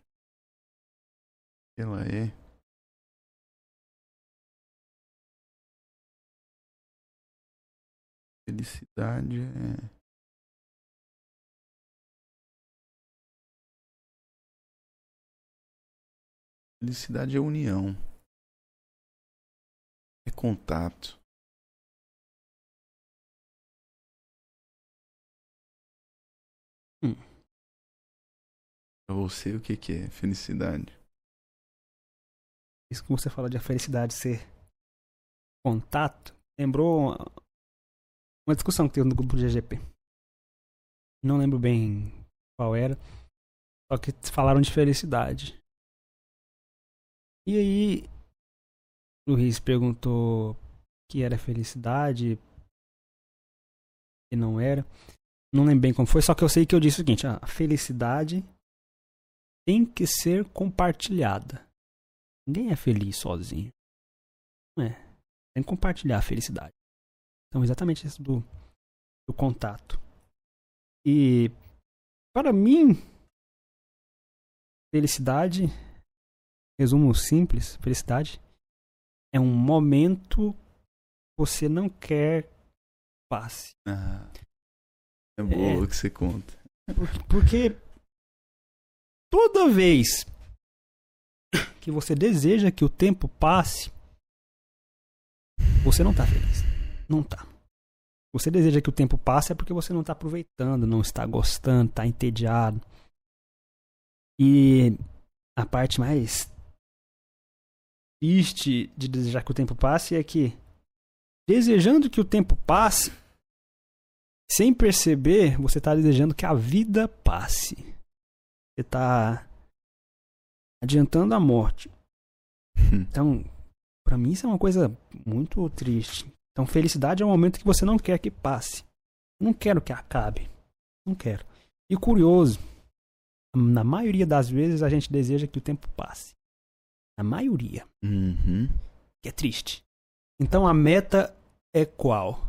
ela é felicidade é felicidade é união, é contato. Pra você, o que, que é felicidade? Isso que você fala de a felicidade ser contato, lembrou uma discussão que teve no grupo do GGP. Não lembro bem qual era, só que falaram de felicidade. E aí, Luiz perguntou que era felicidade e não era. Não lembro bem como foi, só que eu sei que eu disse o seguinte: ah, a felicidade tem que ser compartilhada. Ninguém é feliz sozinho. É. Tem que compartilhar a felicidade. Então, exatamente isso do, do contato. E, para mim, felicidade, resumo simples, felicidade é um momento que você não quer passe. Ah, é boa É. que você conta. Por- Porque toda vez que você deseja que o tempo passe, você não tá feliz. Não tá. Você deseja que o tempo passe é porque você não tá aproveitando, não está gostando, tá entediado. E a parte mais triste de desejar que o tempo passe é que desejando que o tempo passe, sem perceber, você está desejando que a vida passe. Você está adiantando a morte. Então, para mim isso é uma coisa muito triste. Então, felicidade é um momento que você não quer que passe. Não quero que acabe. Não quero. E curioso, na maioria das vezes a gente deseja que o tempo passe. Na maioria Uhum. que é triste. Então a meta é qual?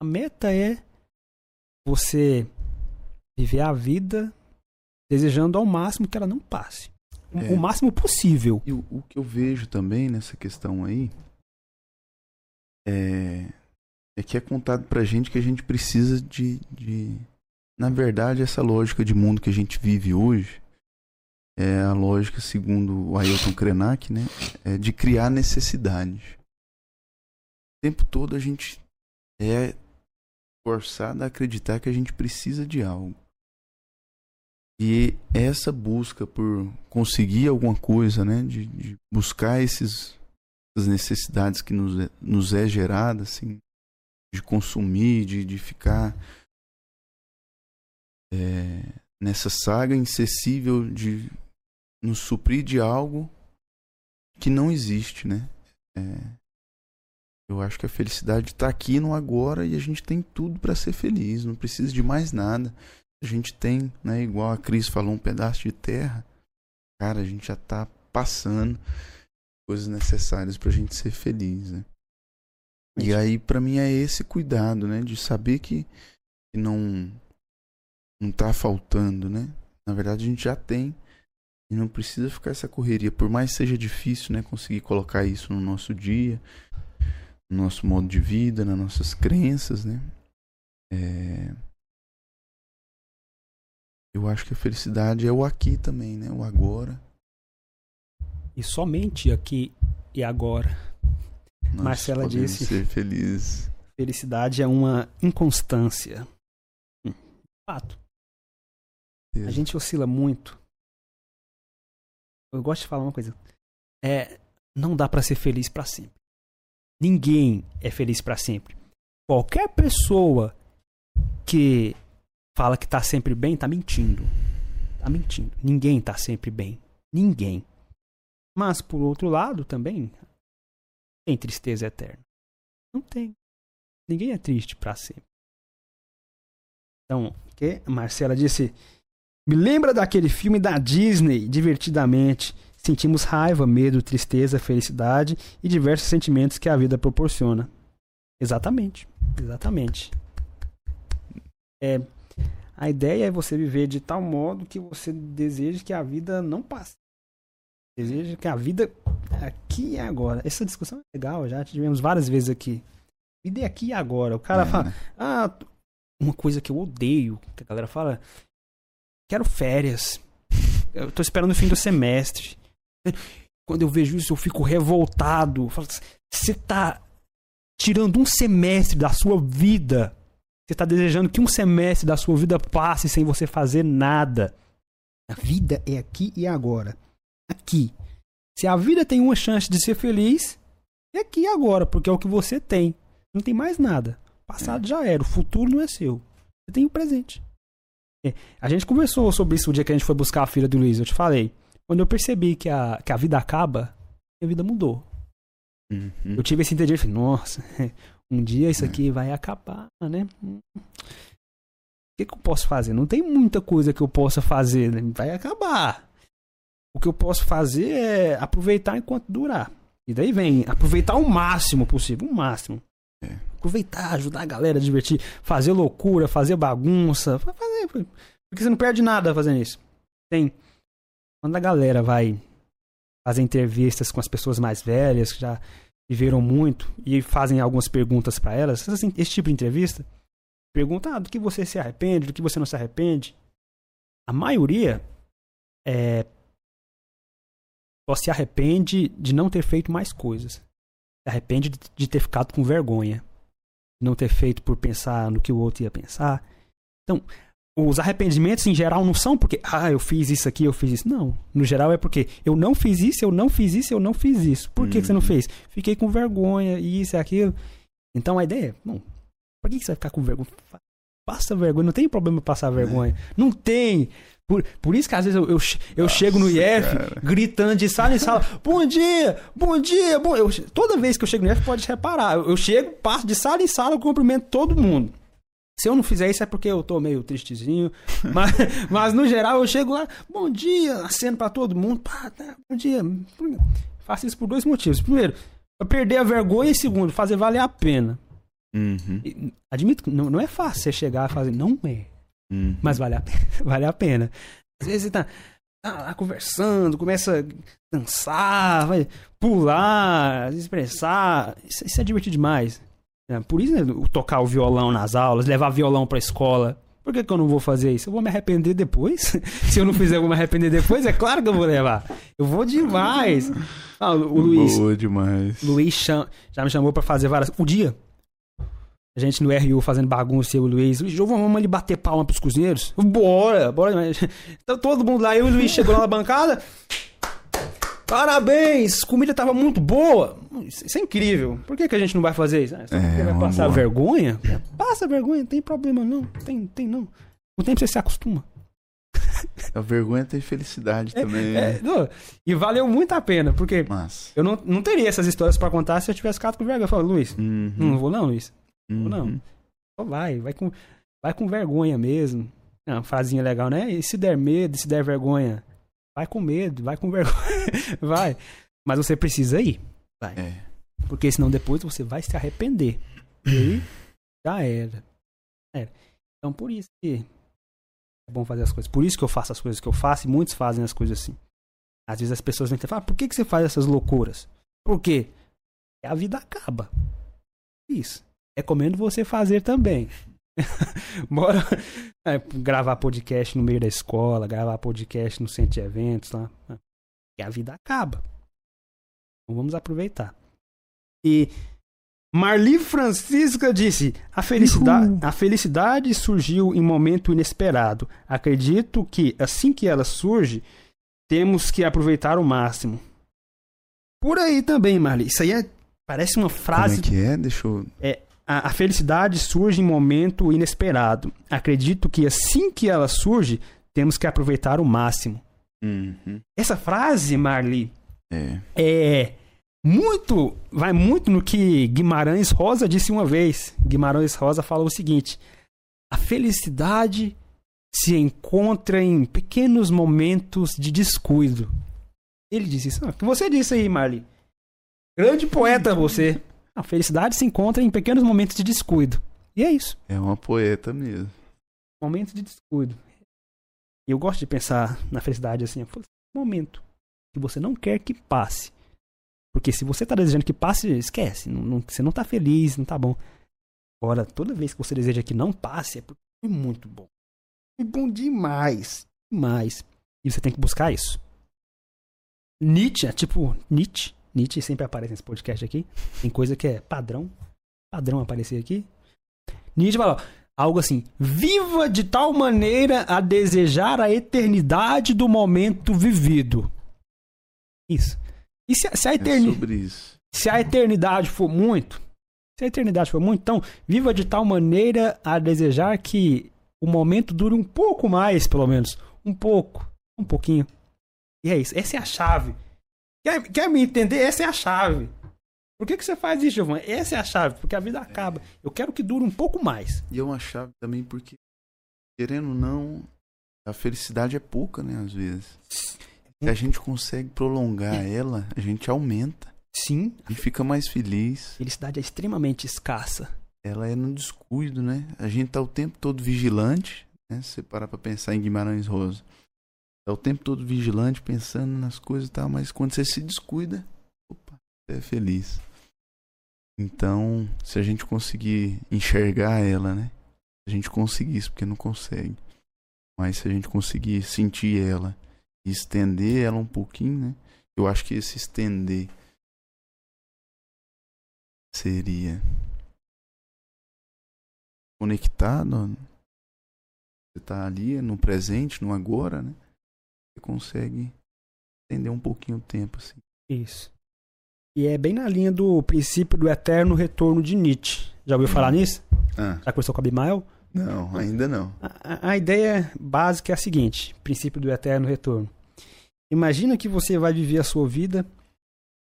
A meta é você viver a vida desejando ao máximo que ela não passe. O- É. O máximo possível. E o, o que eu vejo também nessa questão aí é, é que é contado pra gente que a gente precisa de, de. Na verdade, essa lógica de mundo que a gente vive hoje é a lógica, segundo o Ailton Krenak, né? É de criar necessidade. O tempo todo a gente é forçado a acreditar que a gente precisa de algo. E essa busca por conseguir alguma coisa, né? De, de buscar esses, essas necessidades que nos é, nos é gerada, assim, de consumir, de, de ficar é, nessa saga incessível de nos suprir de algo que não existe, né? É, eu acho que a felicidade está aqui no agora e a gente tem tudo para ser feliz, não precisa de mais nada a gente tem, né, igual a Cris falou, um pedaço de terra, cara, a gente já tá passando coisas necessárias pra gente ser feliz, né? E aí, pra mim, é esse cuidado, né, de saber que, que não não tá faltando, né? Na verdade, a gente já tem e não precisa ficar essa correria, por mais que seja difícil, né, conseguir colocar isso no nosso dia, no nosso modo de vida, nas nossas crenças, né? É... Eu acho que a felicidade é o aqui também, né? O agora. E somente aqui e agora. Nós Marcela disse- ser felizes. Felicidade é uma inconstância. Hum, Fato. A gente oscila muito. Eu gosto de falar uma coisa. É, não dá pra ser feliz pra sempre. Ninguém é feliz pra sempre. Qualquer pessoa que fala que tá sempre bem tá mentindo. Tá mentindo. Ninguém tá sempre bem. Ninguém. Mas por outro lado também tem tristeza eterna. Não tem. Ninguém é triste pra sempre. Então, que Marcela disse me lembra daquele filme da Disney, divertidamente. Sentimos raiva, medo, tristeza, felicidade e diversos sentimentos que a vida proporciona. Exatamente. Exatamente. É, a ideia é você viver de tal modo que você deseje que a vida não passe. Deseja que a vida aqui e agora. Essa discussão é legal, já tivemos várias vezes aqui. Vida é aqui e agora. O cara É, fala, ah, uma coisa que eu odeio, que a galera fala, quero férias. Eu tô esperando o fim do semestre. Quando eu vejo isso, eu fico revoltado. Você tá tirando um semestre da sua vida. Você tá desejando que um semestre da sua vida passe sem você fazer nada. A vida é aqui e agora. Aqui. Se a vida tem uma chance de ser feliz, é aqui e agora, porque é o que você tem. Não tem mais nada. O passado já era, o futuro não é seu. Você tem o presente. É, A gente conversou sobre isso o dia que a gente foi buscar a filha do Luiz. Eu te falei. Quando eu percebi que a, que a vida acaba, minha vida mudou. Uhum. Eu tive esse entendimento. Falei, nossa, um dia isso aqui vai acabar, né? O que, que eu posso fazer? Não tem muita coisa que eu possa fazer, né? Vai acabar. O que eu posso fazer é aproveitar enquanto durar. E daí vem aproveitar o máximo possível, o máximo. É. Aproveitar, ajudar a galera a divertir, fazer loucura, fazer bagunça, fa- fazer, porque você não perde nada fazendo isso. Tem quando a galera vai fazer entrevistas com as pessoas mais velhas que já viveram muito e fazem algumas perguntas pra elas, assim, esse tipo de entrevista, pergunta ah, do que você se arrepende, do que você não se arrepende. A maioria é, só se arrepende de não ter feito mais coisas. Se arrepende de, de ter ficado com vergonha. De não ter feito por pensar no que o outro ia pensar. Então, os arrependimentos em geral não são porque, ah, eu fiz isso aqui, eu fiz isso. Não. No geral é porque eu não fiz isso, eu não fiz isso, eu não fiz isso. Por que, que você não Uhum. fez? Fiquei com vergonha, e isso e aquilo. Então a ideia é, bom, por que, que você vai ficar com vergonha? Passa vergonha, não tem problema passar vergonha. Não tem. Por, por isso que às vezes eu, eu, eu Nossa, chego no IF cara. gritando de sala em sala: Bom dia, bom dia, bom. Eu, toda vez que eu chego no IF, pode reparar. Eu, eu chego, passo de sala em sala, eu cumprimento todo mundo. Se eu não fizer isso é porque eu tô meio tristezinho. mas, mas no geral eu chego lá, bom dia, aceno pra todo mundo. Pá, tá, bom dia. Faço isso por dois motivos. Primeiro, pra perder a vergonha. E segundo, fazer valer a pena. Uhum, E, Admito que não, não é fácil você chegar e fazer. Não é. uhum. Mas vale a pena. Vale a pena. Às vezes você tá, tá lá conversando, começa a dançar, vai pular, expressar. Isso, isso é divertido demais. É, por isso, né, tocar o violão nas aulas, levar violão pra escola. Por que, que eu não vou fazer isso? Eu vou me arrepender depois. Se eu não fizer, eu vou me arrepender depois. É claro que eu vou levar. Eu vou demais. Ah, o, Luiz, Boa demais. Luiz cham- já me chamou pra fazer várias. O dia. A gente no RU fazendo bagunça, eu e o Luiz. Luiz, vamos ali bater palma pros cozinheiros? Bora, bora. Então todo mundo lá, eu e o Luiz chegou lá na bancada. Parabéns, comida tava muito boa. Isso é incrível. Por que, que a gente não vai fazer isso? Ah, só É, vai passar boa. vergonha? Passa vergonha, não tem problema não. Tem, tem não. O tempo você se acostuma. A vergonha tem felicidade também. É, não, e valeu muito a pena, porque Mas. eu não, não teria essas histórias pra contar se eu tivesse ficado com vergonha. Eu falo, Luiz, Uhum, não vou não, Luiz. uhum. não. Só vai, vai com, vai com vergonha mesmo. É uma frasinha legal, né? E se der medo, se der vergonha, vai com medo, vai com vergonha, vai. Mas você precisa ir, É. porque senão depois você vai se arrepender. E aí, já era. era. Então por isso que é bom fazer as coisas. Por isso que eu faço as coisas que eu faço e muitos fazem as coisas assim. Às vezes as pessoas vêm e falam, ah, por que, que você faz essas loucuras? Por quê? Porque a vida acaba. Isso. Recomendo você fazer também. Bora é, gravar podcast no meio da escola, gravar podcast no centro de eventos lá. E a vida acaba. Então vamos aproveitar. E Marli Francisca disse: a felicidade, a felicidade surgiu em momento inesperado. Acredito que assim que ela surge, temos que aproveitar o máximo. Por aí também, Marli. Isso aí é, parece uma Como frase é que é? Deixa eu. A, a felicidade surge em momento inesperado. Acredito que assim que ela surge, temos que aproveitar o máximo. Uhum. Essa frase, Marli, É. é muito. Vai muito no que Guimarães Rosa disse uma vez. Guimarães Rosa falou o seguinte: a felicidade se encontra em pequenos momentos de descuido. Ele disse isso. Ah, O que você disse aí, Marli? Grande poeta você. A felicidade se encontra em pequenos momentos de descuido. E é isso. É uma poeta mesmo. Momento de descuido. E eu gosto de pensar na felicidade assim. Momento que você não quer que passe. Porque se você tá desejando que passe, esquece. Não, não- você não tá feliz, não tá bom. Agora, toda vez que você deseja que não passe, é porque foi muito bom. Foi bom demais. Demais. E você tem que buscar isso. Nietzsche, é tipo, Nietzsche. Nietzsche sempre aparece nesse podcast aqui. Tem coisa que é padrão. Padrão aparecer aqui. Nietzsche fala, algo assim: viva de tal maneira a desejar a eternidade do momento vivido. Isso. E se, se a É eternidade sobre isso. se a eternidade for muito, se a eternidade for muito, então viva de tal maneira a desejar que o momento dure um pouco mais, pelo menos. Um pouco. Um pouquinho. E é isso. Essa é a chave. Quer, quer me entender? Essa é a chave. Por que, que você faz isso, Giovanni? Essa é a chave, porque a vida acaba. Eu quero que dure um pouco mais. E é uma chave também porque, querendo ou não, a felicidade é pouca, né? Às vezes. Se a gente consegue prolongar ela, a gente aumenta. Sim, A gente fica mais feliz. felicidade é extremamente escassa. Ela é no descuido, né? A gente tá o tempo todo vigilante, né? Se você parar pra pensar em Guimarães Rosa. Tá o tempo todo vigilante, pensando nas coisas e tal, mas quando você se descuida, opa, você é feliz. Então, se a gente conseguir enxergar ela, né? Se a gente conseguir isso, porque não consegue. Mas se a gente conseguir sentir ela e estender ela um pouquinho, né? Eu acho que esse estender seria conectado. Você tá ali no presente, no agora, né? Você consegue estender um pouquinho o tempo, assim. Isso. E é bem na linha do princípio do eterno retorno de Nietzsche. Já ouviu falar nisso? Ah, Já conversou com a Abimael? não, ainda não. A, a- a ideia básica é a seguinte: princípio do eterno retorno. Imagina que você vai viver a sua vida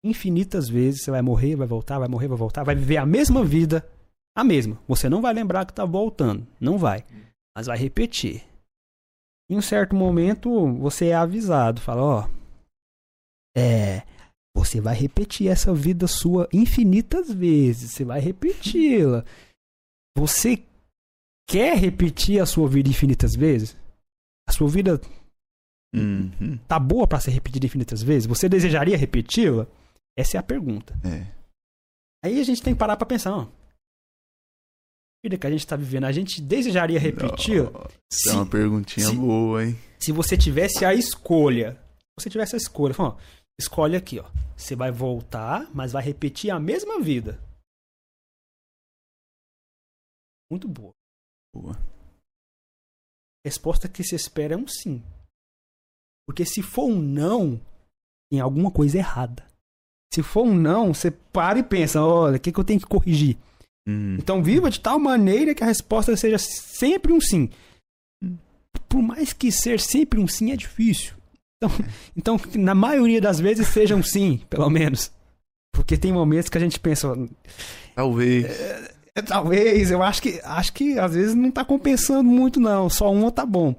infinitas vezes. Você vai morrer, vai voltar, vai morrer, vai voltar, vai viver a mesma vida, a mesma. Você não vai lembrar que está voltando, não vai, mas vai repetir. Em um certo momento, você é avisado, fala: ó, é, você vai repetir essa vida sua infinitas vezes, você vai repeti-la. Você quer repetir a sua vida infinitas vezes? A sua vida Uhum. tá boa pra ser repetida infinitas vezes? Você desejaria repeti-la? Essa é a pergunta. É. Aí a gente tem que parar pra pensar, ó. Vida que a gente tá vivendo, a gente desejaria repetir? Nossa, Se, é uma perguntinha se- boa, hein? se você tivesse a escolha, se você tivesse a escolha, ó, escolhe aqui, ó. Você vai voltar, mas vai repetir a mesma vida. Muito boa. Boa. A resposta que se espera é um sim. Porque se for um não, tem alguma coisa errada. Se for um não, você para e pensa, olha, o que, que eu tenho que corrigir? Hum, Então viva de tal maneira que a resposta seja sempre um sim. Por mais que ser sempre um sim é difícil. Então, então na maioria das vezes seja um sim, pelo menos. Porque tem momentos que a gente pensa, talvez. é, talvez, eu acho que acho que às vezes não tá compensando muito não, só uma tá bom.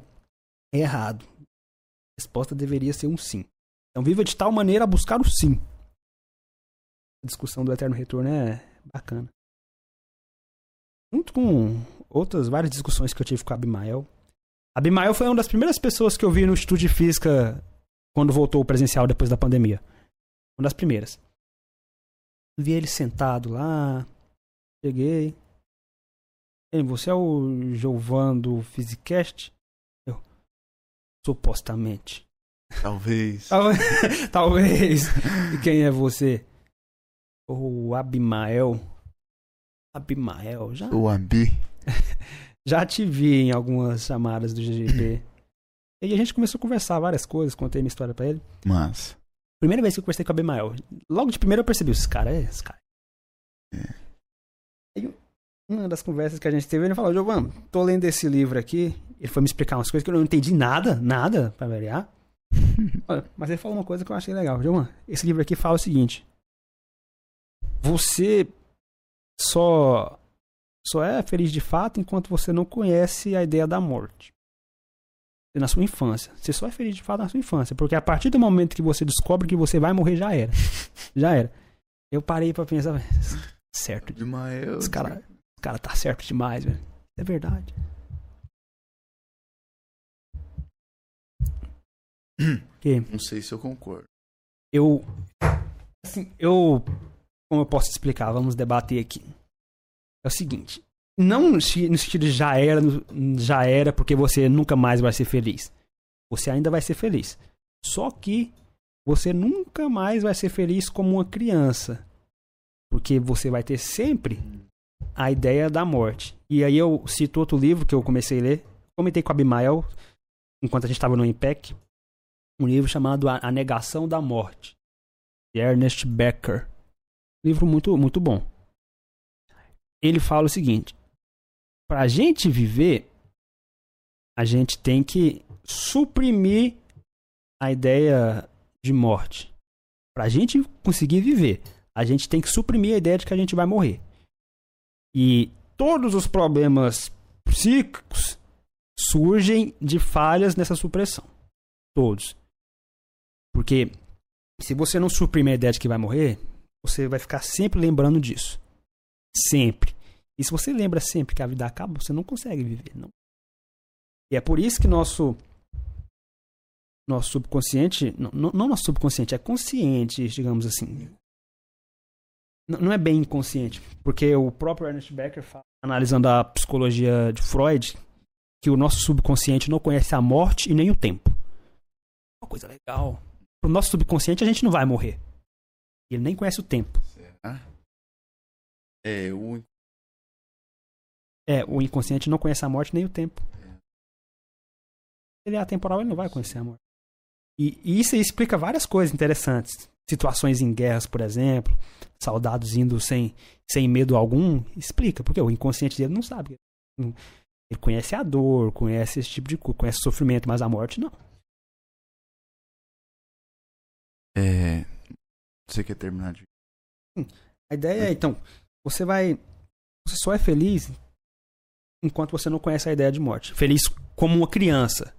É errado. A resposta deveria ser um sim. Então viva de tal maneira a buscar o sim. A discussão do eterno retorno é bacana. Junto com outras várias discussões que eu tive com a Abimael. A Abimael foi uma das primeiras pessoas que eu vi no Instituto de Física quando voltou o presencial depois da pandemia. Uma das primeiras. Vi ele sentado lá, Cheguei. Ei, você é o Jovan do Physicast? Eu. Supostamente. Talvez. Tal- Talvez. E quem é você? O Abimael. Abimael, já, O Abi. já te vi em algumas chamadas do GGB. E a gente começou a conversar várias coisas, contei minha história pra ele. Mas. Primeira vez que eu conversei com o Abimael. Logo de primeira eu percebi, esse cara é esse cara. Aí, uma das conversas que a gente teve, ele falou, Giovanni, tô lendo esse livro aqui. Ele foi me explicar umas coisas que eu não entendi nada, nada, pra variar. Mas ele falou uma coisa que eu achei legal. Giovanni, esse livro aqui fala o seguinte. Você só, só é feliz de fato enquanto você não conhece a ideia da morte na sua infância. Você só é feliz de fato na sua infância. Porque a partir do momento que você descobre que você vai morrer, já era. Já era. Eu parei pra pensar, certo. De Mael. Esse cara, esse cara tá certo demais, velho. É verdade. Que Não sei se eu concordo. eu. Assim, eu. Como eu posso explicar? Vamos debater aqui. É o seguinte. Não no se- no sentido de já era, já era porque você nunca mais vai ser feliz. Você ainda vai ser feliz. Só que você nunca mais vai ser feliz como uma criança. Porque você vai ter sempre a ideia da morte. E aí eu cito outro livro que eu comecei a ler. Comentei com a Abimael enquanto a gente estava no IMPEC. Um livro chamado a Negação da Morte. De Ernest Becker. Livro muito, muito bom. Ele fala o seguinte: para a gente viver, a gente tem que suprimir a ideia de morte. Para a gente conseguir viver, a gente tem que suprimir a ideia de que a gente vai morrer. E todos os problemas psíquicos surgem de falhas nessa supressão. Todos. Porque se você não suprimir a ideia de que vai morrer, você vai ficar sempre lembrando disso. Sempre. E se você lembra sempre que a vida acaba, você não consegue viver, não. E é por isso que nosso nosso subconsciente, não, não nosso subconsciente, é consciente, digamos assim. Não, não é bem inconsciente, porque o próprio Ernest Becker fala, analisando a psicologia de Freud, que o nosso subconsciente não conhece a morte e nem o tempo. Uma coisa legal. Pro nosso subconsciente a gente não vai morrer. Ele nem conhece o tempo. É, o É, o inconsciente não conhece a morte nem o tempo. Ele é atemporal, ele não vai conhecer a morte. E, e isso explica várias coisas interessantes. Situações em guerras, por exemplo, soldados indo sem, sem medo algum, explica, porque o inconsciente dele não sabe. Ele conhece a dor, conhece esse tipo de coisa, conhece o sofrimento, mas a morte não. É. Você quer terminar de. A ideia é, então, você vai. Você só é feliz enquanto você não conhece a ideia de morte. Feliz como uma criança.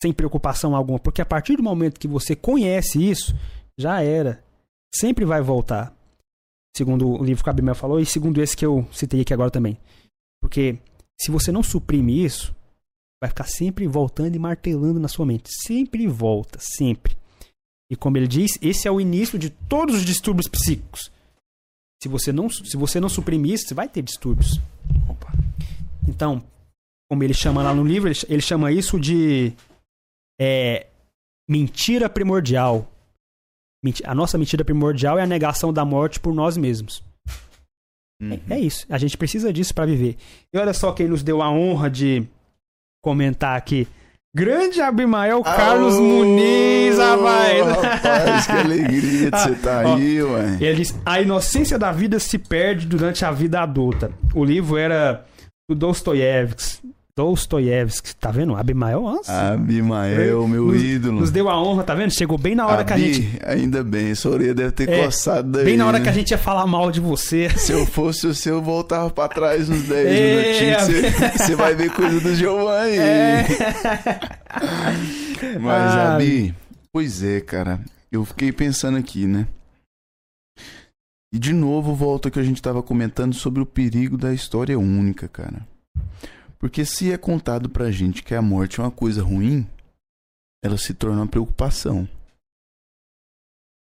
Sem preocupação alguma. Porque a partir do momento que você conhece isso, já era. Sempre vai voltar. Segundo o livro que a Abimel falou, e segundo esse que eu citei aqui agora também. Porque se você não suprime isso, vai ficar sempre voltando e martelando na sua mente. Sempre volta, sempre. E como ele diz, esse é o início de todos os distúrbios psíquicos. Se você não, se você não suprimir isso, você vai ter distúrbios. Opa. Então, como ele chama lá no livro, ele, ele chama isso de é, mentira primordial. A nossa mentira primordial é a negação da morte por nós mesmos. Uhum. É, é isso. A gente precisa disso pra viver. E olha só quem nos deu a honra de comentar aqui. Grande Abimael Carlos Aô, Muniz, rapaz. Rapaz, que alegria de você estar Ó, aí, ué. Ele diz: A inocência da vida se perde durante a vida adulta. O livro era do Dostoiévski. Dostoiévski, tá vendo? Abimael antes. Abimael, meu nos, ídolo. Nos deu a honra, tá vendo? Chegou bem na hora que a Abi, gente. Ainda bem, sua orelha deve ter É, coçado daí. Bem na hora né? que a gente ia falar mal de você. Se eu fosse o seu, eu voltava pra trás uns 10 É, minutinhos. Você, você vai ver coisa do Giovanni. É. Mas, Ah. Abi, pois é, cara. Eu fiquei pensando aqui, né? E de novo volta que a gente tava comentando sobre o perigo da história única, cara. Porque se é contado pra gente que a morte é uma coisa ruim, ela se torna uma preocupação.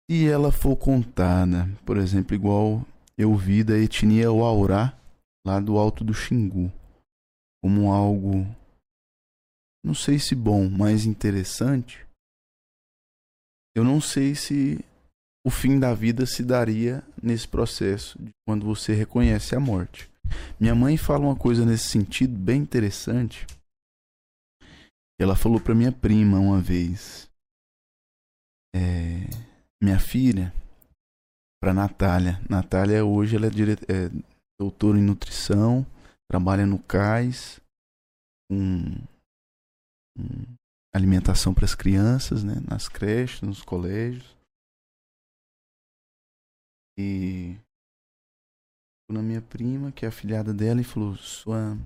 Se ela for contada, por exemplo, igual eu vi da etnia Waurá, lá do alto do Xingu, como algo, não sei se bom, mas interessante, eu não sei se o fim da vida se daria nesse processo, de quando você reconhece a morte. Minha mãe fala uma coisa nesse sentido bem interessante. Ela falou para minha prima uma vez, é, minha filha, para Natália. Natália hoje ela é, dire... é doutora em nutrição, trabalha no CAIS, com, alimentação para as crianças, né, nas creches, nos colégios. E na minha prima, que é afilhada dela, e falou: Sua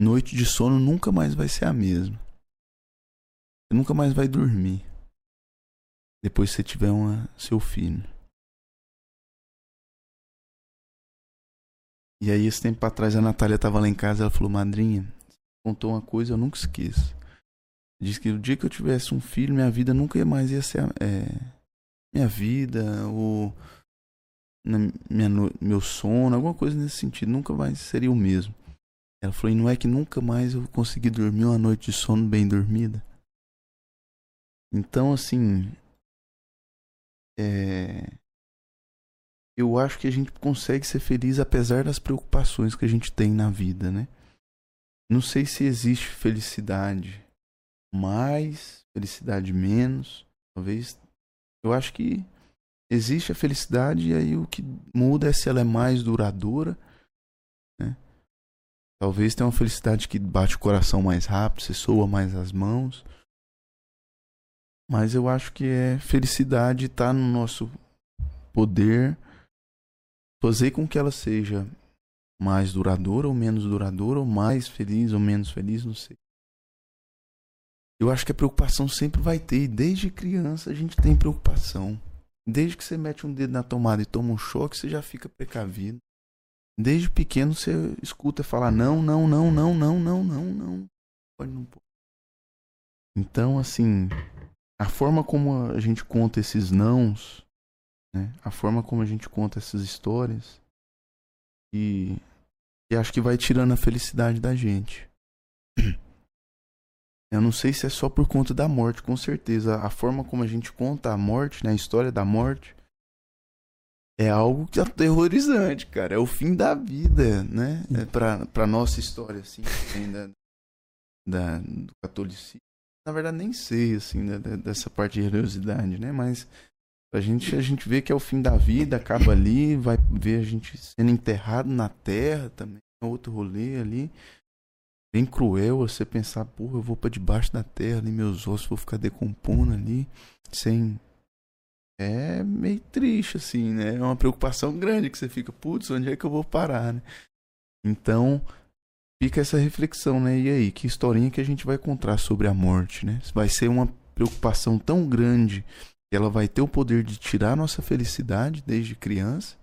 noite de sono nunca mais vai ser a mesma. Você nunca mais vai dormir. Depois que você tiver uma, seu filho. E aí, esse tempo atrás, a Natália estava lá em casa ela falou: Madrinha, você contou uma coisa eu nunca esqueço. Diz que o dia que eu tivesse um filho, minha vida nunca mais ia ser. É, minha vida, ou na minha, no- meu sono, alguma coisa nesse sentido, nunca mais seria o mesmo. Ela falou, e não é que nunca mais eu consegui dormir uma noite de sono bem dormida? Então, assim, é, eu acho que a gente consegue ser feliz apesar das preocupações que a gente tem na vida, né? Não sei se existe felicidade mais, felicidade menos, talvez. Eu acho que existe a felicidade e aí o que muda é se ela é mais duradoura, né? Talvez tenha uma felicidade que bate o coração mais rápido, você soa mais as mãos. Mas eu acho que é felicidade está no nosso poder fazer com que ela seja mais duradoura ou menos duradoura, ou mais feliz ou menos feliz, não sei. Eu acho que a preocupação sempre vai ter, e desde criança a gente tem preocupação. Desde que você mete um dedo na tomada e toma um choque, você já fica precavido. Desde pequeno você escuta falar não, não, não, não, não, não, não, não. Pode não. Então, assim, a forma como a gente conta esses nãos, né? A forma como a gente conta essas histórias e, e acho que vai tirando a felicidade da gente. Eu não sei se é só por conta da morte, com certeza. A forma como a gente conta a morte, né? A história da morte. É algo que é aterrorizante, cara. É o fim da vida, né? É pra, pra nossa história, assim, da, da, do catolicismo. Na verdade, nem sei, assim, né, dessa parte de religiosidade, né? Mas a gente, a gente vê que é o fim da vida, acaba ali, vai ver a gente sendo enterrado na terra também. É outro rolê ali bem cruel você pensar, porra, eu vou para debaixo da terra ali, meus ossos vou ficar decompondo ali, sem. É meio triste, assim, né? É uma preocupação grande que você fica, putz, onde é que eu vou parar, né? Então, fica essa reflexão, né? E aí, que historinha que a gente vai contar sobre a morte, né? Vai ser uma preocupação tão grande que ela vai ter o poder de tirar nossa felicidade desde criança.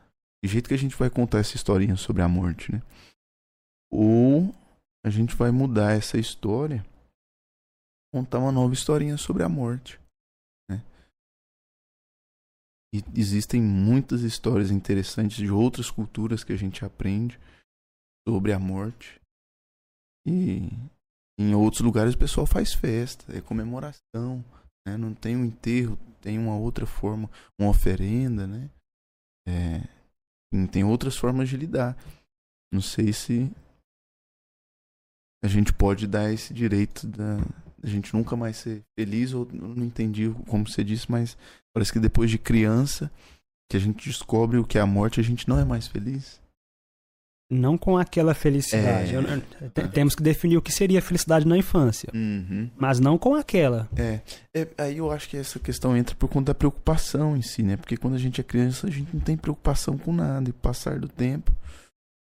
De jeito que a gente vai contar essa historinha sobre a morte, né? Ou a gente vai mudar essa história, contar uma nova historinha sobre a morte. Né? E existem muitas histórias interessantes de outras culturas que a gente aprende sobre a morte. E em outros lugares o pessoal faz festa, é comemoração, né? não tem um enterro, tem uma outra forma, uma oferenda, né? É, tem outras formas de lidar. Não sei se a gente pode dar esse direito da a gente nunca mais ser feliz ou não entendi como você disse, mas parece que depois de criança que a gente descobre o que é a morte, a gente não é mais feliz. Não com aquela felicidade. É... Temos que definir o que seria felicidade na infância. Uhum. Mas não com aquela. É. é. Aí eu acho que essa questão entra por conta da preocupação em si, né? Porque quando a gente é criança, a gente não tem preocupação com nada. E passar do tempo,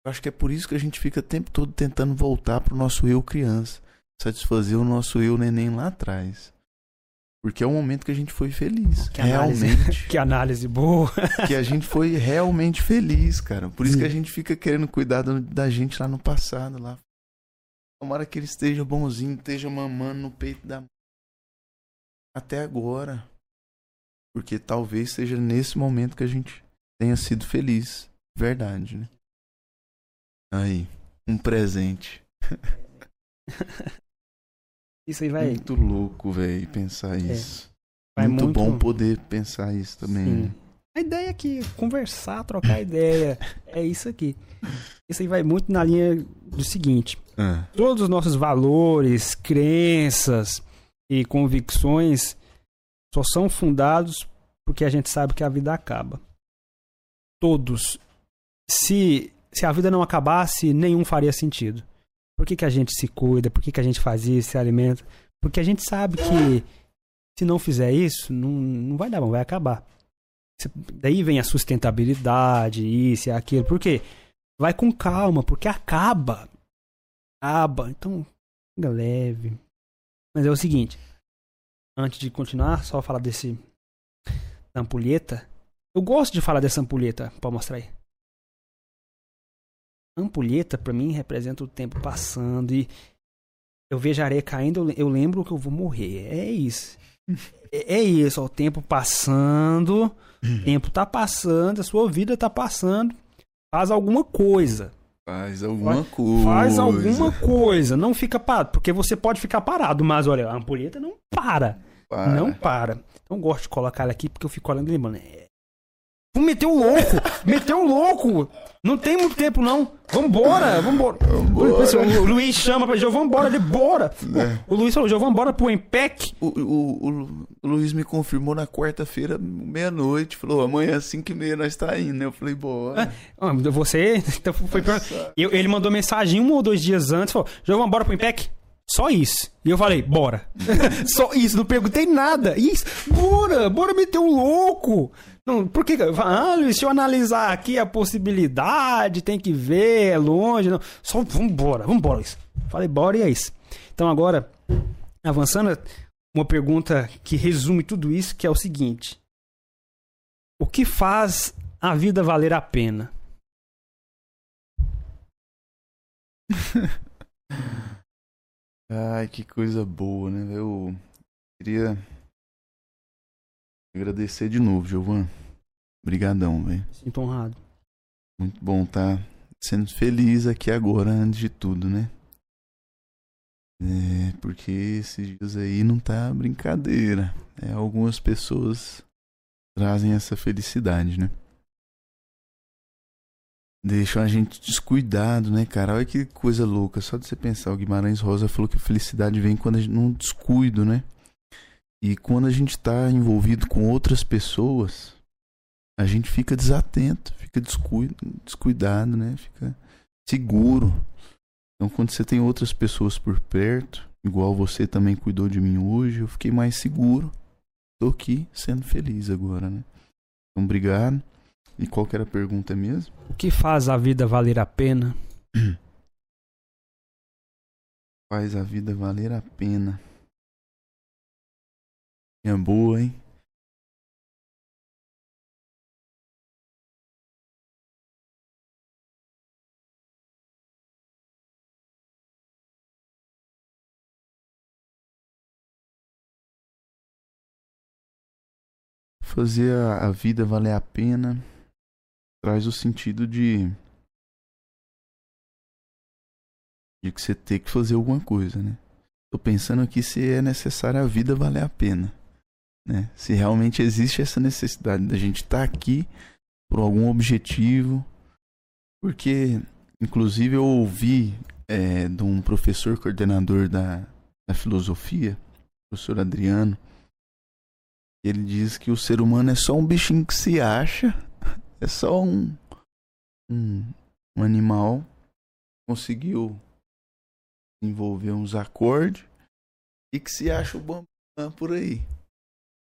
eu acho que é por isso que a gente fica o tempo todo tentando voltar pro nosso eu criança, satisfazer o nosso eu neném lá atrás. Porque é o momento que a gente foi feliz. Que realmente. Análise, que análise boa. que a gente foi realmente feliz, cara. Por isso Sim. que a gente fica querendo cuidar da gente lá no passado. lá. Tomara que ele esteja bonzinho, esteja mamando no peito da até agora. Porque talvez seja nesse momento que a gente tenha sido feliz. Verdade, né? Aí, um presente. isso aí vai. Muito louco, velho, pensar é. isso. É. Muito, muito, bom poder pensar isso também. Né? A ideia é que conversar, trocar ideia, é isso aqui. Isso aí vai muito na linha do seguinte: é. todos os nossos valores, crenças e convicções só são fundados porque a gente sabe que a vida acaba. Todos. Se se a vida não acabasse, nenhum faria sentido. Por que, que a gente se cuida? Por que, que a gente faz isso, se alimenta? Porque a gente sabe que se não fizer isso, não, não vai dar bom, vai acabar. Daí vem a sustentabilidade, isso e aquilo. Por quê? Vai com calma, porque acaba. Acaba. Então, fica leve. Mas é o seguinte. Antes de continuar, só falar desse da ampulheta. Eu gosto de falar dessa ampulheta. Pode mostrar aí ampulheta para mim representa o tempo passando e eu vejo a areia caindo, eu lembro que eu vou morrer. É isso. É, é isso, ó, o tempo passando, o tempo tá passando, a sua vida tá passando. Faz alguma coisa. Faz alguma coisa. Faz alguma coisa. Não fica parado. Porque você pode ficar parado, mas olha, a ampulheta não para. para. Não para. Então eu gosto de colocar ela aqui porque eu fico olhando e lembrando. É, Meteu o louco! Meteu o louco! Não tem muito tempo, não. Vambora, vambora. vambora. O, Luiz chama pra João, vambora, ele bora. É. O, o, Luiz falou, João, vambora pro Empec. O, o, o, Luiz me confirmou na quarta-feira, meia-noite. Falou, amanhã às 5 e meia nós tá indo. Eu falei, bora. Ah, você, então foi pra... Eu, ele mandou mensagem um ou dois dias antes, falou, João, vambora pro Empec. Só isso. E eu falei, bora. Só isso, não perguntei nada. Isso, bora, bora meter o um louco. Não, por que? Ah, Luiz, se eu analisar aqui a possibilidade, tem que ver, é longe. Não. Só vambora, vambora, Luiz. Falei, bora e é isso. Então agora, avançando, uma pergunta que resume tudo isso, que é o seguinte. O que faz a vida valer a pena? Ai, que coisa boa, né? Eu queria agradecer de novo, Giovan. Obrigadão, velho. Sinto honrado. Muito bom estar sendo feliz aqui agora, antes de tudo, né? É, porque esses dias aí não tá brincadeira. É, algumas pessoas trazem essa felicidade, né? Deixam a gente descuidado, né, cara? Olha que coisa louca. Só de você pensar, o Guimarães Rosa falou que a felicidade vem quando a gente não descuido, né? E quando a gente tá envolvido com outras pessoas, a gente fica desatento, fica descuido, descuidado, né? Fica seguro. Então, quando você tem outras pessoas por perto, igual você também cuidou de mim hoje, eu fiquei mais seguro. Tô aqui sendo feliz agora, né? Então, obrigado. E qual que era a pergunta mesmo? O que faz a vida valer a pena? Faz a vida valer a pena. Boa, hein? Fazer a, vida valer a pena traz o sentido de de que você ter que fazer alguma coisa, né? Tô pensando aqui se é necessário a vida valer a pena, né? Se realmente existe essa necessidade da gente estar tá aqui por algum objetivo, porque inclusive eu ouvi é, de um professor coordenador da, da filosofia, professor Adriano, ele diz que o ser humano é só um bichinho que se acha é só um, um, um animal conseguiu envolver uns acordes e que se acha o bambam por aí.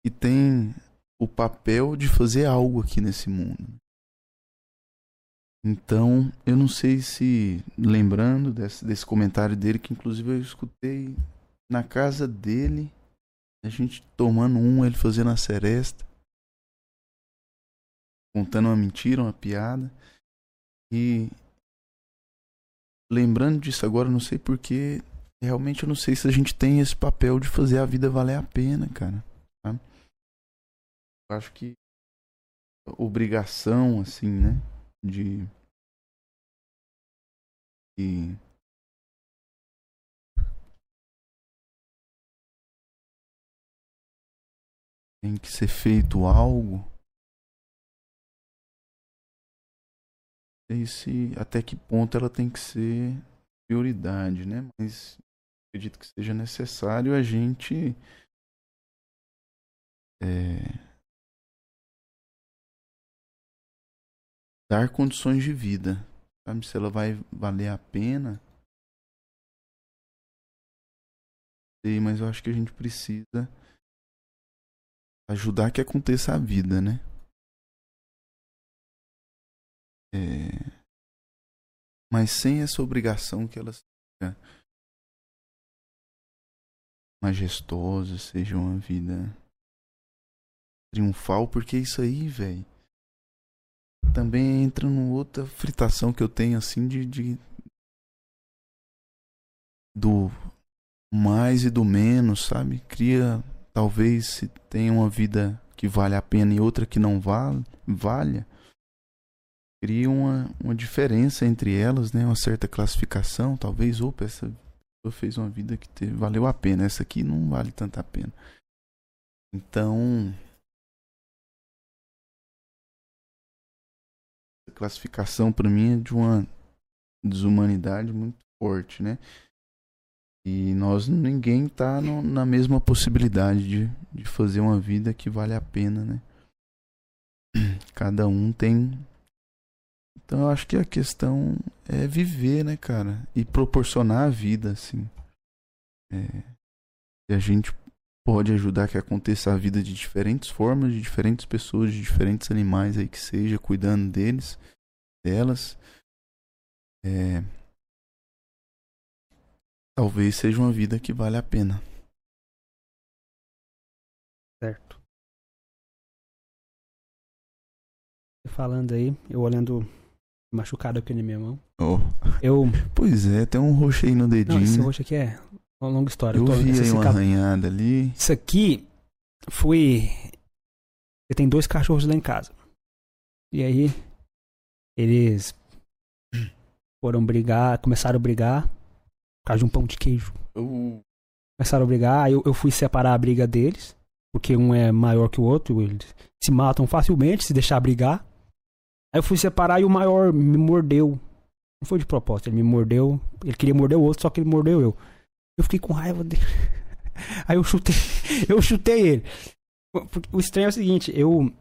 E tem o papel de fazer algo aqui nesse mundo. Então, eu não sei se, lembrando desse, desse comentário dele, que inclusive eu escutei na casa dele, a gente tomando um, ele fazendo a seresta contando uma mentira, uma piada. E lembrando disso agora, não sei porque realmente eu não sei se a gente tem esse papel de fazer a vida valer a pena, cara. Acho que obrigação, assim, né? De. tem que ser feito algo sei se até que ponto ela tem que ser prioridade, né? Mas acredito que seja necessário a gente é, dar condições de vida, sabe? Se ela vai valer a pena. Sei, mas eu acho que a gente precisa ajudar que aconteça a vida, né? É... Mas sem essa obrigação que ela seja majestosa, seja uma vida triunfal, porque isso aí, velho, também entra numa outra fritação que eu tenho assim de, de do mais e do menos, sabe? Cria talvez se tenha uma vida que vale a pena e outra que não vale, valha cria uma, uma diferença entre elas, né? Uma certa classificação, talvez, opa, essa pessoa fez uma vida que teve, valeu a pena, essa aqui não vale tanta pena. Então, classificação para mim é de uma desumanidade muito forte, né? E nós, ninguém tá no, na mesma possibilidade de, de fazer uma vida que vale a pena, né? Cada um tem então eu acho que a questão é viver, né, cara? E proporcionar a vida, assim. É, e a gente pode ajudar que aconteça a vida de diferentes formas, de diferentes pessoas, de diferentes animais aí que seja, cuidando deles, delas. É, talvez seja uma vida que vale a pena. Certo. Falando aí, eu olhando machucado aqui na minha mão. Oh, Eu. Pois é, tem um roxo aí no Não, esse dedinho. roxo aqui é uma longa história. Eu tô- vi aí uma arranhada ali. Isso aqui foi. Eu tenho dois cachorros lá em casa. E aí, eles foram brigar, começaram a brigar por causa de um pão de queijo. Começaram a brigar, eu, eu fui separar a briga deles, porque um é maior que o outro, eles se matam facilmente se deixar brigar. Aí eu fui separar e o maior me mordeu. Não foi de propósito, ele me mordeu. Ele queria morder o outro, só que ele mordeu eu. Eu fiquei com raiva dele. Aí eu chutei, eu chutei ele. O estranho é o seguinte, eu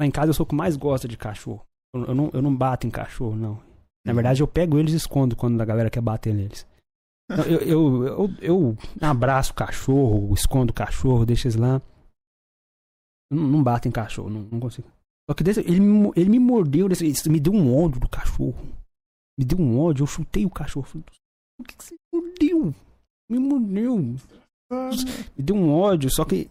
lá em casa eu sou o que mais gosta de cachorro. Eu, eu não, eu não bato em cachorro, não. Na verdade, eu pego eles e escondo quando a galera quer bater neles. Eu, eu, eu, eu, eu abraço o cachorro, escondo o cachorro, deixo eles lá. Não, não bato em cachorro, não, não consigo. Só que desse, ele, me ele me mordeu, desse, me deu um ódio do cachorro. Me deu um ódio, eu chutei o cachorro. Falei, Por que, que você mordeu? Me mordeu. Me deu um ódio, só que.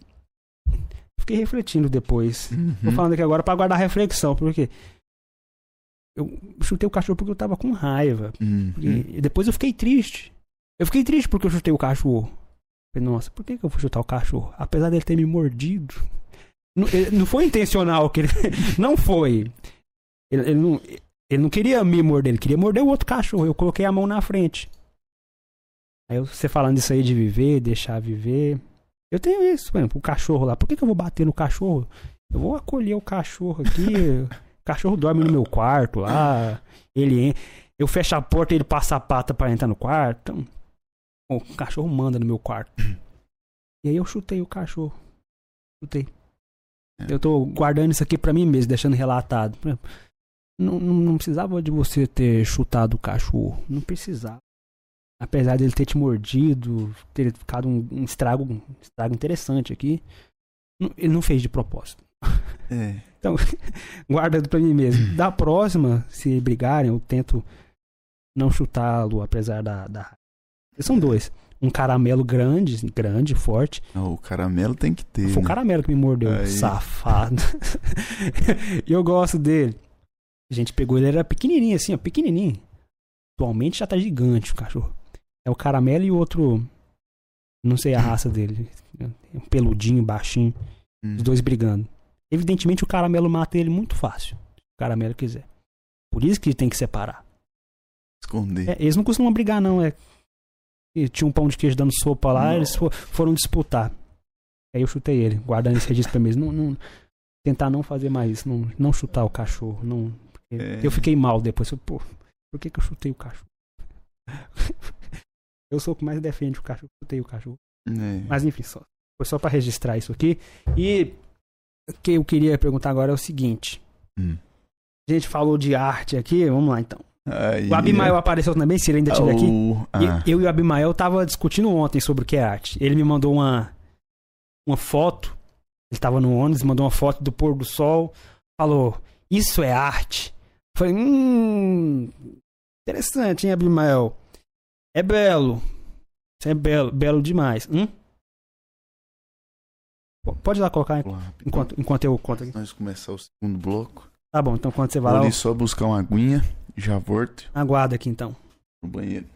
Fiquei refletindo depois. Tô Uhum. falando aqui agora pra guardar reflexão, porque. Eu chutei o cachorro porque eu tava com raiva. Uhum. E, depois eu fiquei triste. Eu fiquei triste porque eu chutei o cachorro. Falei, nossa, por que, que eu fui chutar o cachorro? Apesar dele ter me mordido. Não, não foi intencional que ele. Não foi. Ele, ele não, ele não queria me morder, ele queria morder o outro cachorro. Eu coloquei a mão na frente. Aí você falando isso aí de viver, deixar viver. Eu tenho isso, por exemplo, o cachorro lá. Por que, que eu vou bater no cachorro? Eu vou acolher o cachorro aqui. o cachorro dorme no meu quarto lá. Ele eu fecho a porta e ele passa a pata para entrar no quarto. Então, o cachorro manda no meu quarto. E aí eu chutei o cachorro. Chutei. É. Eu tô guardando isso aqui pra mim mesmo, deixando relatado. Não, não, não precisava de você ter chutado o cachorro. Não precisava. Apesar dele ter te mordido, ter ficado um, um estrago, um estrago interessante aqui. Ele não fez de propósito. É. Então, guarda pra mim mesmo. Da próxima, se brigarem, eu tento não chutá-lo, apesar da, da. São dois. Um caramelo grande, grande, forte. Ah, o caramelo tem que ter. Foi o né? caramelo que me mordeu, Aí. safado. e eu gosto dele. A gente pegou ele, era pequenininho assim, ó, pequenininho. Atualmente já tá gigante o cachorro. É o caramelo e o outro. Não sei a raça dele. Um peludinho, baixinho. Hum. Os dois brigando. Evidentemente o caramelo mata ele muito fácil. Se o caramelo quiser. Por isso que tem que separar. Esconder. É, eles não costumam brigar, não. É. E tinha um pão de queijo dando sopa lá, Não. eles fo- foram disputar. Aí eu chutei ele, guardando esse registro pra mim. Não, não- tentar não fazer mais isso, não, não chutar o cachorro. Não, É. Eu fiquei mal depois. Falei, Pô, por que, que eu chutei o cachorro? eu sou o que mais defende o cachorro, chutei o cachorro. É. Mas enfim, só, foi só pra registrar isso aqui. E o que eu queria perguntar agora é o seguinte. Hum. A gente falou de arte aqui, vamos lá então. Aí, O Abimael apareceu também, se ele ainda estiver aqui. Oh, ah, E eu e o Abimael tava discutindo ontem sobre o que é arte. Ele me mandou uma, uma foto. Ele tava no ônibus, mandou uma foto do pôr do sol. Falou, isso é arte. Eu Falei, hum. Interessante, hein, Abimael? É belo. Isso é belo, belo demais. Hum? Pode lá colocar enquanto, enquanto eu conto aqui. Nós começar o segundo bloco. Tá bom, então quando você vai Vou lá, eu só buscar uma aguinha. Já volto aguarda aqui então. no banheiro.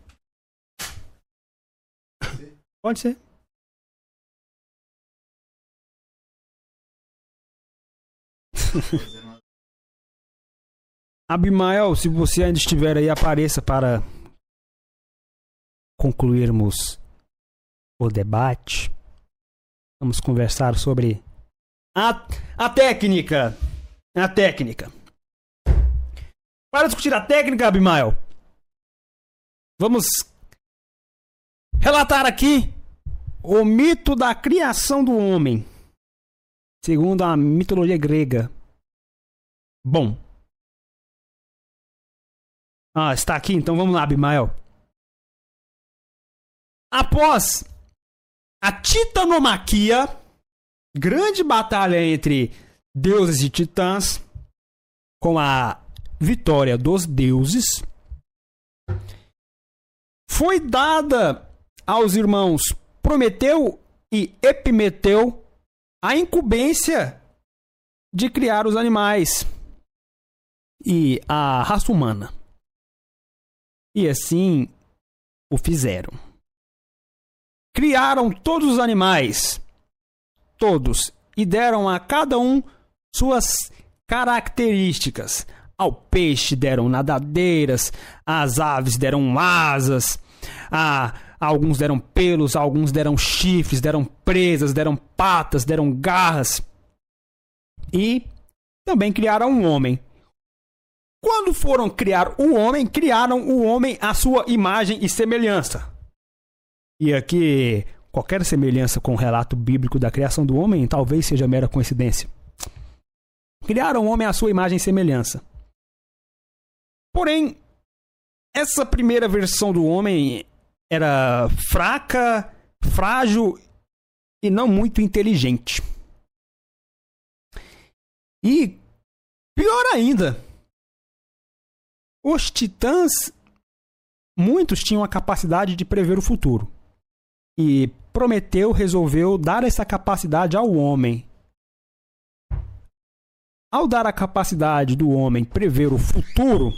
Pode ser. Abimael, se você ainda estiver aí, apareça para concluirmos o debate. Vamos conversar sobre a, a técnica. A técnica. Para discutir a técnica, Abimael, vamos relatar aqui o mito da criação do homem, segundo a mitologia grega. Bom. Ah, está aqui, então vamos lá, Abimael. Após a titanomaquia, grande batalha entre deuses e titãs, com a vitória dos deuses, foi dada aos irmãos Prometeu e Epimeteu a incumbência de criar os animais. e a raça humana. E assim o fizeram. Criaram todos os animais, todos, e deram a cada um suas características. Ao peixe deram nadadeiras, às aves deram asas, a alguns deram pelos, alguns deram chifres, deram presas, deram patas, deram garras. E também criaram um homem. Quando foram criar o homem, criaram o homem à sua imagem e semelhança. E aqui, qualquer semelhança com o relato bíblico da criação do homem talvez seja mera coincidência. Criaram o homem à sua imagem e semelhança. Porém, essa primeira versão do homem era fraca, frágil e não muito inteligente. E pior ainda, os titãs muitos tinham a capacidade de prever o futuro. E Prometeu resolveu dar essa capacidade ao homem. Ao dar a capacidade do homem prever o futuro,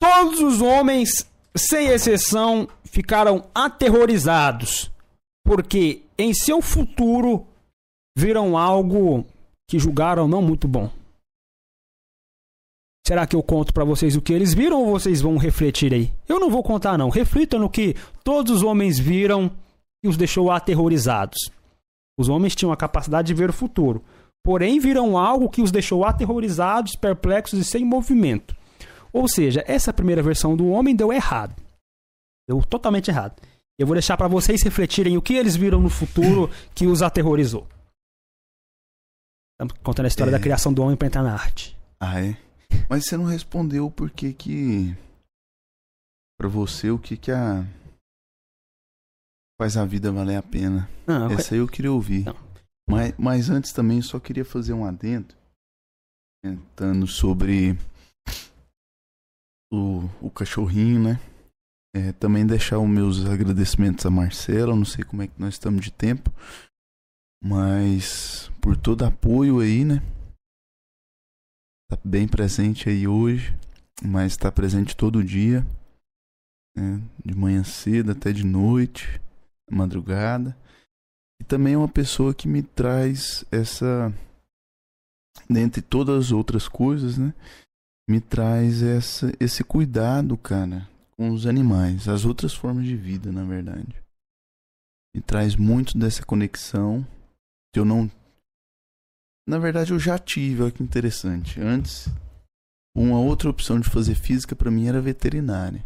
todos os homens, sem exceção, ficaram aterrorizados, porque em seu futuro viram algo que julgaram não muito bom. Será que eu conto para vocês o que eles viram ou vocês vão refletir aí? Eu não vou contar não. Reflitam no que todos os homens viram e os deixou aterrorizados. Os homens tinham a capacidade de ver o futuro, porém viram algo que os deixou aterrorizados, perplexos e sem movimento. Ou seja, essa primeira versão do homem deu errado. Deu totalmente errado. Eu vou deixar para vocês refletirem o que eles viram no futuro que os aterrorizou. Estamos contando a história é... da criação do homem para entrar na arte. Ah, é? Mas você não respondeu por que que para você o que que a faz a vida valer a pena. Não, Essa aí eu queria ouvir. Mas, mas antes também só queria fazer um adendo comentando sobre o, o cachorrinho, né? É, também deixar os meus agradecimentos a Marcela, não sei como é que nós estamos de tempo, mas por todo apoio aí, né? Tá bem presente aí hoje, mas está presente todo dia, né? de manhã cedo até de noite, madrugada. E também é uma pessoa que me traz essa, dentre todas as outras coisas, né? Me traz essa, esse cuidado, cara, com os animais, as outras formas de vida, na verdade. Me traz muito dessa conexão que eu não na verdade, eu já tive, olha que interessante. Antes, uma outra opção de fazer física para mim era veterinária.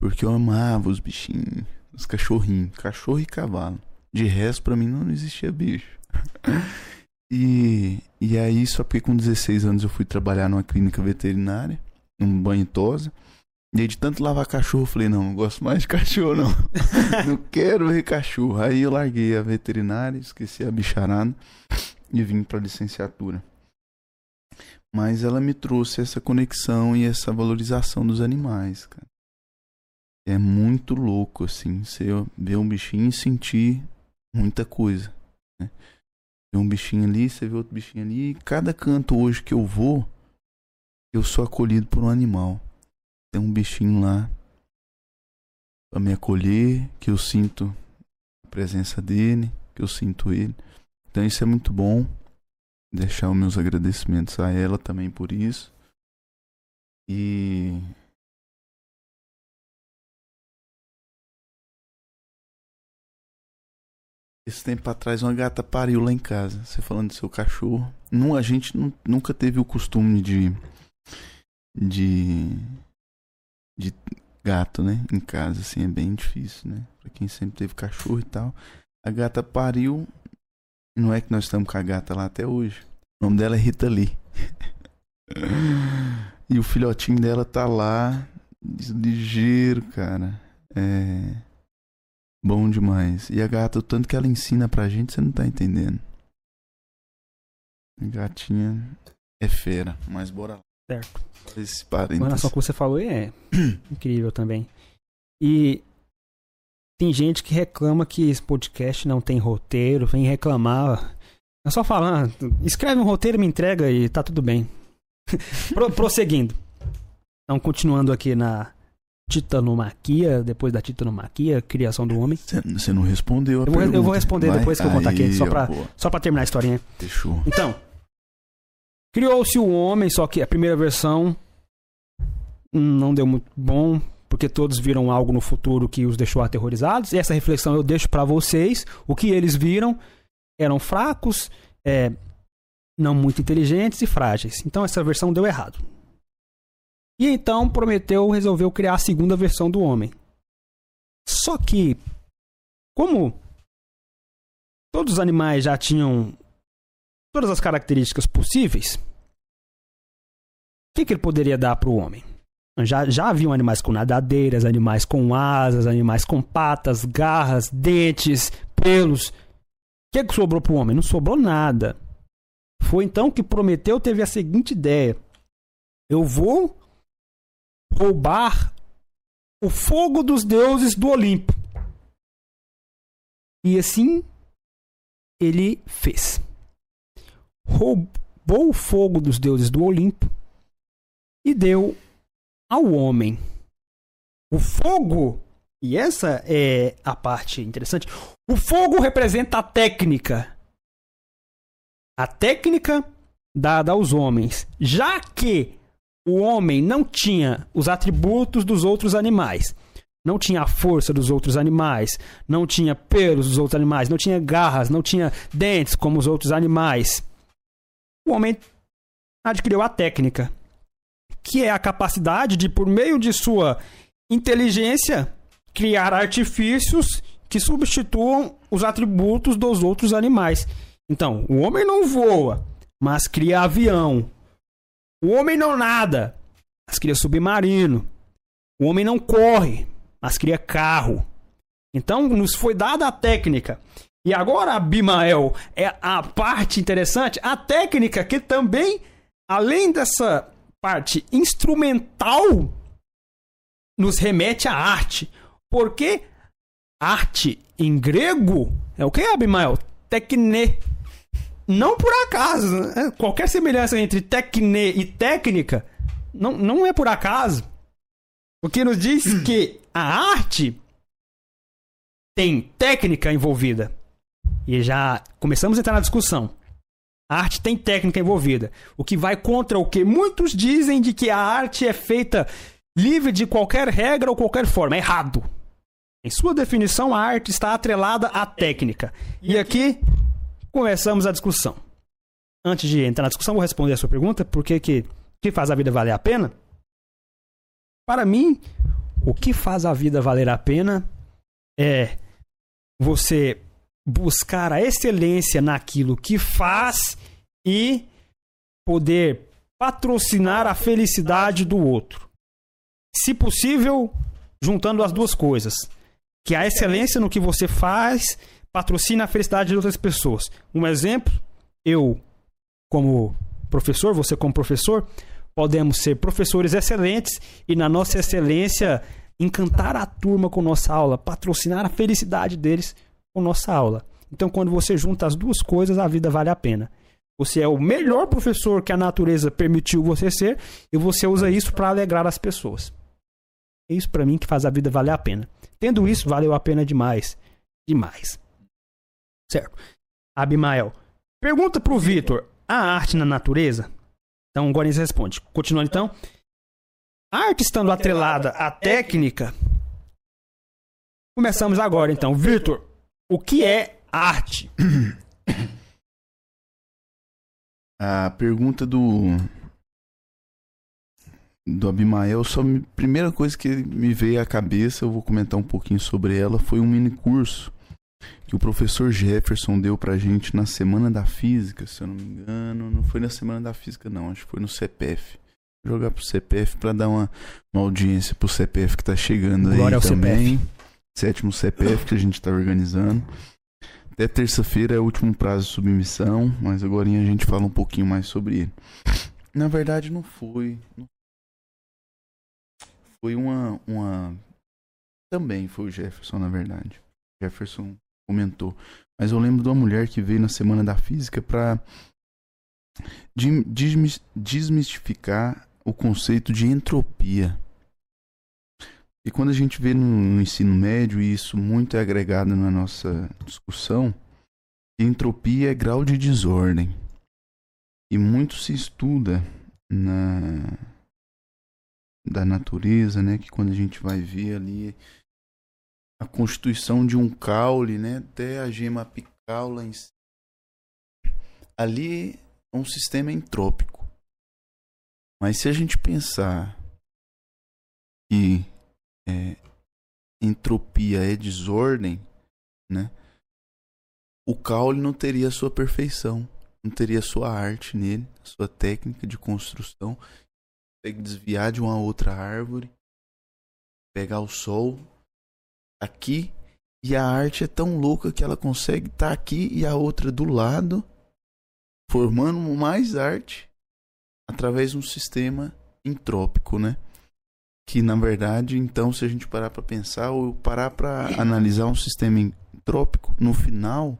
Porque eu amava os bichinhos, os cachorrinhos, cachorro e cavalo. De resto, para mim não existia bicho. e, e aí, só porque com 16 anos eu fui trabalhar numa clínica veterinária, num banho tosa. E aí, de tanto lavar cachorro, eu falei: não, não gosto mais de cachorro, não. não quero ver cachorro. Aí eu larguei a veterinária, esqueci a bicharada e vim para a licenciatura. Mas ela me trouxe essa conexão e essa valorização dos animais, cara. É muito louco, assim, você ver um bichinho e sentir muita coisa. Né? Um bichinho ali, você vê outro bichinho ali. E cada canto hoje que eu vou, eu sou acolhido por um animal. Tem um bichinho lá para me acolher, que eu sinto a presença dele, que eu sinto ele. Então isso é muito bom. Deixar os meus agradecimentos a ela também por isso. E Esse tempo atrás uma gata pariu lá em casa. Você falando do seu cachorro. Não, a gente nunca teve o costume de. De. De gato, né? Em casa, assim, é bem difícil, né? Pra quem sempre teve cachorro e tal. A gata pariu, não é que nós estamos com a gata lá até hoje. O nome dela é Rita Lee. e o filhotinho dela tá lá, ligeiro, cara. É. Bom demais. E a gata, o tanto que ela ensina pra gente, você não tá entendendo. A gatinha é fera, mas bora lá. Certo. Esse parênteses. só que você falou é incrível também. E tem gente que reclama que esse podcast não tem roteiro, vem reclamar. É só falar, escreve um roteiro, me entrega e tá tudo bem. Pro- prosseguindo. Então, continuando aqui na titanomaquia, depois da titanomaquia, criação do homem. Você não respondeu a Eu vou- eu vou responder depois que eu contar aqui, só pra- Só pra terminar a historinha. Fechou. Então, criou-se o homem, só que a primeira versão não deu muito bom, porque todos viram algo no futuro que os deixou aterrorizados. E essa reflexão eu deixo pra vocês. O que eles viram eram fracos, é, não muito inteligentes e frágeis. Então essa versão deu errado. E então Prometeu resolveu criar a segunda versão do homem. Só que, como todos os animais já tinham todas as características possíveis, o que, que ele poderia dar para o homem? Já, já haviam animais com nadadeiras, animais com asas, animais com patas, garras, dentes, pelos. O que, que sobrou para o homem? Não sobrou nada. Foi então que Prometeu teve a seguinte ideia: eu vou roubar o fogo dos deuses do Olimpo. E assim ele fez roubou o fogo dos deuses do Olimpo e deu ao homem. O fogo, e essa é a parte interessante, o fogo representa a técnica. A técnica dada aos homens, já que o homem não tinha os atributos dos outros animais. Não tinha a força dos outros animais, não tinha pelos dos outros animais, não tinha garras, não tinha dentes como os outros animais o homem adquiriu a técnica, que é a capacidade de, por meio de sua inteligência, criar artifícios que substituam os atributos dos outros animais. Então, o homem não voa, mas cria avião. O homem não nada, mas cria submarino. O homem não corre, mas cria carro. Então, nos foi dada a técnica. E agora, Abimael, é a parte interessante, a técnica que também, além dessa parte instrumental, nos remete à arte. Porque arte em grego é o que, Abimael? Tecne. Não por acaso. né? Qualquer semelhança entre tecne e técnica não, não é por acaso. Porque nos diz que a arte tem técnica envolvida. E já começamos a entrar na discussão. A arte tem técnica envolvida. O que vai contra o que muitos dizem de que a arte é feita livre de qualquer regra ou qualquer forma. É errado. Em sua definição, a arte está atrelada à técnica. E aqui começamos a discussão. Antes de entrar na discussão, vou responder a sua pergunta: por que, que, que faz a vida valer a pena? Para mim, o que faz a vida valer a pena é você buscar a excelência naquilo que faz e poder patrocinar a felicidade do outro. Se possível, juntando as duas coisas. Que a excelência no que você faz patrocina a felicidade de outras pessoas. Um exemplo, eu como professor, você como professor, podemos ser professores excelentes e na nossa excelência encantar a turma com nossa aula, patrocinar a felicidade deles com nossa aula. Então, quando você junta as duas coisas, a vida vale a pena. Você é o melhor professor que a natureza permitiu você ser e você usa isso para alegrar as pessoas. É isso para mim que faz a vida valer a pena. Tendo isso, valeu a pena demais. Demais. Certo. Abimael. Pergunta pro Vitor: a arte na natureza? Então, o Guarani responde. Continuando então. A arte estando atrelada à técnica. Começamos agora então. Vitor, o que é arte? A pergunta do. Do Abimael, só me- primeira coisa que me veio à cabeça, eu vou comentar um pouquinho sobre ela, foi um mini curso que o professor Jefferson deu pra gente na Semana da Física, se eu não me engano. Não foi na Semana da Física, não, acho que foi no CPF. Vou jogar pro CPF pra dar uma, uma audiência pro CPF que tá chegando Glória aí também. Sétimo CPF que a gente tá organizando. Até terça-feira é o último prazo de submissão, mas agora a gente fala um pouquinho mais sobre ele. Na verdade, não foi. Foi uma, uma. Também foi o Jefferson, na verdade. Jefferson comentou. Mas eu lembro de uma mulher que veio na Semana da Física desmis- desmistificar o conceito de entropia. E quando a gente vê no, no ensino médio, e isso muito é agregado na nossa discussão, entropia é grau de desordem. E muito se estuda na da natureza, né, que quando a gente vai ver ali a constituição de um caule, né, até a gema apical lá em cima. Ali é um sistema entrópico. Mas se a gente pensar que é, entropia é desordem, né? O caule não teria a sua perfeição, não teria a sua arte nele, a sua técnica de construção. Consegue desviar de uma outra árvore, pegar o sol aqui, e a arte é tão louca que ela consegue estar aqui e a outra do lado, formando mais arte através de um sistema entrópico, né? Que na verdade, então, se a gente parar para pensar ou parar para analisar um sistema entrópico, no final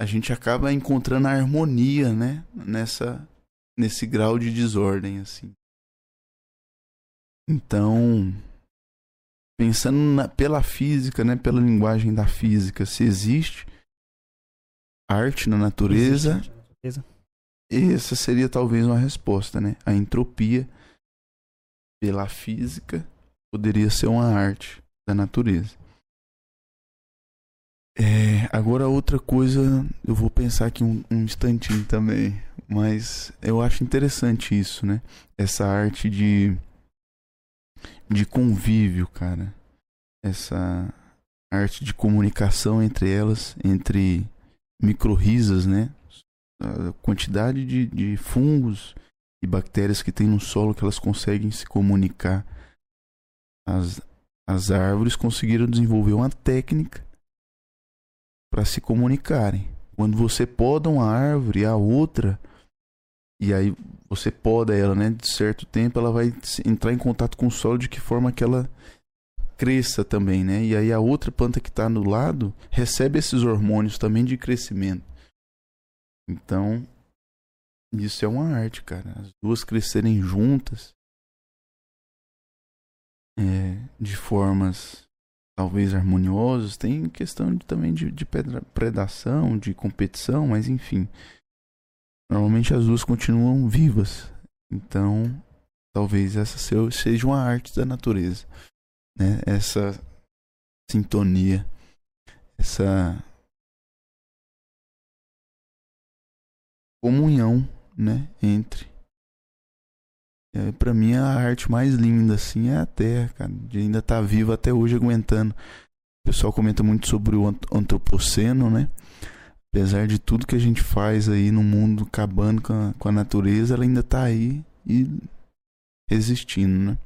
a gente acaba encontrando a harmonia, né? Nessa nesse grau de desordem assim. Então, pensando na, pela física, né, pela linguagem da física, se existe arte na natureza, Existe, essa seria talvez uma resposta, né? A entropia pela física poderia ser uma arte da natureza. É, agora outra coisa, eu vou pensar aqui um, um instantinho também, mas eu acho interessante isso, né? Essa arte de de convívio, cara. Essa arte de comunicação entre elas, entre micro-risas, né? A quantidade de, de fungos e bactérias que tem no solo que elas conseguem se comunicar. As, as árvores conseguiram desenvolver uma técnica para se comunicarem. Quando você poda uma árvore, a outra, e aí você poda ela, né? De certo tempo, ela vai entrar em contato com o solo de que forma que ela cresça também, né? E aí a outra planta que está no lado recebe esses hormônios também de crescimento. Então, isso é uma arte, cara. As duas crescerem juntas é, de formas talvez harmoniosas. Tem questão de- também de, de predação, de competição, mas enfim. Normalmente as duas continuam vivas. Então, talvez essa seja uma arte da natureza. Né? Essa sintonia, essa comunhão, né, entre é, para mim a arte mais linda assim é a Terra, cara, de ainda tá viva até hoje aguentando. O pessoal comenta muito sobre o ant- antropoceno, né? Apesar de tudo que a gente faz aí no mundo acabando com a, com a natureza, ela ainda tá aí e resistindo, né?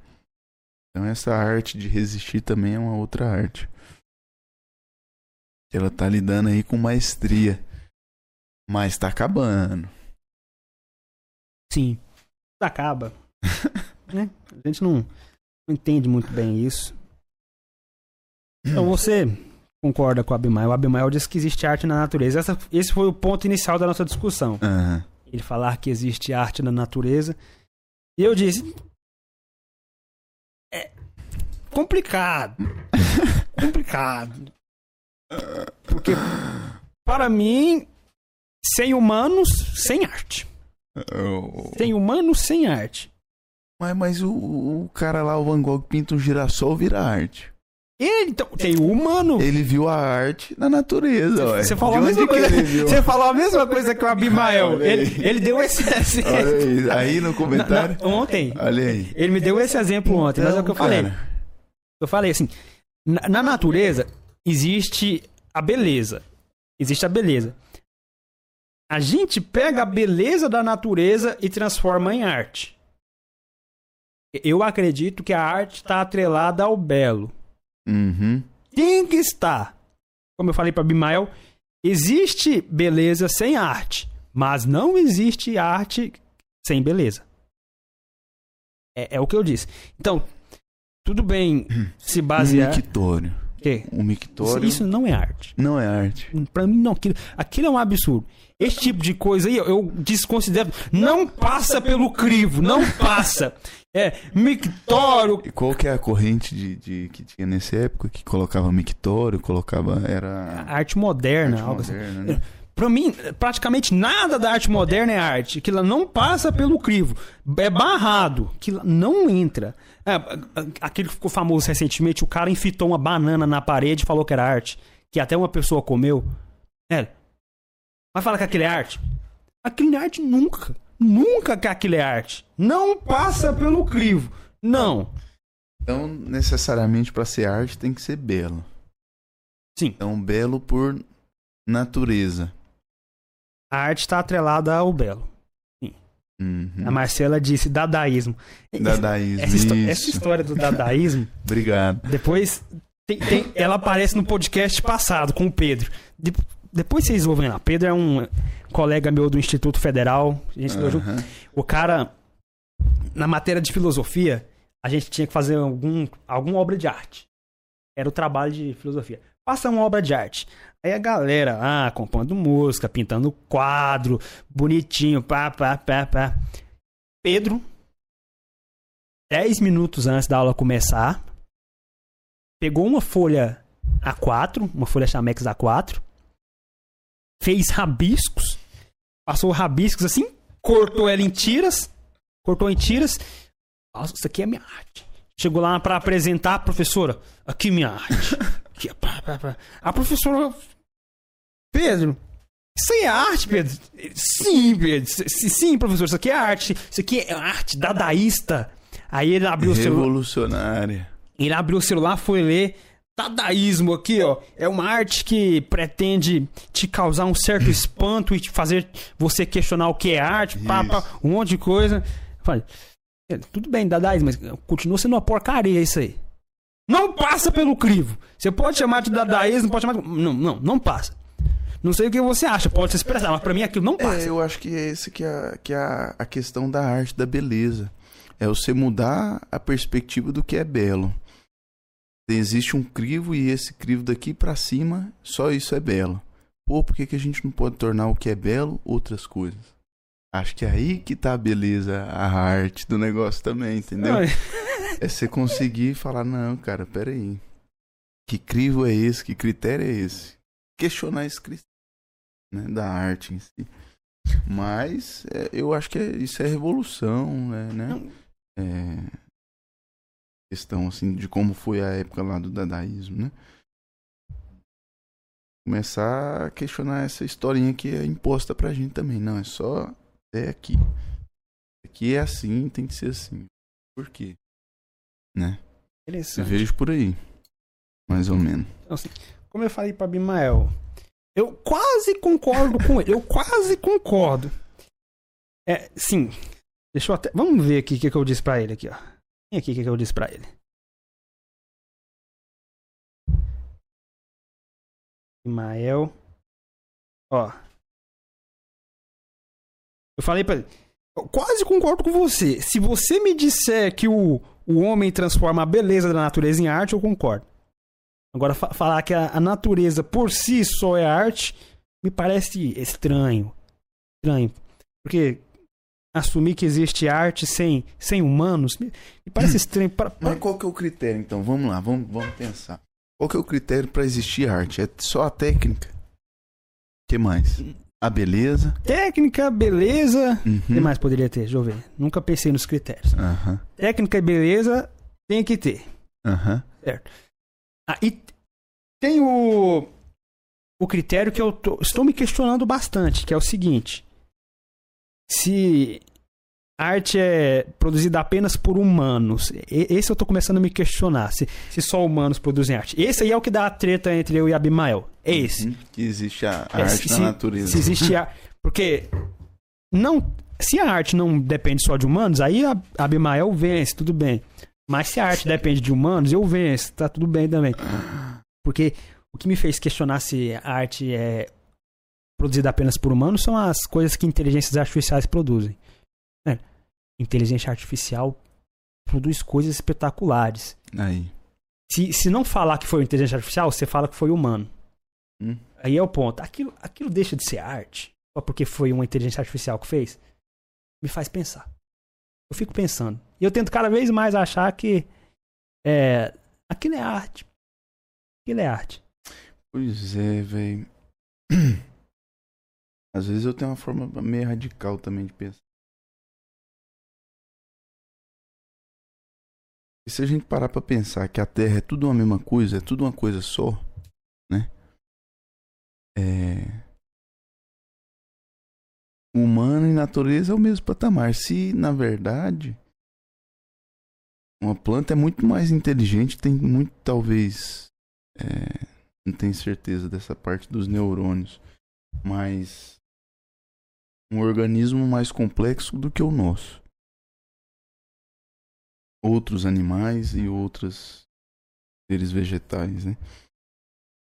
Então essa arte de resistir também é uma outra arte. Ela tá lidando aí com maestria. Mas tá acabando. Sim. Acaba. né? A gente não, não entende muito bem isso. Então você concorda com o Abimael. O Abimael diz que existe arte na natureza. Essa- esse foi o ponto inicial da nossa discussão. Aham. Ele falar que existe arte na natureza. E eu disse. É complicado. complicado. Porque, para mim, sem humanos, sem arte. Sem humanos, sem arte. Mas, mas o, o cara lá, o Van Gogh, pinta um girassol, vira arte. Ele, então, tem o humano. Ele viu a arte na natureza, ué. Você falou, a mesma coisa, você falou a mesma coisa que o Abimael. Ele, ele deu esse exemplo. Olha aí, aí no comentário. Na- na- ontem. Olha aí. Ele me deu esse exemplo ontem, mas é o que eu Então, falei. cara, Eu falei assim: na, na natureza existe a beleza. Existe a beleza. A gente pega a beleza da natureza e transforma em arte. Eu acredito que a arte está atrelada ao belo. Uhum. Tem que estar. Como eu falei para Bimael, existe beleza sem arte, mas não existe arte sem beleza. É, é o que eu disse. Então, tudo bem se Um basear. mictório. Que? O Isso, mictório isso não é arte. não é arte. Pra mim, não. Aquilo, aquilo é um absurdo. Esse tipo de coisa aí, eu desconsidero. Não passa pelo crivo, não passa. É, mictório. E qual que é a corrente de, de- que tinha nessa época? Que colocava mictório, colocava. Era. Arte moderna, arte algo assim. moderna, né? Pra mim, praticamente nada da arte moderna é arte. Aquilo não passa pelo crivo. É barrado. Aquilo não entra. É, aquele que ficou famoso recentemente, o cara enfitou uma banana na parede e falou que era arte. Que até uma pessoa comeu. É. Vai falar que aquilo é arte? Aquilo é arte nunca. Nunca que aquilo é arte. Não passa pelo crivo. Não. Então, necessariamente, para ser arte, tem que ser belo. Sim. Então, belo por natureza. A arte está atrelada ao belo. Uhum. A Marcela disse dadaísmo. Dadaísmo. Essa, isso. essa história do dadaísmo, Obrigado. depois tem- tem- ela aparece no podcast passado com o Pedro. De- depois vocês ouvem lá. Pedro é um colega meu do Instituto Federal. Aham. O cara, na matéria de filosofia, a gente tinha que fazer algum, alguma obra de arte. Era o trabalho de filosofia. Passa uma obra de arte. Aí a galera, ah, compondo música, pintando quadro, bonitinho, pá, pá, pá, pá. Pedro, 10 minutos antes da aula começar, pegou uma folha A4, uma folha Chamex A4, fez rabiscos, passou rabiscos assim, cortou ela em tiras, cortou em tiras. Nossa, isso aqui é minha arte. Chegou lá pra apresentar professora. Aqui minha arte. Pá, pá, pá. A professora. Pedro, isso aí é arte, Pedro? Sim, Pedro. Sim, professor, isso aqui é arte. Isso aqui é arte dadaísta. Aí ele abriu o celular. Revolucionária. Ele abriu o celular, foi ler. Dadaísmo aqui, ó. É uma arte que pretende te causar um certo espanto e te fazer você questionar o que é arte, pá, um monte de coisa. Eu falei, "É, tudo bem, dadaísmo, mas continua sendo uma porcaria isso aí. Não passa pelo crivo. Você pode chamar de dadaísmo, pode chamar de... Não, não, não passa. Não sei o que você acha, pode se expressar, mas pra mim aquilo não passa. É, eu acho que é esse que é, a- que é a, a questão da arte, da beleza. É você mudar a perspectiva do que é belo. Existe um crivo e esse crivo daqui pra cima, só isso é belo. Pô, por que, que a gente não pode tornar o que é belo outras coisas? Acho que é aí que tá a beleza, a arte do negócio também, entendeu? Não, É você conseguir falar, não, cara, peraí. Que crivo é esse? Que critério é esse? Questionar esse critério né, da arte em si. Mas é, eu acho que é- isso é revolução, né? né? É, questão assim de como foi a época lá do dadaísmo, né? Começar a questionar essa historinha que é imposta pra gente também. Não, é só é aqui. Aqui é assim, tem que ser assim. Por quê? Né? Eu Interessante. vejo por aí. Mais ou menos. como eu falei pra Bimael, eu quase concordo com ele. Eu quase concordo. É, sim. Deixa eu até. Vamos ver aqui o que, que eu disse pra ele aqui, ó. Vem aqui o que, que eu disse pra ele. Bimael. Ó. Eu falei pra ele. Eu quase concordo com você. Se você me disser que o, o homem transforma a beleza da natureza em arte, eu concordo. Agora, fa- falar que a, a natureza por si só é arte, me parece estranho. Estranho. Porque assumir que existe arte sem, sem humanos, me, me parece estranho. Pra, pra- Mas qual que é o critério, então? Vamos lá, vamos, vamos pensar. Qual que é o critério pra existir arte? É só a técnica? O que mais? A beleza? Técnica, beleza. O Uhum. que mais poderia ter? Deixa eu ver. Nunca pensei nos critérios. Aham, Técnica e beleza tem que ter. aham. Ah, e tem o, o critério que eu tô- estou me questionando bastante, que é o seguinte. Se arte é produzida apenas por humanos, e- esse eu tô começando a me questionar, se, se só humanos produzem arte. Esse aí é o que dá a treta entre eu e Abimael. É esse. Uhum. Que existe a, a É, arte se- na natureza. Se existe a... Porque não, se a arte não depende só de humanos, aí a Abimael vence, tudo bem. Mas se a arte depende de humanos, eu venço, tá tudo bem também. Porque o que me fez questionar se a arte é produzida apenas por humanos são as coisas que inteligências artificiais produzem. Inteligência artificial produz coisas espetaculares. Aí. Se, se não falar que foi inteligência artificial, você fala que foi humano. Hum. Aí é o ponto. Aquilo, aquilo deixa de ser arte, só porque foi uma inteligência artificial que fez, me faz pensar. Eu fico pensando. E eu tento cada vez mais achar que é, aquilo é arte. Aquilo é arte. Pois é, velho. Às vezes eu tenho uma forma meio radical também de pensar. E se a gente parar pra pensar que a Terra é tudo uma mesma coisa, é tudo uma coisa só, né? É... Humano e natureza é o mesmo patamar. Se, na verdade, uma planta é muito mais inteligente, tem muito, talvez. é, Não tenho certeza dessa parte dos neurônios. Mas. Um organismo mais complexo do que o nosso. Outros animais e outros seres vegetais, né?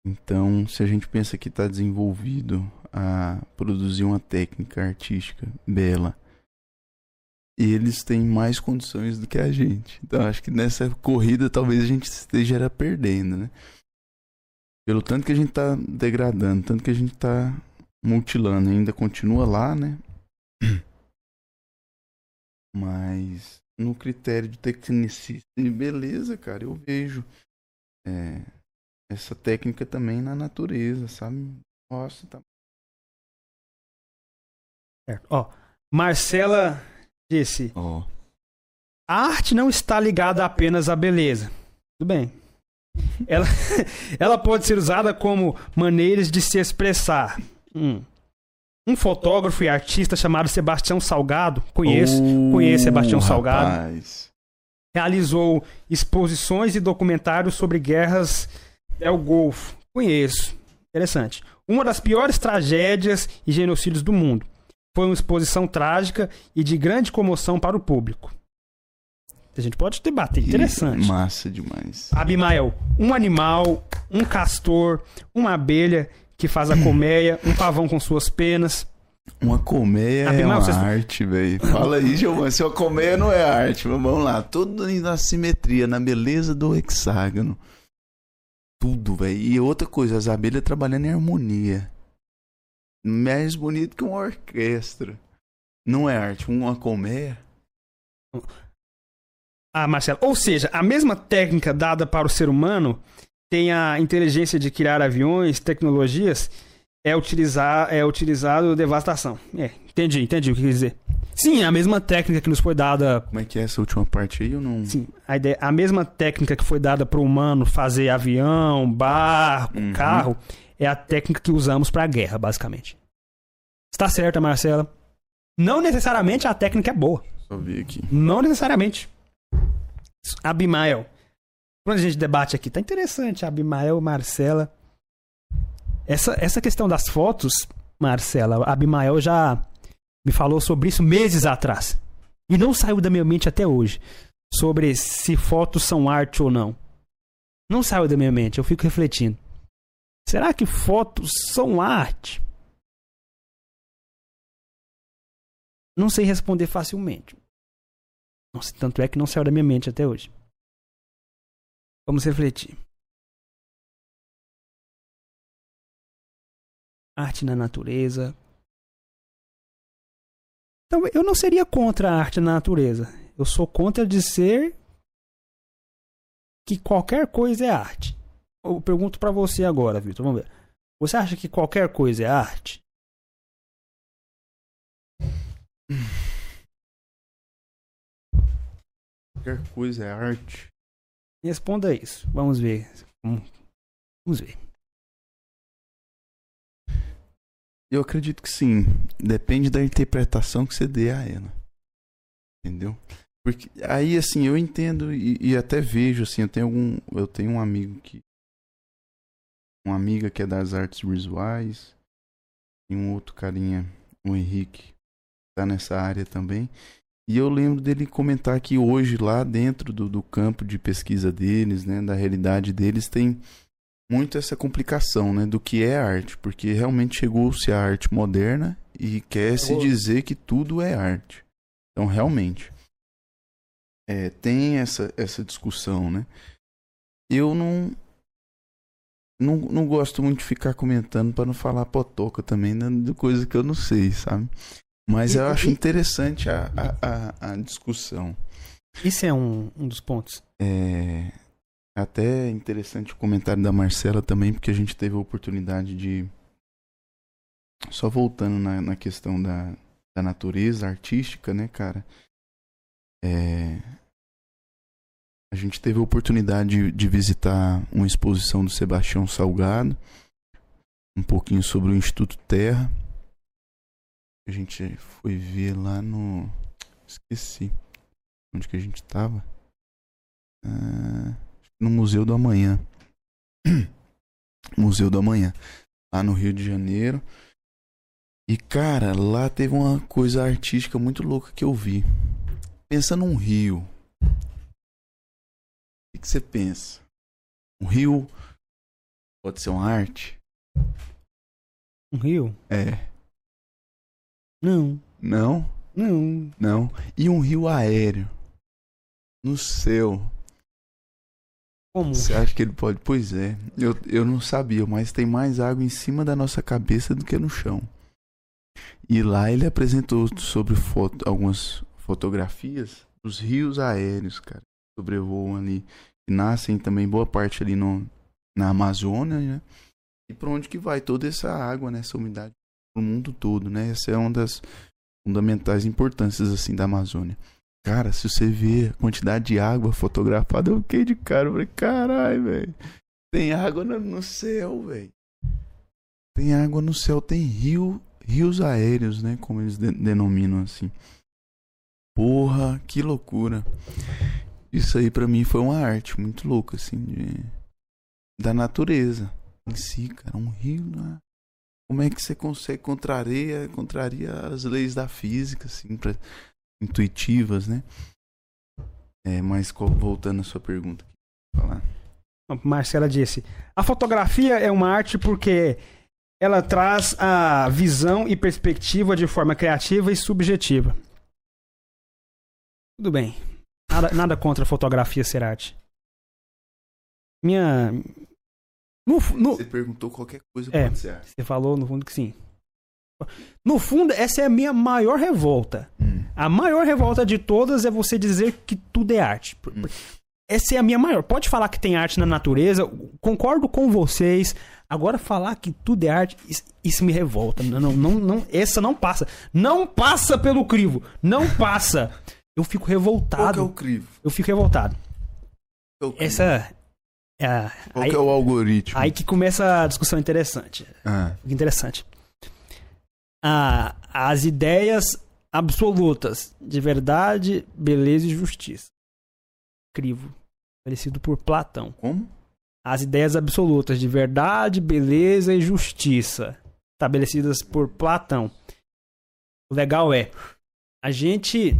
Então, se a gente pensa que está desenvolvido a produzir uma técnica artística bela, eles têm mais condições do que a gente. Então, acho que nessa corrida talvez a gente esteja perdendo, né? Pelo tanto que a gente está degradando, tanto que a gente está mutilando, ainda continua lá, né? Mas no critério de tecnicista e beleza, cara, eu vejo é, essa técnica também na natureza, sabe? Nossa, tá. Certo. Ó, Marcela disse: Ó, A arte não está ligada apenas à beleza. Tudo bem. Ela, ela pode ser usada como maneiras de se expressar. Hum. Um fotógrafo e artista chamado Sebastião Salgado, conheço, Oh, conheço Sebastião Salgado, rapaz. realizou exposições e documentários sobre guerras del Golfo. Conheço. Interessante. Uma das piores tragédias e genocídios do mundo. Foi uma exposição trágica e de grande comoção para o público. A gente pode debater. Interessante. Massa demais. Abimael, um animal, um castor, uma abelha que faz a colmeia, um pavão com suas penas. Uma colmeia é Abimael, uma vocês- arte, velho. Fala aí, Giovanni. Se uma colmeia não é arte, vamos lá. Tudo na simetria, na beleza do hexágono. Tudo, velho. E outra coisa, as abelhas trabalhando em harmonia. Mais bonito que uma orquestra. Não é arte, uma colmeia. Ah, Marcelo. Ou seja, a mesma técnica dada para o ser humano tem a inteligência de criar aviões, tecnologias, é utilizar é utilizado devastação. É, entendi, entendi o que quer dizer. Sim, a mesma técnica que nos foi dada Como é que é essa última parte aí? Eu não. Sim, a, ideia, a mesma técnica que foi dada para o humano fazer avião, barco, Uhum. carro, é a técnica que usamos para a guerra, basicamente. Está certa, Marcela. Não necessariamente a técnica é boa. Só ver aqui. Não necessariamente. Abimael. Quando a gente debate aqui, tá interessante. Abimael, Marcela. Essa, essa questão das fotos, Marcela, Abimael já me falou sobre isso meses atrás. E não saiu da minha mente até hoje. Sobre se fotos são arte ou não. Não saiu da minha mente, eu fico refletindo. Será que fotos são arte? Não sei responder facilmente. Nossa, tanto é que não saiu da minha mente até hoje. Vamos refletir. Arte na natureza. Então, eu não seria contra a arte na natureza. Eu sou contra dizer que qualquer coisa é arte. Eu pergunto pra você agora, Vitor. Vamos ver. Você acha que qualquer coisa é arte? Qualquer coisa é arte. Responda isso. Vamos ver. Vamos ver. Eu acredito que sim. Depende da interpretação que você dê a ela. Entendeu? Porque aí assim, eu entendo e, e até vejo assim, eu tenho algum, eu tenho um amigo que uma amiga que é das artes visuais e um outro carinha, o Henrique, tá nessa área também. E eu lembro dele comentar que hoje lá dentro do, do campo de pesquisa deles, né, da realidade deles, tem muito essa complicação, né, do que é arte, porque realmente chegou-se a arte moderna e quer se Chegou. dizer que tudo é arte. Então, realmente, é, tem essa, essa discussão, né? eu não, não. Não gosto muito de ficar comentando pra não falar potoca também, né, de coisa que eu não sei, sabe? Mas E- eu acho e- interessante a, a, a, a discussão. Isso é um, um dos pontos. É até interessante o comentário da Marcela também, porque a gente teve a oportunidade de. Só voltando na, na questão da, da natureza artística, né, cara? É, a gente teve a oportunidade de, de visitar uma exposição do Sebastião Salgado, um pouquinho sobre o Instituto Terra. A gente foi ver lá no. Esqueci. Onde que a gente tava? Ah, no Museu do Amanhã. Museu do Amanhã. Lá no Rio de Janeiro. E, cara, lá teve uma coisa artística muito louca que eu vi. Pensa num rio. O que que você pensa? Um rio pode ser uma arte? Um rio? É. Não. Não? Não. Não. E um rio aéreo? No céu. Como? Você acha que ele pode? Pois é. Eu, eu não sabia, mas tem mais água em cima da nossa cabeça do que no chão. E lá ele apresentou sobre foto, algumas fotografias dos rios aéreos, cara. Sobrevoam ali. Que nascem também boa parte ali no, na Amazônia, né? E pra onde que vai toda essa água, né? Essa umidade pro mundo todo, né? Essa é uma das fundamentais importâncias, assim, da Amazônia. Cara, se você vê a quantidade de água fotografada, eu fiquei de cara. Eu falei, caralho, velho. Tem água no, no céu, velho. Tem água no céu, tem rio, rios aéreos, né? Como eles de- denominam assim. Porra, que loucura. Isso aí pra mim foi uma arte muito louca, assim, de, da natureza em si, cara. Um rio, né? Como é que você consegue contraria, contraria as leis da física, assim, pra, intuitivas, né? É, mas voltando à sua pergunta. Falar. Marcela disse: A fotografia é uma arte porque ela traz a visão e perspectiva de forma criativa e subjetiva. Tudo bem. Nada, nada contra a fotografia ser arte. Minha. No, no- Você perguntou qualquer coisa É. pode ser arte. você falou no fundo que sim. No fundo, essa é a minha maior revolta. Hum. A maior revolta de todas é você dizer que tudo é arte. Hum. Essa é a minha maior. Pode falar que tem arte na natureza, concordo com vocês. Agora falar que tudo é arte, isso, isso me revolta. Não, não, não, não, essa não passa. Não passa pelo crivo. Não passa. Eu fico Qual que é revoltado. o crivo? Eu fico revoltado. Qual é? Essa é Qual aí, que é o algoritmo? aí que começa a discussão interessante. Ah, Fica interessante. Ah, as ideias absolutas de verdade, beleza e justiça. Crivo. Estabelecido por Platão. como? As ideias absolutas de verdade, beleza e justiça. Estabelecidas por Platão. O legal é. A gente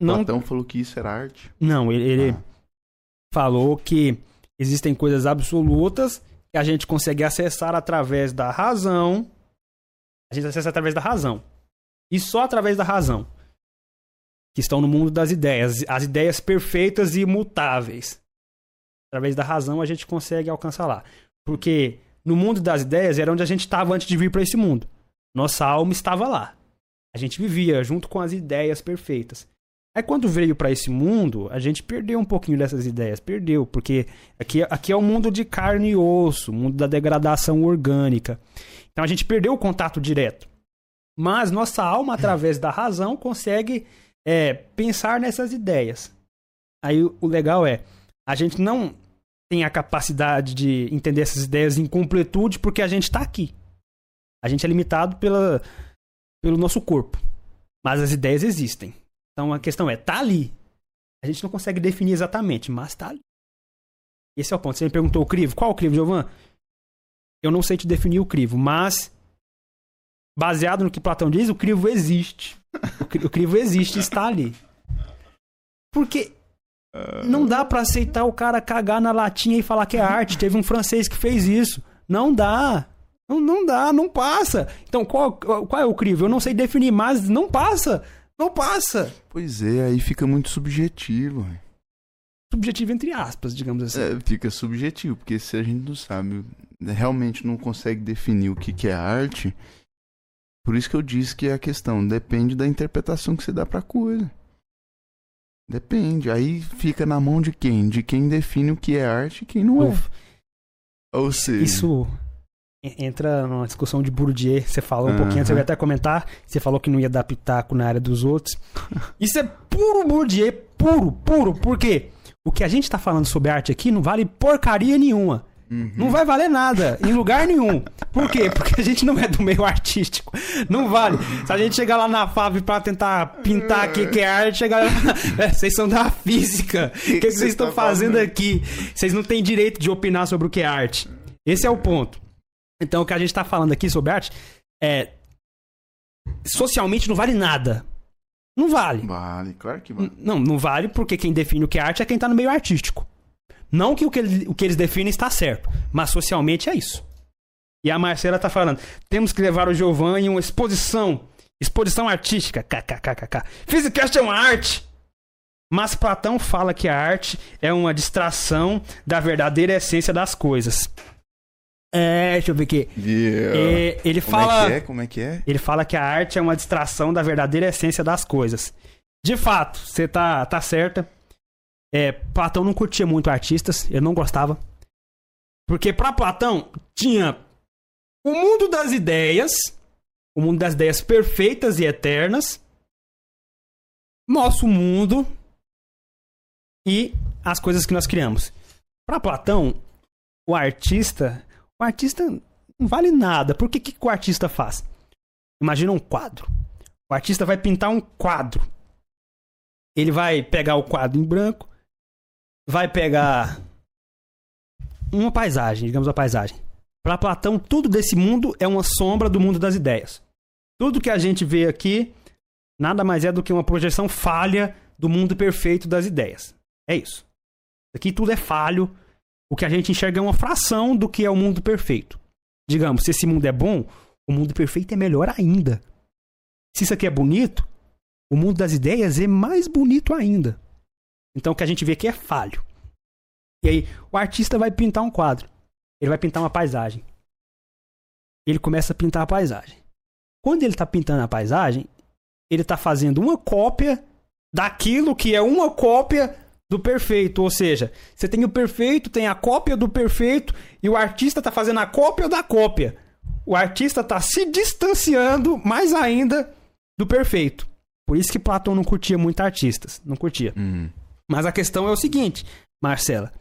não. Platão falou que isso era arte. Não, ele, ele Ah. falou que existem coisas absolutas que a gente consegue acessar através da razão. A gente acessa através da razão. E só através da razão. Que estão no mundo das ideias. As ideias perfeitas e imutáveis. Através da razão a gente consegue alcançar lá. Porque no mundo das ideias era onde a gente estava antes de vir para esse mundo. Nossa alma estava lá. A gente vivia junto com as ideias perfeitas. Aí quando veio para esse mundo, a gente perdeu um pouquinho dessas ideias, perdeu, porque aqui, aqui é o mundo de carne e osso, o mundo da degradação orgânica. Então a gente perdeu o contato direto. Mas nossa alma, através da razão, consegue é, pensar nessas ideias. Aí o o legal é, a gente não tem a capacidade de entender essas ideias em completude porque a gente está aqui. A gente é limitado pela, pelo nosso corpo. Mas as ideias existem. Então a questão é, tá ali. A gente não consegue definir exatamente, mas tá ali. Esse é o ponto. Você me perguntou o crivo. Qual o crivo, Giovan? Eu não sei te definir o crivo, mas baseado no que Platão diz, o crivo existe. O cri- o crivo existe, está ali. Porque não dá pra aceitar o cara cagar na latinha e falar que é arte. Teve um francês que fez isso. Não dá. Não, não dá, não passa. Então, qual, qual é o crivo? Eu não sei definir, mas não passa. Não passa. Pois é, aí fica muito subjetivo. subjetivo entre aspas, digamos assim. É, fica subjetivo, porque se a gente não sabe, realmente não consegue definir o que, que é arte, por isso que eu disse que é a questão depende da interpretação que você dá pra coisa. Depende. Aí fica na mão de quem? De quem define o que é arte e quem não é. Ou seja, Isso entra numa discussão de Bourdieu. Você falou um Aham. pouquinho, você vai até comentar. Você falou que não ia dar pitaco na área dos outros. Isso é puro Bourdieu, puro, puro. Por quê? O que a gente tá falando sobre arte aqui não vale porcaria nenhuma. Uhum. Não vai valer nada, em lugar nenhum. Por quê? Porque a gente não é do meio artístico. Não vale. Se a gente chegar lá na FAV pra tentar pintar aqui que é arte, chegar lá. É, vocês são da física. O que, que que vocês você estão tá fazendo falando? aqui? Vocês não têm direito de opinar sobre o que é arte. Esse é o ponto. Então, o que a gente tá falando aqui sobre arte é. Socialmente não vale nada. Não vale. Vale, claro que vale. Não, não vale porque quem define o que é arte é quem tá no meio artístico. Não que o que, ele- o que eles definem está certo, mas socialmente é isso. E a Marcela tá falando: temos que levar o Giovan em uma exposição. Exposição artística. KKKKK. Physicast é uma arte. Mas Platão fala que a arte é uma distração da verdadeira essência das coisas. É, deixa eu ver aqui. Yeah. É, ele Como fala. é que é? Como é que é? Ele fala que a arte é uma distração da verdadeira essência das coisas. De fato, você tá, tá certa. É, Platão não curtia muito artistas, ele não gostava. Porque pra Platão tinha o mundo das ideias, o mundo das ideias perfeitas e eternas, nosso mundo e as coisas que nós criamos. Pra Platão, o artista, artista não vale nada. Por que que o artista faz? Imagina um quadro. O artista vai pintar um quadro. Ele vai pegar o quadro em branco, vai pegar uma paisagem, digamos uma paisagem. Para Platão, tudo desse mundo é uma sombra do mundo das ideias. Tudo que a gente vê aqui nada mais é do que uma projeção falha do mundo perfeito das ideias. É isso. Aqui tudo é falho. O que a gente enxerga é uma fração do que é o mundo perfeito. Digamos, se esse mundo é bom, o mundo perfeito é melhor ainda. Se isso aqui é bonito, o mundo das ideias é mais bonito ainda. Então o que a gente vê aqui é falho. E aí, o artista vai pintar um quadro. Ele vai pintar uma paisagem. Ele começa a pintar a paisagem. Quando ele está pintando a paisagem, ele está fazendo uma cópia daquilo que é uma cópia do perfeito. Ou seja, você tem o perfeito, tem a cópia do perfeito, e o artista está fazendo a cópia da cópia. O artista está se distanciando mais ainda do perfeito. Por isso que Platão não curtia muito artistas. Não curtia. Uhum. Mas a questão é o seguinte, Marcela.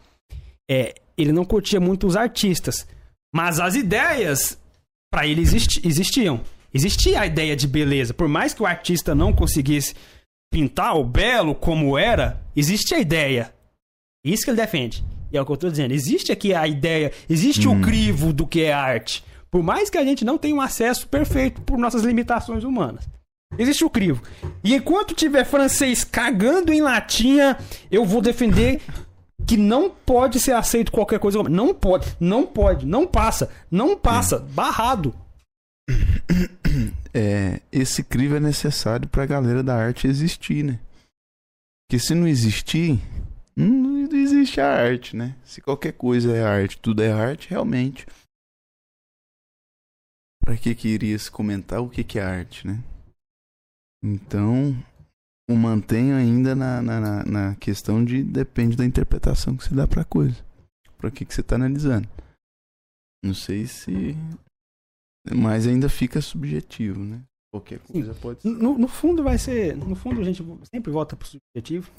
É, ele não curtia muito os artistas. Mas as ideias, para ele, existi- existiam. Existia a ideia de beleza. Por mais que o artista não conseguisse pintar o belo como era, existe a ideia. Isso que ele defende. E é o que eu tô dizendo. Existe aqui a ideia, existe o crivo do que é arte. Por mais que a gente não tenha um acesso perfeito por nossas limitações humanas. Existe o crivo. E enquanto tiver francês cagando em latinha, eu vou defender que não pode ser aceito qualquer coisa. Não pode, não pode, não passa, não passa, barrado. É, esse crivo é necessário pra galera da arte existir, né? Porque se não existir, não, existe a arte, né? Se qualquer coisa é arte, tudo é arte, realmente. Pra que que iria se comentar o que que é arte, né? Então, o mantenho ainda na, na, na- questão de depende da interpretação que se dá pra coisa. Pra que que você tá analisando. Não sei se... Mas ainda fica subjetivo, né? Qualquer coisa pode ser. No, no fundo vai ser. No fundo a gente sempre volta pro subjetivo.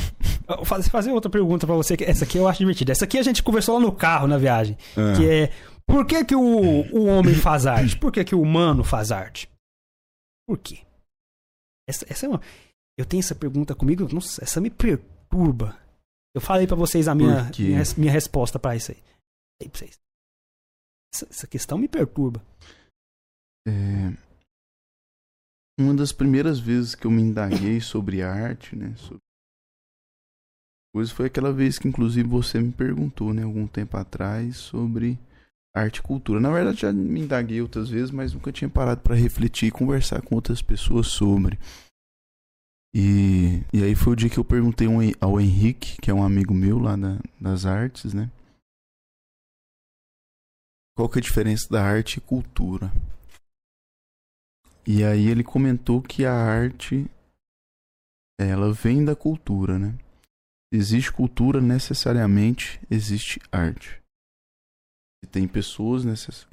Vou fazer, outra pergunta pra você, que essa aqui eu acho divertida. Essa aqui a gente conversou lá no carro na viagem. Ah. Que é. Por que, que o, o homem faz arte? Por que, que o humano faz arte? Por quê? Essa, essa é uma. Eu tenho essa pergunta comigo, nossa, essa me perturba. Eu falei pra vocês a minha, minha, minha resposta pra isso aí. Falei pra vocês. Essa, questão me perturba. É, Uma das primeiras vezes que eu me indaguei sobre arte, né? Sobre... Coisa foi aquela vez que inclusive você me perguntou, né, algum tempo atrás, sobre arte e cultura. Na verdade já me indaguei outras vezes, mas nunca tinha parado para refletir e conversar com outras pessoas sobre. E, e aí foi o dia que eu perguntei ao Henrique, que é um amigo meu lá da- das artes, né? Qual que é a diferença da arte e cultura? E aí ele comentou que a arte ela vem da cultura, né? Existe cultura, necessariamente existe arte. E tem pessoas nessas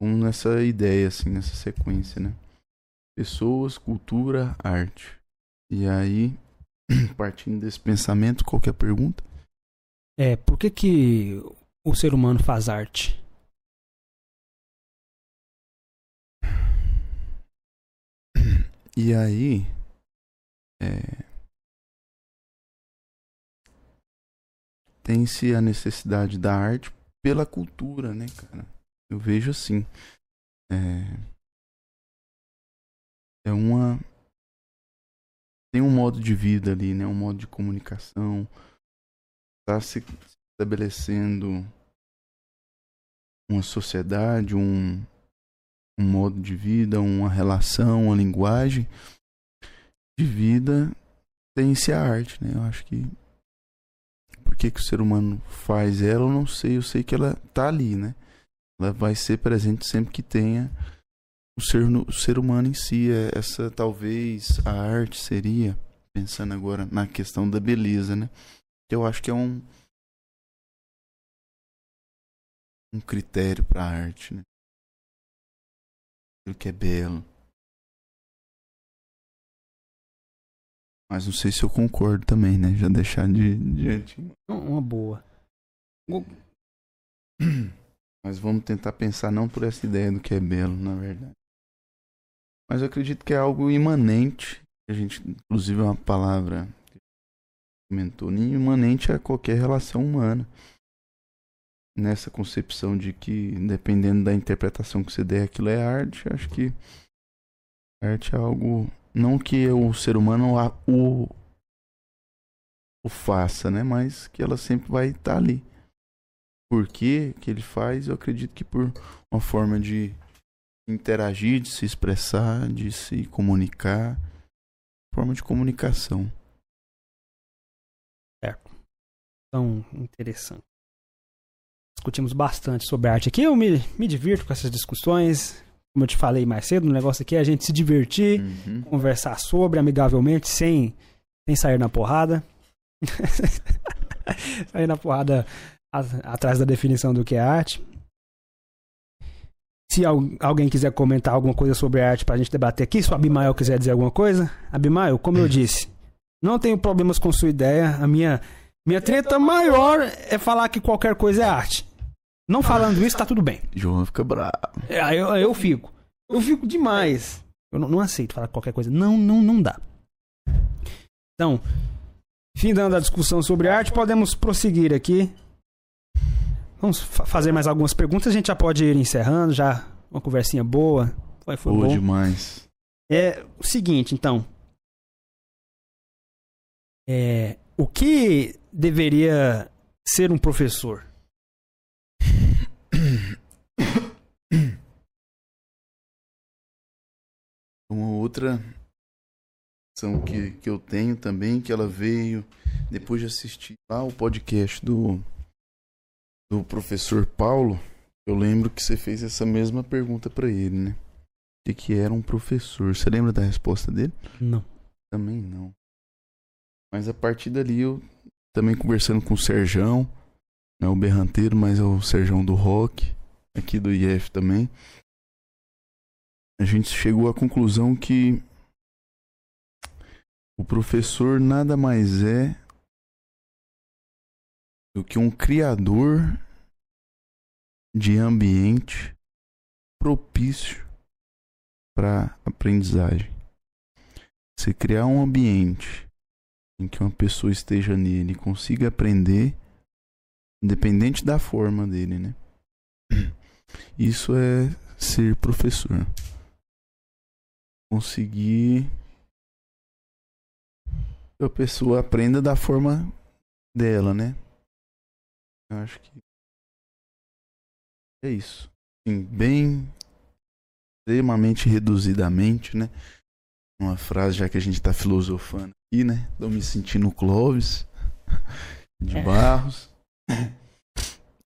com nessa ideia assim, nessa sequência, né? Pessoas, cultura, arte. E aí, partindo desse pensamento, qual que é a pergunta? É, por que que o ser humano faz arte? E aí, é, tem-se a necessidade da arte pela cultura, né, cara? Eu vejo assim. É, é uma. Tem um modo de vida ali, né? Um modo de comunicação. Está se estabelecendo uma sociedade, um, um modo de vida, uma relação, uma linguagem de vida tem-se a arte, né? Eu acho que por que, que o ser humano faz ela, eu não sei. Eu sei que ela tá ali, né? Ela vai ser presente sempre que tenha o ser, o ser humano em si. É Essa talvez a arte seria, pensando agora na questão da beleza, né? Eu acho que é um um critério para a arte, né? Aquilo que é belo. Mas não sei se eu concordo também, né? Já deixar de, de antemão. Uma boa. Mas vamos tentar pensar não por essa ideia do que é belo, na verdade. Mas eu acredito que é algo imanente. A gente, inclusive, é uma palavra que comentou. Imanente a qualquer relação humana. Nessa concepção de que, dependendo da interpretação que você der, aquilo é arte. Acho que arte é algo. Não que o ser humano a- o, o faça, né? Mas que ela sempre vai estar ali por que que ele faz, eu acredito que por uma forma de interagir, de se expressar, de se comunicar, forma de comunicação. Tão interessante. Discutimos bastante sobre arte aqui. Eu me, me divirto com essas discussões. Como eu te falei mais cedo, o negócio aqui é a gente se divertir, Uhum. conversar sobre amigavelmente, sem, sem sair na porrada. sair na porrada a- atrás da definição do que é arte. Se al- alguém quiser comentar alguma coisa sobre arte pra gente debater aqui, se o Abimael quiser dizer alguma coisa. Abimael, como eu disse, não tenho problemas com sua ideia. A minha, minha treta maior é falar que qualquer coisa é arte. Não falando isso, tá tudo bem. João fica bravo. É, aí eu, eu fico. Eu fico demais. Eu não, não aceito falar qualquer coisa. Não, não, não dá. Então, findando a discussão sobre arte, podemos prosseguir aqui. Vamos fa- fazer mais algumas perguntas. A gente já pode ir encerrando, já uma conversinha boa. Foi, foi Boa bom. demais. É o seguinte, então. É, o que deveria ser um professor? Uma outra ação que, que eu tenho também, que ela veio depois de assistir lá o podcast do, do professor Paulo. Eu lembro que você fez essa mesma pergunta pra ele, né? De que era um professor. Você lembra da resposta dele? Não. Também não. Mas a partir dali eu também conversando com o Serjão, não é o berranteiro, mas é o Serjão do rock, aqui do IF também. A gente chegou à conclusão que o professor nada mais é do que um criador de ambiente propício para aprendizagem. Você criar um ambiente em que uma pessoa esteja nele e consiga aprender, independente da forma dele, né? Isso é ser professor. Conseguir que a pessoa aprenda da forma dela, né? Eu acho que é isso. Sim, bem extremamente reduzidamente, né? uma frase, já que a gente tá filosofando aqui, né? Tô me sentindo Clóvis de É. Barros.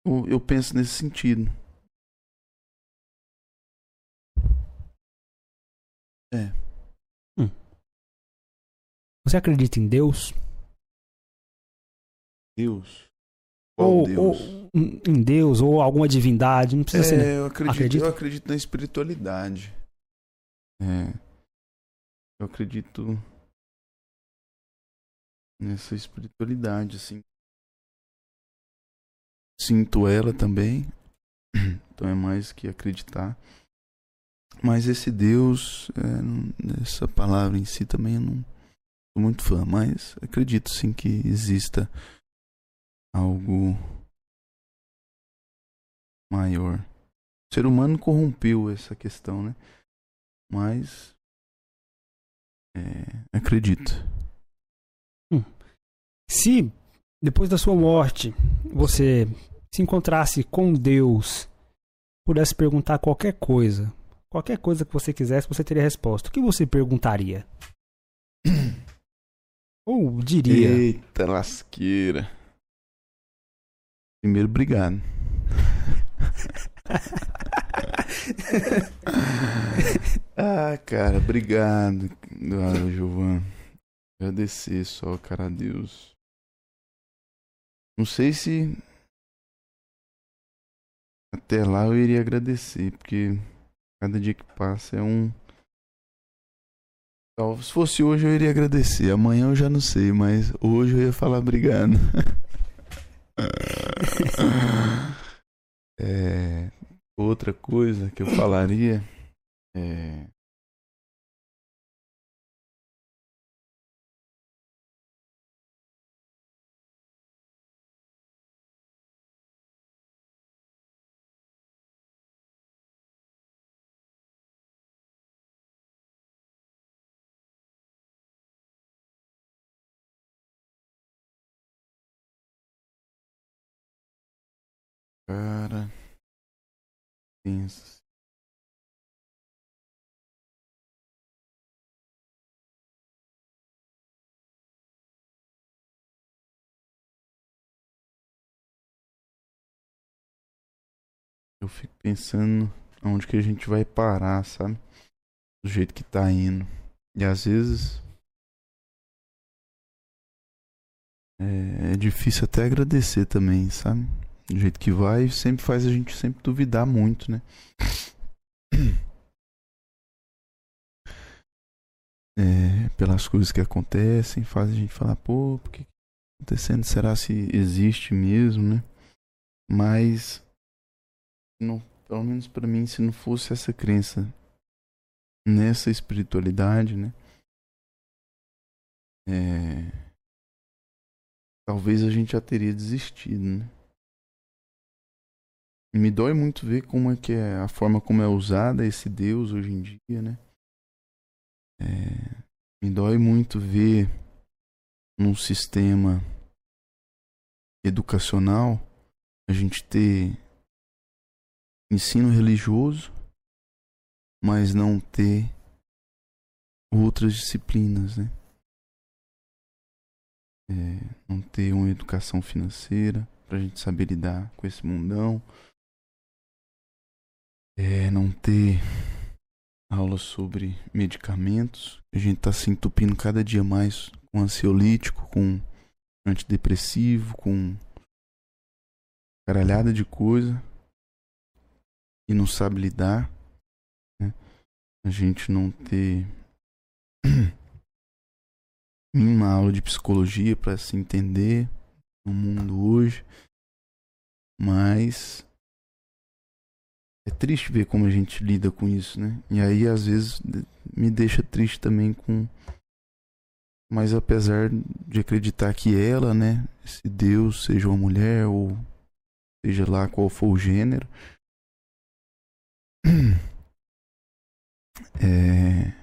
Eu, eu penso nesse sentido. É. Você acredita em Deus? Deus. Qual Ou, Deus? ou em em Deus, ou alguma divindade? Não precisa ser. É, eu acredito, Acredita? eu acredito na espiritualidade. É. Eu acredito nessa espiritualidade, assim. Sinto ela também. Então é mais que acreditar. Mas esse Deus, é, essa palavra em si também eu não sou muito fã, mas acredito sim que exista algo maior. O ser humano corrompeu essa questão, né? Mas é, acredito. Se depois da sua morte você se encontrasse com Deus, pudesse perguntar qualquer coisa, qualquer coisa que você quisesse, você teria resposta. O que você perguntaria? Ou diria? Eita lasqueira. Primeiro, obrigado. ah, cara, obrigado, ah, Giovan. Agradecer só, cara, a Deus. Não sei se até lá eu iria agradecer, porque cada dia que passa é um. Tal- Se fosse hoje eu iria agradecer, amanhã eu já não sei, mas hoje eu ia falar obrigado. É, outra coisa que eu falaria é. Pensa. Eu fico pensando aonde que a gente vai parar, sabe? Do jeito que tá indo. E às vezes. É, é difícil até agradecer também, sabe? Do jeito que vai, sempre faz a gente sempre duvidar muito, né? É, pelas coisas que acontecem, faz a gente falar, pô, por que tá acontecendo? Será se existe mesmo, né? Mas, não, pelo menos pra mim, se não fosse essa crença nessa espiritualidade, né? É, talvez a gente já teria desistido, né? Me dói muito ver como é que é a forma como é usada esse Deus hoje em dia, né? É, me dói muito ver num sistema educacional a gente ter ensino religioso, mas não ter outras disciplinas, né? É, não ter uma educação financeira pra gente saber lidar com esse mundão. É, não ter aula sobre medicamentos. A gente tá se entupindo cada dia mais com ansiolítico, com antidepressivo, com caralhada de coisa e não sabe lidar. né? A gente não ter uma aula de psicologia para se entender no mundo hoje. Mas é triste ver como a gente lida com isso, né? E aí às vezes me deixa triste também com mas apesar de acreditar que ela, né, esse Deus seja uma mulher ou seja lá qual for o gênero, é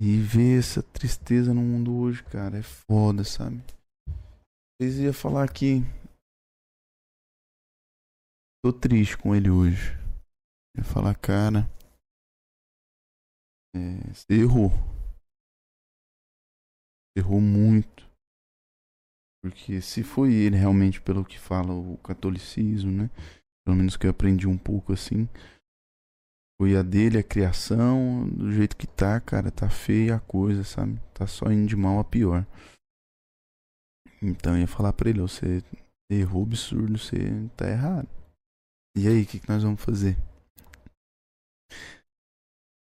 e ver essa tristeza no mundo hoje, cara, é foda, sabe? Vocês iam falar que tô triste com ele hoje. Eu falar, cara, é, você errou. Errou muito. Porque se foi ele realmente, pelo que fala o catolicismo, né? Pelo menos que eu aprendi um pouco assim. Foi a dele, a criação, do jeito que tá, cara, tá feia a coisa, sabe? Tá só indo de mal a pior. Então eu ia falar pra ele, você errou absurdo, você tá errado. E aí, o que, que nós vamos fazer?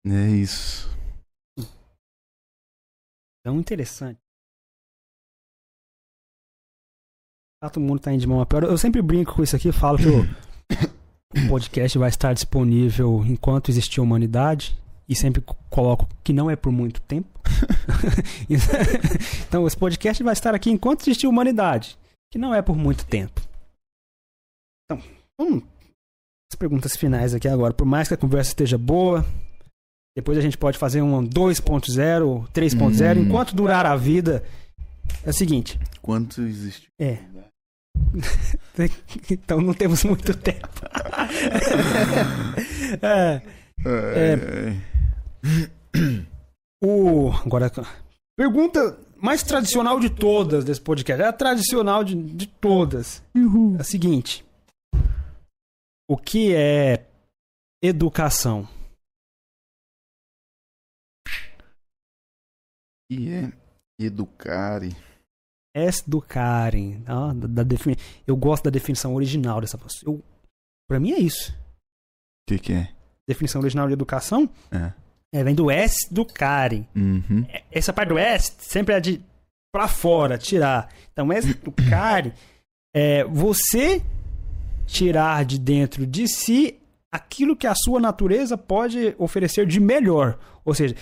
É isso. Tão interessante. Ah, todo mundo tá indo de mão a pior. Eu sempre brinco com isso aqui, falo que o, o podcast vai estar disponível enquanto existir humanidade. E sempre coloco que não é por muito tempo. então, esse podcast vai estar aqui enquanto existir humanidade. Que não é por muito tempo. Então, vamos as perguntas finais aqui agora. Por mais que a conversa esteja boa, depois a gente pode fazer um 2.0, 3.0. Hum. Enquanto durar a vida, é o seguinte. Quanto existe? É. então não temos muito tempo. é, É, o, agora, pergunta mais tradicional de todas desse podcast. É a tradicional de, de todas. É a seguinte: O que é educação? E é educare. Educarem. Ah, da, da defini... Eu gosto da definição original dessa. Eu, pra mim é isso. O que, que é? Definição original de educação É. é, vem do educarem. Uhum. essa parte do est sempre é de pra fora, tirar. Então, educar é você tirar de dentro de si aquilo que a sua natureza pode oferecer de melhor. Ou seja,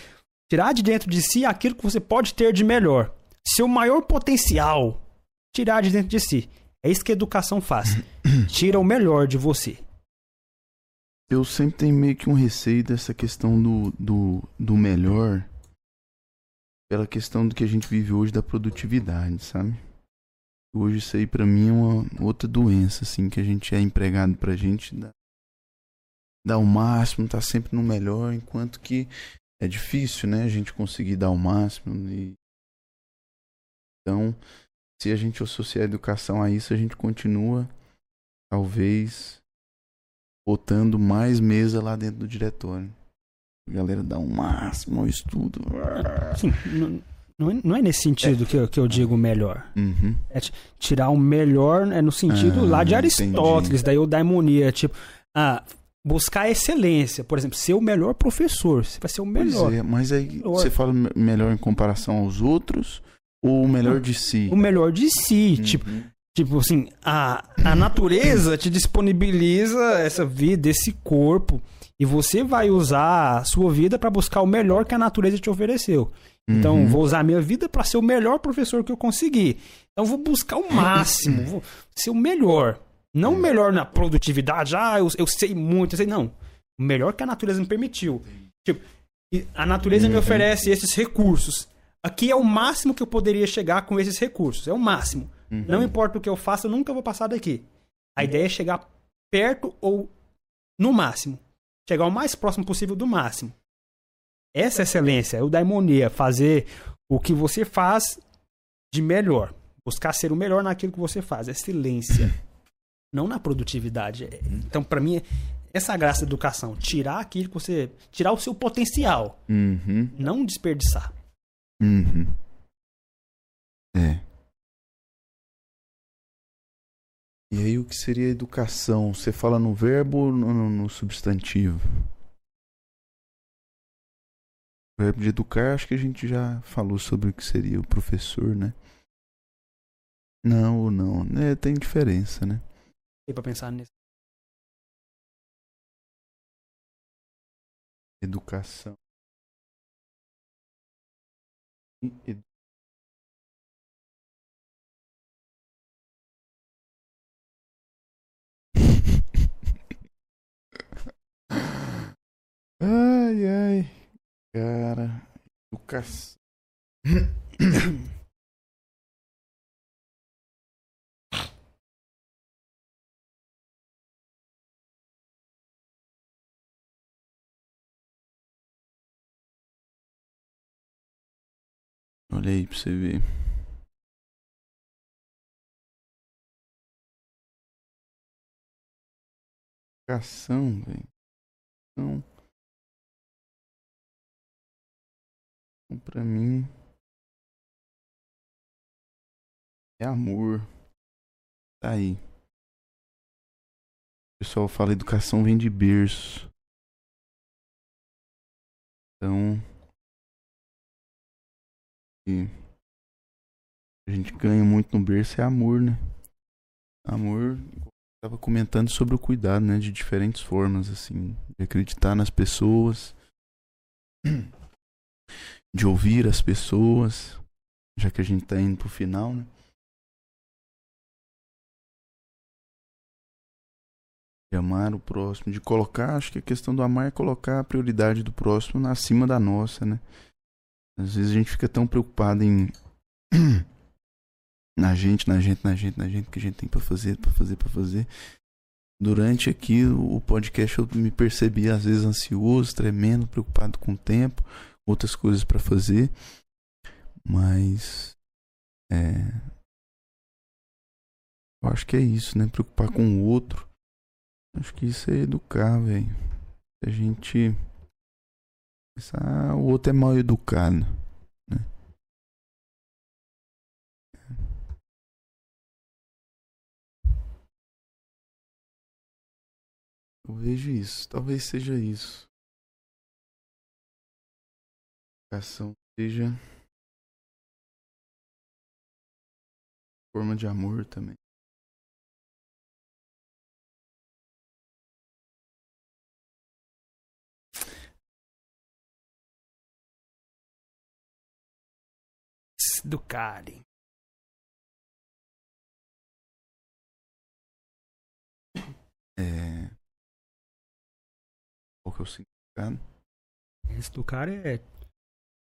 tirar de dentro de si aquilo que você pode ter de melhor. Seu maior potencial, tirar de dentro de si. É isso que a educação faz. Tira o melhor de você. Eu sempre tenho meio que um receio dessa questão do, do, do melhor pela questão do que a gente vive hoje da produtividade, sabe? Hoje isso aí pra mim é uma outra doença, assim, que a gente é empregado pra gente dar, dar o máximo, tá sempre no melhor, enquanto que é difícil, né, a gente conseguir dar o máximo e... Então, se a gente associar a educação a isso, a gente continua, talvez, botando mais mesa lá dentro do diretório. A galera dá um máximo ao estudo. Sim, não é, não é nesse sentido que, eu, que eu digo melhor. Uhum. É ti- tirar o melhor é no sentido Ah, lá de entendi. Aristóteles, daí o daimonia, tipo, ah, buscar excelência, por exemplo, ser o melhor professor, você vai ser o melhor. É, mas aí Melhor. você fala me- melhor em comparação aos outros ou o melhor de si? O melhor de si, tipo, Uhum. tipo assim, a, a natureza te disponibiliza essa vida, esse corpo, e você vai usar a sua vida para buscar o melhor que a natureza te ofereceu. Então, Uhum. vou usar a minha vida para ser o melhor professor que eu conseguir. Então, vou buscar o máximo, vou ser o melhor. Não o melhor na produtividade, ah, eu, eu sei muito, eu sei. Não. O melhor que a natureza me permitiu. Tipo, a natureza me Uhum. oferece esses recursos. Aqui é o máximo que eu poderia chegar com esses recursos. É o máximo. Uhum. Não importa o que eu faça, eu nunca vou passar daqui. A ideia é chegar perto ou no máximo. Chegar o mais próximo possível do máximo. Essa excelência, é o daimonia, fazer o que você faz de melhor. Buscar ser o melhor naquilo que você faz, excelência. Não na produtividade. Então, pra mim, essa graça da educação. Tirar aquilo que você. Tirar o seu potencial. Uhum. Não desperdiçar. Uhum. É. E aí o que seria educação? Você fala no verbo ou no- no substantivo? O verbo de educar, acho que a gente já falou sobre o que seria o professor, né? Não ou não. É, tem diferença, né? Tem pra pensar nisso. Educação. E edu- Ai, ai. Cara, educação. Olha aí pra você ver. Educação, velho. Então, então, pra mim, é amor. Tá aí. O pessoal fala educação vem de berço. Então, a gente ganha muito no berço é amor, né? Amor, tava comentando sobre o cuidado, né, de diferentes formas assim, de acreditar nas pessoas, de ouvir as pessoas, já que a gente tá indo pro final, né? De amar o próximo, de colocar, acho que a questão do amar é colocar a prioridade do próximo acima da nossa, né? Às vezes a gente fica tão preocupado em na gente, na gente, na gente, na gente que a gente tem para fazer, para fazer, para fazer. Durante aqui o podcast eu me percebi às vezes ansioso, tremendo, preocupado com o tempo, outras coisas para fazer. Mas é eu acho que é isso, né? Preocupar com o outro. Acho que isso é educar, velho. A gente ah, o outro é mal educado. Né? Eu vejo isso. Talvez seja isso. Educação seja forma de amor também. do. É. Qual que é o significado? Esse do cara é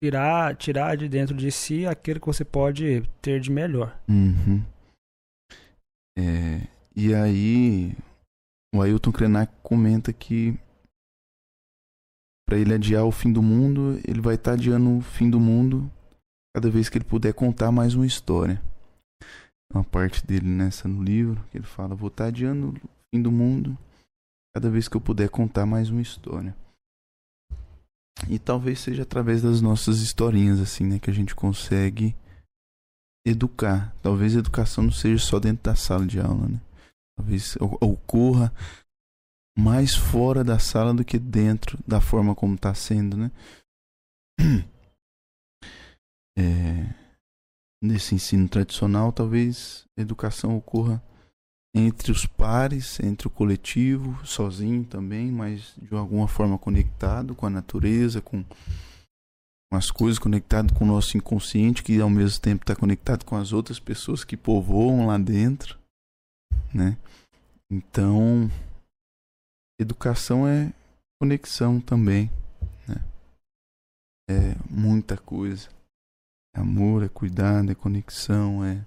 tirar, tirar de dentro de si aquilo que você pode ter de melhor. Uhum. É, e aí, o Ailton Krenak comenta que para ele adiar o fim do mundo, ele vai estar tá adiando o fim do mundo cada vez que ele puder contar mais uma história. Uma parte dele nessa no livro, que ele fala: Vou estar adiando o fim do mundo cada vez que eu puder contar mais uma história. E talvez seja através das nossas historinhas, assim, né, que a gente consegue educar. Talvez a educação não seja só dentro da sala de aula, né? Talvez ocorra mais fora da sala do que dentro da forma como está sendo, né? é, nesse ensino tradicional, talvez a educação ocorra entre os pares, entre o coletivo, sozinho também, mas de alguma forma conectado com a natureza, com, as coisas, conectado com o nosso inconsciente, que ao mesmo tempo está conectado com as outras pessoas que povoam lá dentro, né? Então, educação é conexão também, né? É muita coisa. É amor, é cuidado, é conexão, é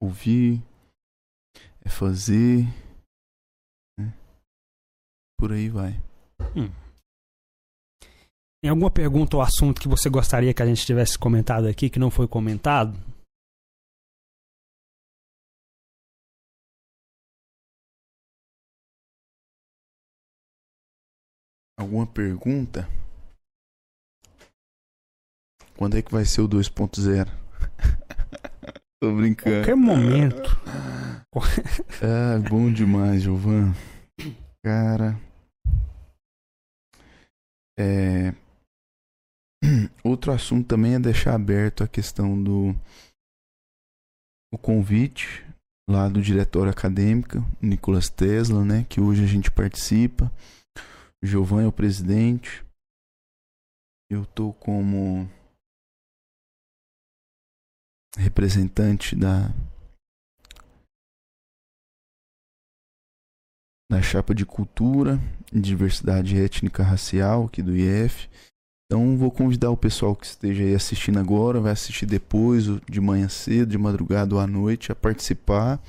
ouvir, é fazer. Né? Por aí vai. Hum. Tem alguma pergunta ou assunto que você gostaria que a gente tivesse comentado aqui que não foi comentado? Alguma pergunta? Quando é que vai ser o 2.0? Tô brincando. Qualquer momento. ah, bom demais, Giovan. Cara. É... Outro assunto também é deixar aberto a questão do o convite lá do diretório acadêmico, Nicolas Tesla, né, que hoje a gente participa. O Giovan é o presidente. Eu tô como representante da da chapa de cultura e diversidade étnica racial aqui do IF. Então vou convidar o pessoal que esteja aí assistindo agora, vai assistir depois, de manhã cedo, de madrugada ou à noite, a participar,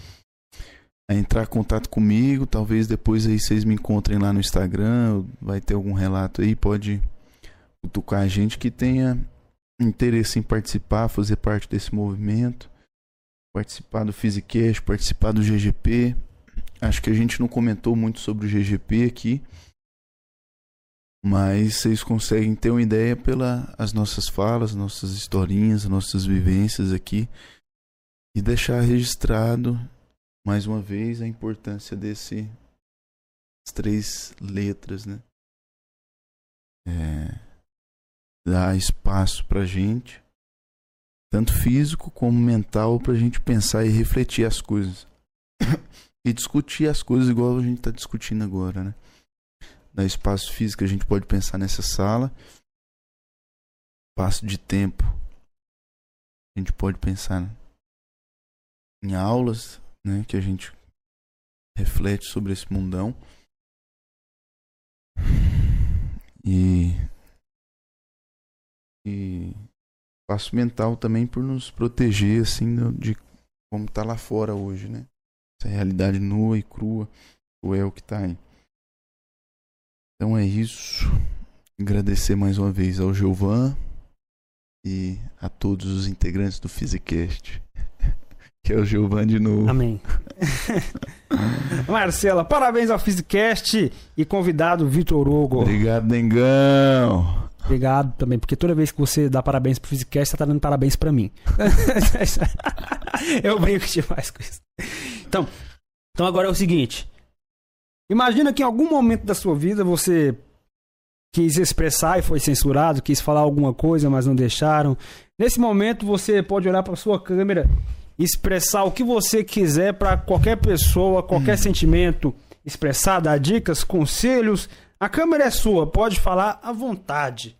a entrar em contato comigo. Talvez depois aí vocês me encontrem lá no Instagram, vai ter algum relato aí, pode cutucar a gente que tenha interesse em participar, fazer parte desse movimento, participar do Physicast, participar do GGP. Acho que a gente não comentou muito sobre o GGP aqui, mas vocês conseguem ter uma ideia pelas nossas falas, nossas historinhas, nossas vivências aqui e deixar registrado mais uma vez a importância desse três letras, né? É, dar espaço pra gente, tanto físico como mental, pra gente pensar e refletir as coisas. e discutir as coisas igual a gente tá discutindo agora, né? Dar espaço físico, a gente pode pensar nessa sala. Espaço de tempo, a gente pode pensar em aulas, né? Que a gente reflete sobre esse mundão. E e espaço mental também por nos proteger assim de como tá lá fora hoje, né? Essa realidade nua e crua, o é o que tá aí. Então é isso. Agradecer mais uma vez ao Gilvan e a todos os integrantes do Physicast. Que é o Gilvan de novo. Amém. Marcela, parabéns ao Physicast e convidado Vitor Hugo. Obrigado, Dengão. Obrigado também, porque toda vez que você dá parabéns pro Physicast, você tá dando parabéns para mim. Eu brinco demais com isso. Então, então agora é o seguinte. Imagina que em algum momento da sua vida você quis expressar e foi censurado, quis falar alguma coisa, mas não deixaram. Nesse momento você pode olhar para sua câmera expressar o que você quiser para qualquer pessoa, qualquer hum. sentimento, expressar, dar dicas, conselhos. A câmera é sua, pode falar à vontade.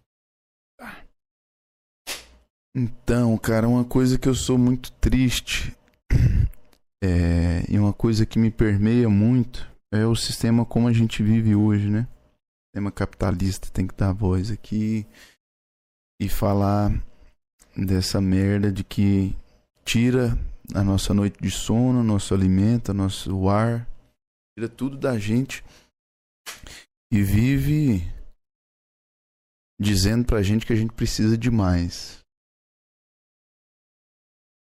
Então, cara, uma coisa que eu sou muito triste é, e uma coisa que me permeia muito é o sistema como a gente vive hoje, né? O sistema capitalista tem que dar voz aqui e falar dessa merda de que tira a nossa noite de sono, nosso alimento, nosso ar, tira tudo da gente e vive dizendo pra gente que a gente precisa de mais.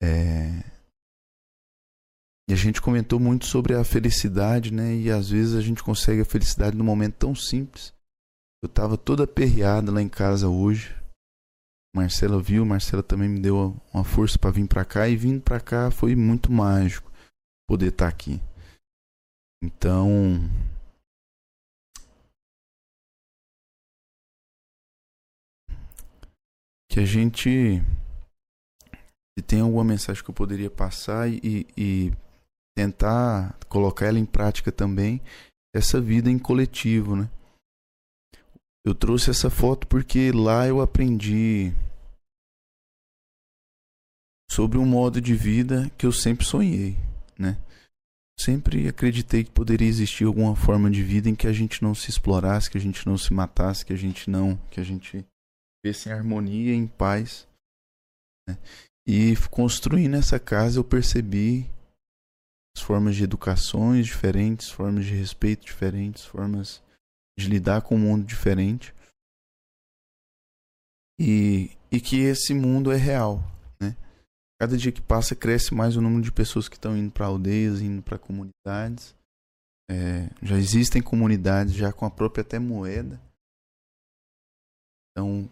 É... E a gente comentou muito sobre a felicidade, né? E às vezes a gente consegue a felicidade num momento tão simples. Eu tava toda aperreada lá em casa hoje. Marcela viu, Marcela também me deu uma força para vir para cá e vindo para cá foi muito mágico poder estar tá aqui. Então, que a gente se tem alguma mensagem que eu poderia passar e, e tentar colocar ela em prática também essa vida em coletivo, né? Eu trouxe essa foto porque lá eu aprendi sobre um modo de vida que eu sempre sonhei, né? Sempre acreditei que poderia existir alguma forma de vida em que a gente não se explorasse, que a gente não se matasse, que a gente não, que a gente vivesse em harmonia, em paz. Né? E construindo essa casa eu percebi as formas de educações diferentes, formas de respeito diferentes, formas de lidar com um mundo diferente. E, e que esse mundo é real, né? Cada dia que passa cresce mais o número de pessoas que estão indo para aldeias, indo para comunidades. É, já existem comunidades já com a própria até moeda. Então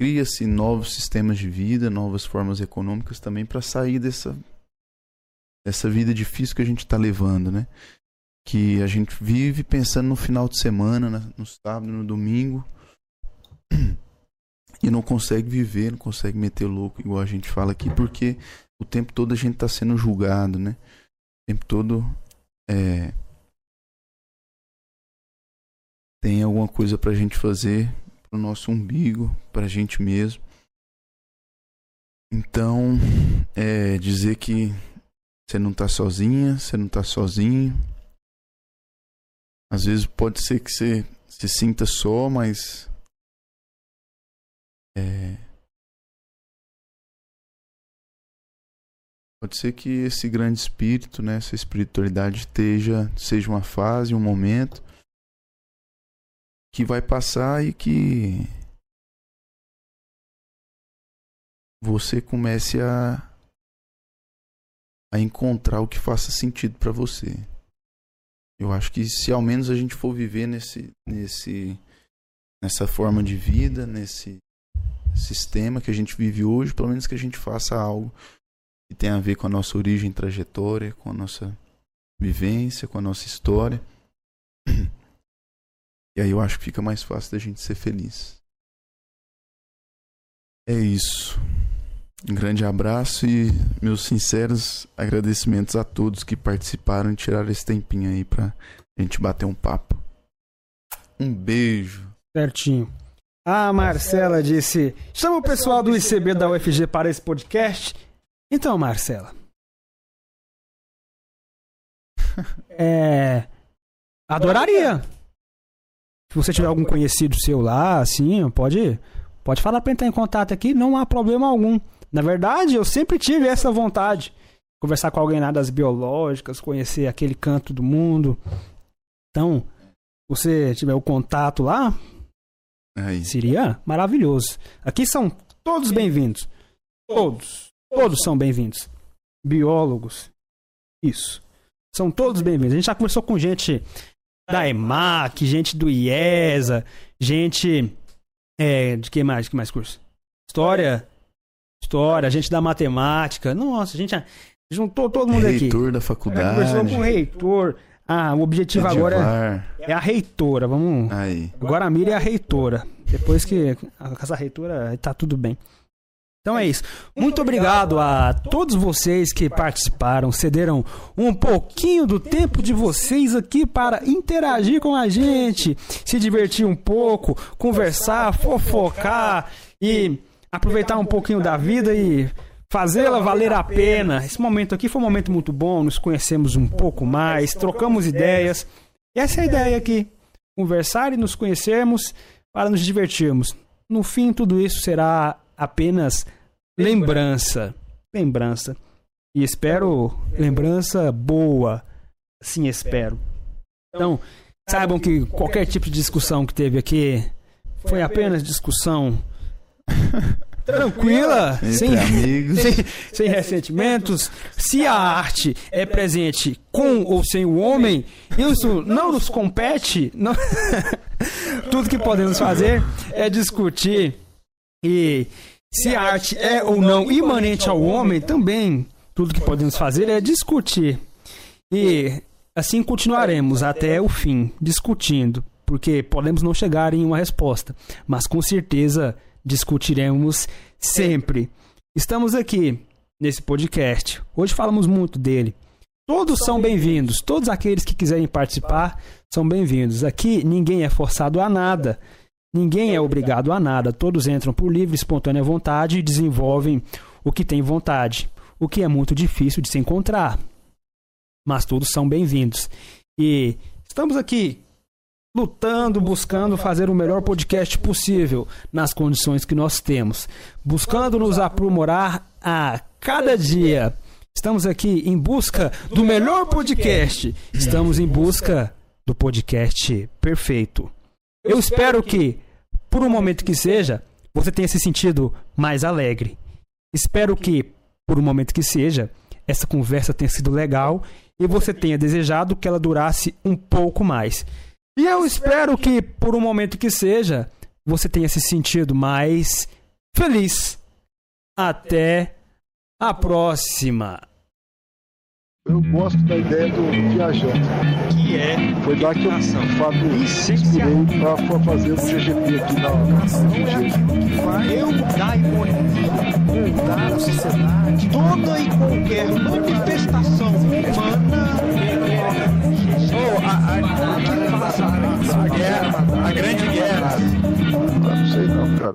cria-se novos sistemas de vida, novas formas econômicas também para sair dessa dessa vida difícil que a gente está levando, né? que a gente vive pensando no final de semana, no sábado, no domingo, e não consegue viver, não consegue meter louco, igual a gente fala aqui, porque o tempo todo a gente está sendo julgado, né? O tempo todo é, tem alguma coisa para a gente fazer pro nosso umbigo, para a gente mesmo. Então, é dizer que você não está sozinha, você não está sozinho às vezes pode ser que você se sinta só, mas. É. Pode ser que esse grande espírito, né, essa espiritualidade esteja, seja uma fase, um momento que vai passar e que você comece a a encontrar o que faça sentido para você. Eu acho que se ao menos a gente for viver nesse nesse nessa forma de vida, nesse sistema que a gente vive hoje, pelo menos que a gente faça algo que tenha a ver com a nossa origem, trajetória, com a nossa vivência, com a nossa história. E aí eu acho que fica mais fácil da gente ser feliz. É isso. Um grande abraço e meus sinceros agradecimentos a todos que participaram e tiraram esse tempinho aí pra gente bater um papo. Um beijo. Certinho. A Marcela disse: chama o pessoal do ICB da UFG para esse podcast. Então, Marcela. É. Adoraria. Se você tiver algum conhecido seu lá, assim, pode, pode falar para entrar em contato aqui, não há problema algum. Na verdade, eu sempre tive essa vontade. Conversar com alguém lá das biológicas, conhecer aquele canto do mundo. Então, se você tiver o contato lá, Aí. seria maravilhoso. Aqui são todos bem-vindos. Todos. Todos são bem-vindos. Biólogos. Isso. São todos bem-vindos. A gente já conversou com gente da EMAC, gente do IESA, gente. É, de que mais? Que mais curso? História. História, gente da matemática. Nossa, a gente juntou todo mundo aqui. Reitor da Já conversou faculdade. com o reitor. Ah, o objetivo agora Edivar. é, é a reitora. Vamos. Aí. Agora a Mira é a reitora. Depois que a casa reitora tá tudo bem. Então é isso. Muito obrigado a todos vocês que participaram, cederam um pouquinho do tempo de vocês aqui para interagir com a gente, se divertir um pouco, conversar, fofocar e aproveitar um pouquinho da vida e fazê-la valer a pena. Esse momento aqui foi um momento muito bom, nos conhecemos um pouco mais, trocamos ideias. E essa é a ideia aqui conversar e nos conhecermos para nos divertirmos. No fim, tudo isso será apenas lembrança. Lembrança. E espero lembrança boa. Assim espero. Então, saibam que qualquer tipo de discussão que teve aqui foi apenas discussão tranquila, sem, amigos. sem, sem ressentimentos. Se a arte é presente com ou sem o homem, isso não nos compete. Não... Tudo que podemos fazer é discutir. E se a arte é ou não imanente ao homem, também tudo que podemos fazer é discutir. E assim continuaremos até o fim, discutindo, porque podemos não chegar em uma resposta, mas com certeza discutiremos sempre. Estamos aqui nesse podcast. Hoje falamos muito dele. Todos são bem-vindos, todos aqueles que quiserem participar são bem-vindos. Aqui ninguém é forçado a nada. Ninguém é obrigado a nada, todos entram por livre espontânea vontade e desenvolvem o que tem vontade, o que é muito difícil de se encontrar. Mas todos são bem-vindos. E estamos aqui lutando, buscando fazer o melhor podcast possível nas condições que nós temos, buscando nos aprimorar a cada dia. Estamos aqui em busca do melhor podcast. Estamos em busca do podcast perfeito. Eu espero que, por um momento que seja, você tenha se sentido mais alegre. Espero que, por um momento que seja, essa conversa tenha sido legal e você tenha desejado que ela durasse um pouco mais. E eu espero que, por um momento que seja, você tenha se sentido mais feliz. Até a próxima. Eu gosto da ideia do viajante. Que é Foi lá que eu, Fábio, inspirei para fazer o GGP aqui na Não é eu mudar a economia, mudar a sociedade. Toda e qualquer manifestação humana ou a, a, a, a, guerra, a grande guerra. Ah, não sei não, cara.